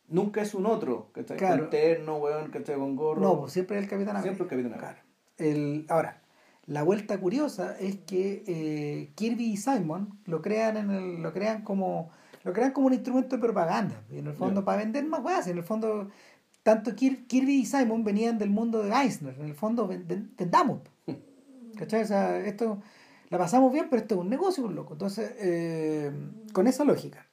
Nunca es un otro, ¿cachai? Claro. Con terno, weón, ¿cachai? Con gorro. no, pues siempre es el Capitán América. Siempre el Capitán América. Claro. El, ahora, la vuelta curiosa es que eh, Kirby y Simon lo crean en el, lo crean como lo crean como un instrumento de propaganda y en el fondo para vender más weas en el fondo tanto Kir- Kirby y Simon venían del mundo de Eisner en el fondo vend- vendamos ¿cachai? O sea, esto la pasamos bien pero esto es un negocio un loco entonces eh, con esa lógica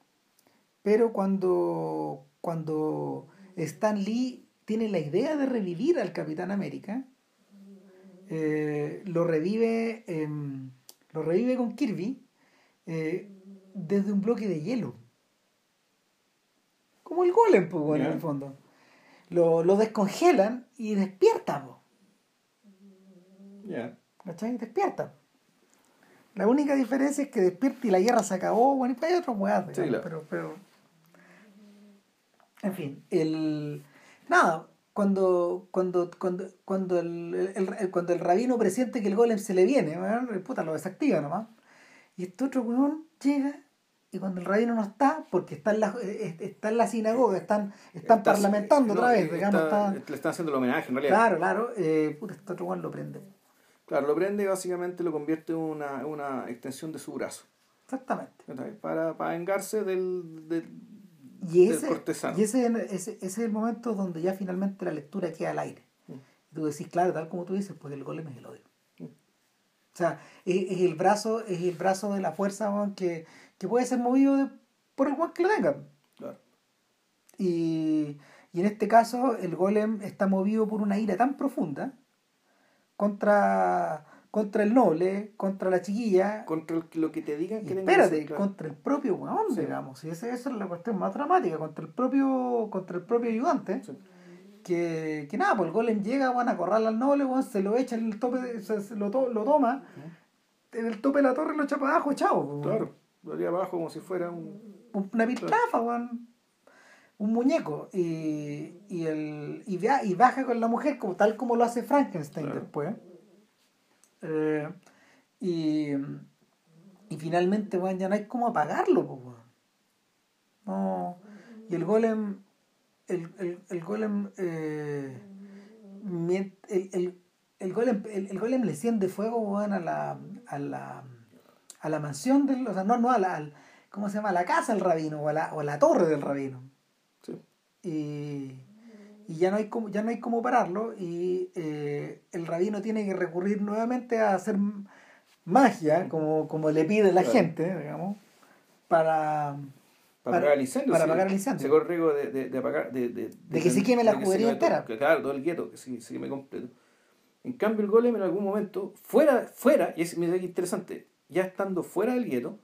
pero cuando cuando Stan Lee tiene la idea de revivir al Capitán América eh, lo revive em, lo revive con Kirby eh, desde un bloque de hielo. Como el golem pues, bueno, en el fondo. Lo, lo descongelan y despierta po, Ya. ¿cachai? despierta. La única diferencia es que despierta y la guerra se acabó bueno y para hay otros weas Sí, pero, pero en fin el nada cuando cuando cuando cuando el, el- el- cuando el rabino presiente que el golem se le viene weón, puta lo desactiva nomás y este otro weón llega y cuando el rabino no está porque está en la eh, está en la sinagoga están están Está- parlamentando no, otra vez está- digamos está, Le están haciendo el homenaje, en realidad. claro claro eh, puta este otro weón lo prende Claro, lo prende y básicamente lo convierte en una, una extensión de su brazo. exactamente. Para, para vengarse del, del, y del ese, cortesano. y ese, ese, ese es el momento donde ya finalmente la lectura queda al aire. Mm. Tú decís, claro, tal como tú dices, pues el golem es el odio. Mm. O sea, es, es el brazo, es el brazo de la fuerza que, que puede ser movido de- por el cual que lo tenga. Claro. Y, y en este caso, el golem está movido por una ira tan profunda contra, contra el noble, contra la chiquilla, Contra el- lo que te digan que espérate, hacer, claro. contra el propio weón, Sí. digamos. Y esa es la cuestión más dramática, contra el propio, contra el propio ayudante. Sí. Que, que nada, pues el golem llega, van a correr al noble, weón, se lo echa en el tope, de- se, se lo, to- lo toma, en el tope de la torre lo echa para abajo, chao. Claro, lo haría abajo como si fuera un... un- una piltrafa, weón. Un muñeco. Y, y, el, y, y baja con la mujer, como, tal como lo hace Frankenstein Claro. después. Eh, y, y finalmente, weón, ya no hay cómo apagarlo, pues, weón. No. Y el golem. El, el, el golem. eh, el, el, el golem el, el golem le enciende fuego, weón, a la. a la. a la mansión del. O sea, no, no a la. al- ¿Cómo se llama? A la casa del rabino o a la, o a la torre del rabino. Sí. Y, y ya no hay como ya no hay cómo pararlo y eh, el rabino tiene que recurrir nuevamente a hacer magia como, como le pide la Claro. gente digamos para Para, apagar el incendio. para sí. apagar el incendio. Se corre el riesgo de, de, de apagar... De, de, De que se queme la que juguería queme todo- entera. que claro, todo el gueto, que se, se queme completo. En cambio, el golem en algún momento, fuera, fuera, y es mira qué interesante, ya estando fuera del gueto,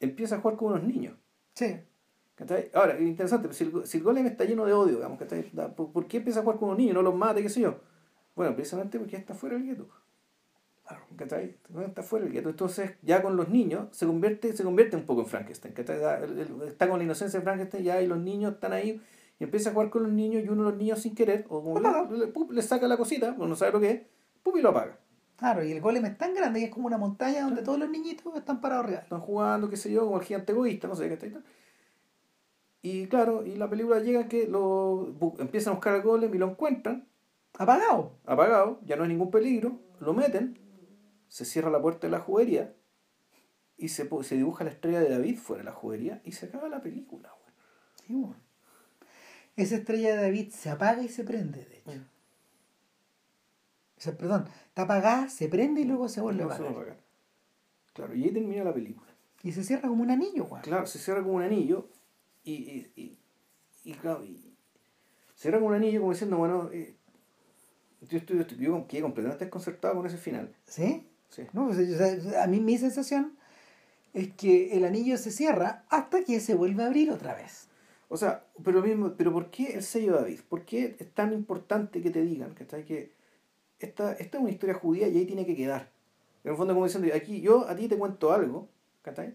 empieza a jugar con unos niños. sí ¿cachai? Ahora, es interesante, si el, si el golem está lleno de odio, digamos, ¿cachai? ¿Por, por qué empieza a jugar con unos niños? No los mate, qué sé yo. Bueno, precisamente porque ya está fuera del gueto. ¿cachai? Está fuera del gueto. Entonces, ya con los niños, se convierte, se convierte un poco en Frankenstein. el- el- Está con la inocencia de Frankenstein, ya y los niños están ahí, y empieza a jugar con los niños, y uno de los niños sin querer, o como Claro. le, le- pup, le saca la cosita, uno no sabe lo que es, pup, y lo apaga. claro y el golem es tan grande que es como una montaña donde todos los niñitos están parados arriba están jugando, qué sé yo, como el gigante egoísta, no sé, ¿cachai? Y claro, y la película llega que lo empiezan a buscar al golem y lo encuentran, apagado apagado, ya no hay ningún peligro, lo meten, se cierra la puerta de la juguería y se, se dibuja la estrella de David fuera de la juguería y se acaba la película. Sí, bueno. esa estrella de David se apaga y se prende de hecho o sea, perdón está apagada se prende y luego se vuelve a No a apagar apagar. Claro, y ahí termina la película. y se cierra como un anillo weón. Claro, se cierra como un anillo y, y, y, y, claro, cierra como un anillo como diciendo, bueno, eh, yo, estoy, yo, estoy- yo quedé completamente desconcertado con ese final. ¿sí? Sí. No, o sea, a mí mi sensación es que el anillo se cierra hasta que se vuelve a abrir otra vez. O sea, pero mismo, pero ¿por qué el sello David? ¿Por qué es tan importante que te digan ¿cachai? que esta, esta es una historia judía y ahí tiene que quedar? En el fondo, como diciendo, aquí yo a ti te cuento algo, ¿cachai?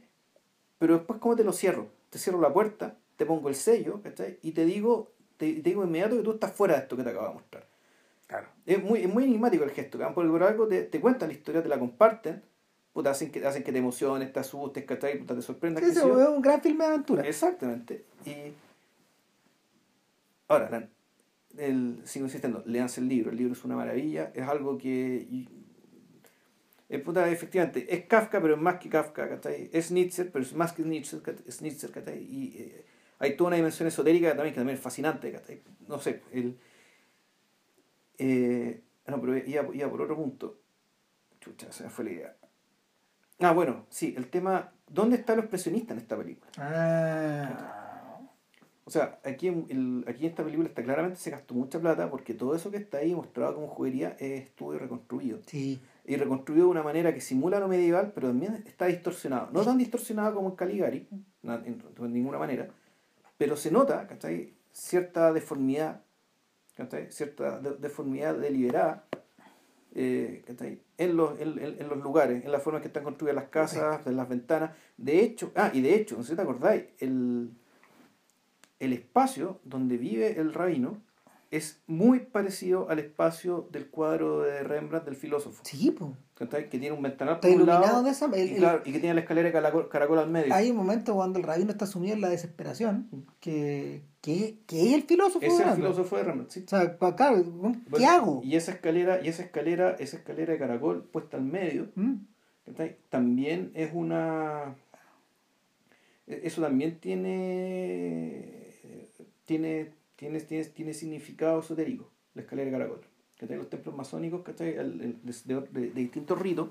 Pero después, ¿cómo te lo cierro? Te cierro la puerta, te pongo el sello, ¿cachai? Y te digo, te, te digo inmediato que tú estás fuera de esto que te acabo de mostrar. Claro. Es muy, es muy enigmático el gesto, ¿cachai? porque por algo te, te cuentan la historia, te la comparten, puta, hacen que, hacen que te emociones, te asustes, ¿cachai? Puta, te sorprendas. Sí, es un gran filme de aventura. Exactamente. Y ahora, el, sigo insistiendo, leanse el libro, el libro es una maravilla, es algo que... eh, puta, efectivamente, es Kafka, pero es más que Kafka, ¿cachai? Es Nietzsche, pero es más que Nietzsche, es Nietzsche, ¿cachai? Y eh, hay toda una dimensión esotérica también que también es fascinante, ¿cachai? No sé, el... eh, no, pero iba, iba por otro punto. Chucha, se me fue la idea. Ah, bueno, sí, el tema... ¿Dónde está los expresionista en esta película? Ah. O sea, aquí en, el- aquí en esta película está claramente se gastó mucha plata porque todo eso que está ahí mostrado como juguería es estuvo reconstruido. Sí. Y reconstruido de una manera que simula lo medieval, pero también está distorsionado. No tan distorsionado como en Caligari, en, de ninguna manera, pero se nota, ¿cachai? Cierta deformidad, ¿cachai? Cierta de- deformidad deliberada, eh, ¿cachai? En los, en, en- en los lugares, en la forma en que están construidas las casas, en las ventanas. De hecho, ah, y de hecho, no sé si te acordáis, el, el espacio donde vive el rabino es muy parecido al espacio del cuadro de Rembrandt del filósofo. Sí, pues. Que tiene un ventanal por un lado iluminado de esa el- y, el- claro, y que tiene la escalera de caracol, caracol al medio. Hay un momento cuando el rabino está sumido en la desesperación que, que, que es el filósofo. Es el hablando. filósofo de Rembrandt, sí. O sea, pa- claro, ¿qué Bueno, hago? Y esa escalera, y esa escalera, esa escalera de caracol puesta al medio, ¿Mm? también es una e- eso también tiene tiene tiene, tiene, tiene significado esotérico, la escalera de caracol. ¿cachai? Los templos masónicos, ¿cachai? El- el- de, de- de distintos ritos,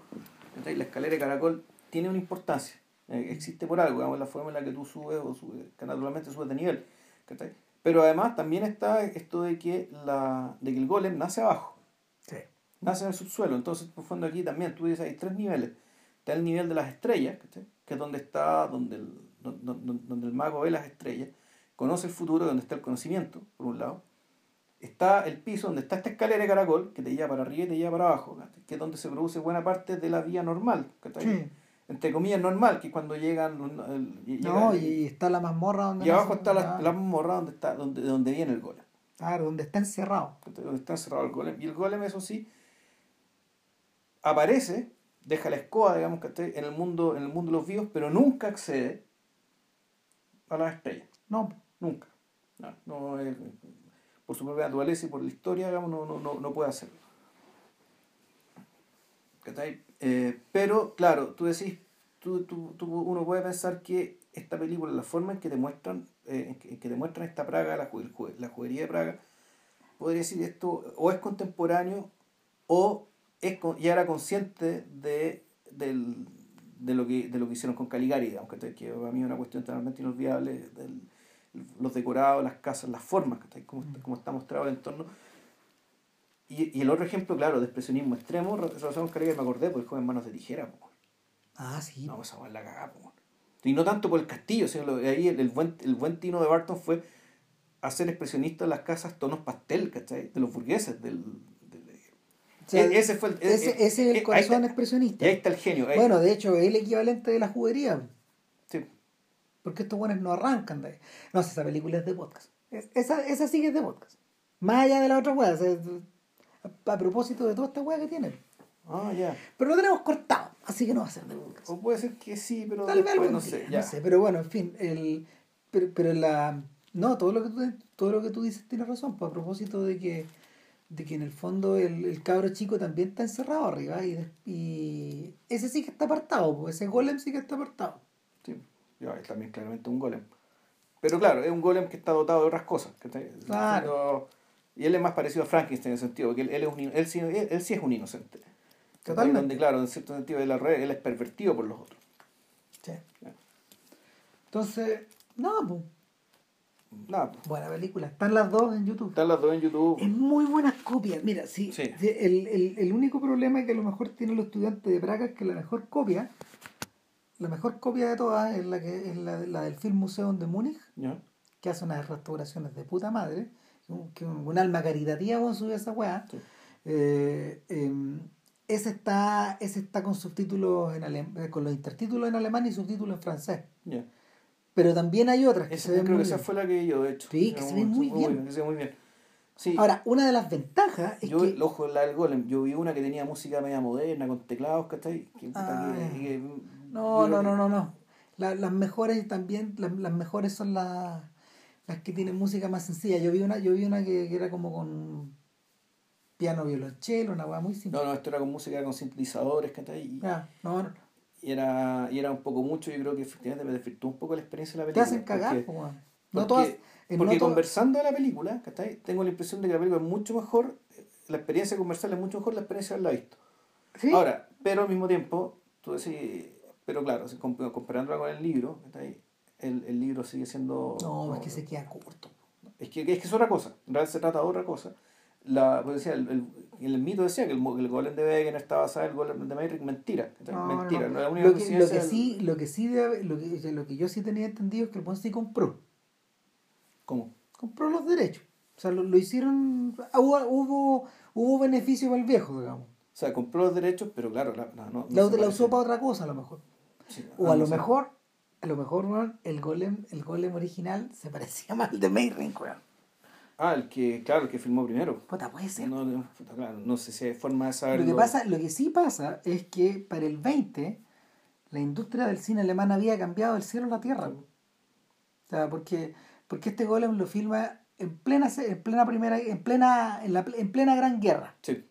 ¿cachai? la escalera de caracol tiene una importancia. Eh, existe por algo, digamos, la forma en la que tú subes o subes, que naturalmente subes de nivel. ¿cachai? Pero además también está esto de que, la, de que el golem nace abajo Sí. nace en el subsuelo. Entonces, por fondo aquí también, tú dices, hay tres niveles. Está el nivel de las estrellas, ¿cachai? que es donde está, donde el, don- don- donde el mago ve las estrellas, conoce el futuro, donde está el conocimiento, por un lado. Está el piso donde está esta escalera de caracol, que te lleva para arriba y te lleva para abajo, que es donde se produce buena parte de la vía normal, ¿cachai? Sí. entre comillas normal, que cuando llegan... el- No, llega- y está la mazmorra donde y abajo nace- está la, ah, la morra donde, está, donde, donde viene el golem. Claro, donde está encerrado. donde está encerrado el golem. Y el golem, eso sí, aparece, deja la escoba, digamos, ¿cachai? en el mundo, en el mundo de los vivos, pero nunca accede a las estrellas. No, Nunca. No, eh, por su propia naturaleza y por la historia, digamos, no, no, no, puede hacerlo. Eh, pero, claro, tú decís, tú, tú, tú- uno puede pensar que esta película, la forma en que te muestran, eh, en, que, te muestran esta Praga, la, la juguería de Praga, podría decir esto, o es contemporáneo, o es con- ya era consciente de, del- de, lo que, de lo que hicieron con Caligari, ¿cachai? que a mí es una cuestión totalmente inolvidable, del- los decorados, las casas, las formas, ¿cachai? Cómo, está- mostrado el entorno. Y, y el otro ejemplo, claro, de expresionismo extremo, con Caligari, me acordé, porque joven manos de tijera, po. ah, sí. No, esa es la cagada. Y no tanto por el castillo, sino lo, ahí el, el buen, el buen tino de Barton fue hacer expresionistas las casas tonos pastel, ¿cachai? De los burgueses, del... del- O sea, e- ese fue el... ese, e- ese es e- el ahí corazón está- expresionista. Y ahí está el genio. ahí- Bueno, de hecho, es el equivalente de la juguería. Porque estos buenos no arrancan de ahí. No, si esa película es de podcast. Es- esa, esa sí que es de podcast. Más allá de la otra sea, a, a propósito de toda esta wea que tiene. Ah, ya. Pero lo tenemos cortado, así que no va a ser de podcast. O puede ser que sí, pero Tal vez no sé. no ya. sé, pero bueno, en fin, el, pero, pero la no, todo lo que tú todo lo que tú dices tiene razón, pues a propósito de que de que en el fondo el, el cabro chico también está encerrado arriba y, y ese sí que está apartado, pues ese golem sí que está apartado. Es también claramente un golem. Pero claro, es un golem que está dotado de otras cosas. Claro. y él es más parecido a Frankenstein en el sentido, porque él, él, es un, él, sí, él, él sí es un inocente. Totalmente. Donde, claro, en cierto sentido, él, él es pervertido por los otros. Sí. Entonces, no, pues, Nada, pues, buena película. Están las dos en YouTube. están las dos en YouTube. Es muy buenas copias. Mira, sí, Sí. sí, el, el, el único problema que a lo mejor tienen los estudiantes de Praga es que la mejor copia, la mejor copia de todas es la que es la, la del Film Museum de Múnich, ¿Ya? que hace unas restauraciones de puta madre, un, que un, un alma caritativa con su esa weá. Sí. Eh, em, ese está, ese está con subtítulos en alem- eh, con los intertítulos en alemán y subtítulos en francés. Ya. Pero también hay otras que Esa- se ven creo muy que esa bien. fue la que yo, de hecho. Sí, que se ve muy bien. se muy bien. Sí. Ahora, una de las ventajas es yo, que el ojo, la del golem, yo vi una que tenía música media moderna, con teclados, ¿cachai? Que, Ah, que- que- No, no, no, no, no. La- las mejores también, las, las mejores son las, las que tienen música más sencilla. Yo vi una, yo vi una que, que era como con piano violonchelo, una weá muy simple. No, no, esto era con música con sintetizadores, ¿cachai? Ya, no, no. y era, y era un poco mucho, yo creo que efectivamente me desvirtuó un poco la experiencia de la Te película. hacen cagar, porque- po, weón. No porque- todas, Porque no conversando de la película, ¿cachai? Tengo la impresión de que la película es mucho mejor, la experiencia comercial es mucho mejor la experiencia de haberla visto. ¿Sí? Ahora, pero al mismo tiempo, tú decís, pero claro, si comp- comparándola con el libro. El, el libro sigue siendo... no, es que se queda corto. Es que, es que es otra cosa, en realidad se trata de otra cosa. La, pues decía, el, el, el mito decía que el, el golem de Wegener estaba basado en el golem de Mayrick, mentira. No, no, mentira, no. no, la única Lo que, lo que sí, lo que sí debe lo que, lo que yo sí tenía entendido es que el buen sí compró. ¿Cómo? Compró los derechos. O sea, lo, lo hicieron. Hubo, hubo, hubo beneficio para el viejo, digamos. O sea, compró los derechos, pero claro, la, no, no, no La, la usó para otra cosa, a lo mejor. Sí, O a lo mejor, a lo mejor, weón, el golem, el golem original se parecía más al de Mayring, weón. Ah, el que, claro, el que filmó primero. Puta, puede ser. No, no, puta, claro, no sé si hay forma de saberlo. Lo que pasa, lo que sí pasa es que para el 20 la industria del cine alemán había cambiado del cielo a la tierra. O sea, porque, porque este golem lo filma en plena en plena primera en plena en, la, en plena gran guerra. Sí.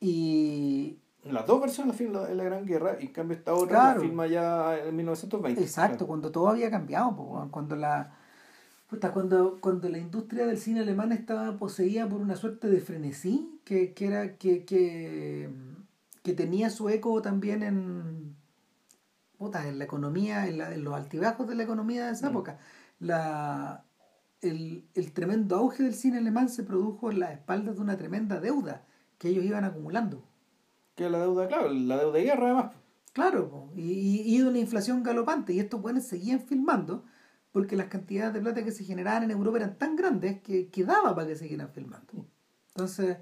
Y Las dos versiones las filma en la Gran Guerra y en cambio esta otra Claro. la filma ya en 1920. exacto, Claro. cuando todo había cambiado, po, cuando la puta, cuando, cuando la industria del cine alemán estaba poseída por una suerte de frenesí que, que era que, que, que tenía su eco también en puta, en la economía, en, la- en los altibajos de la economía de esa Mm. época. La, el, el tremendo auge del cine alemán se produjo en las espaldas de una tremenda deuda que ellos iban acumulando. Que la deuda, claro, la deuda de guerra además. Claro, y, y, de una inflación galopante. Y estos buenos seguían filmando porque las cantidades de plata que se generaban en Europa eran tan grandes que, que daba para que siguieran filmando. Entonces,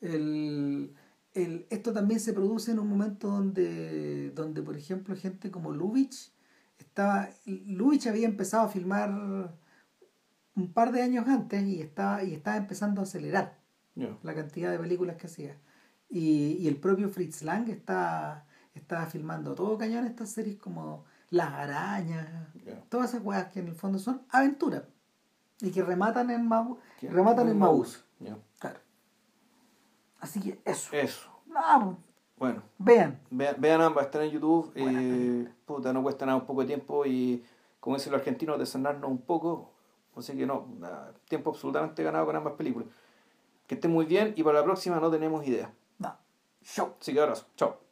el, el- esto también se produce en un momento donde, donde por ejemplo, gente como Lubitsch estaba. Lubitsch había empezado a filmar un par de años antes y estaba, y estaba empezando a acelerar la cantidad de películas que hacía. Y, y el propio Fritz Lang está, estaba filmando todo cañón estas series como Las Arañas, todas esas weas que en el fondo son aventuras y que rematan en Mau, ¿Qué? rematan en Maús. Ya. Claro. Así que eso. Eso. Vamos, Bueno, vean. vean, vean ambas, están en YouTube. Eh, puta, no cuesta nada un poco de tiempo y, como dicen los argentinos, desanarnos un poco. Así que no, tiempo absolutamente ganado con ambas películas. Que estén muy bien y para la próxima no tenemos idea. Show. Así que. Chao.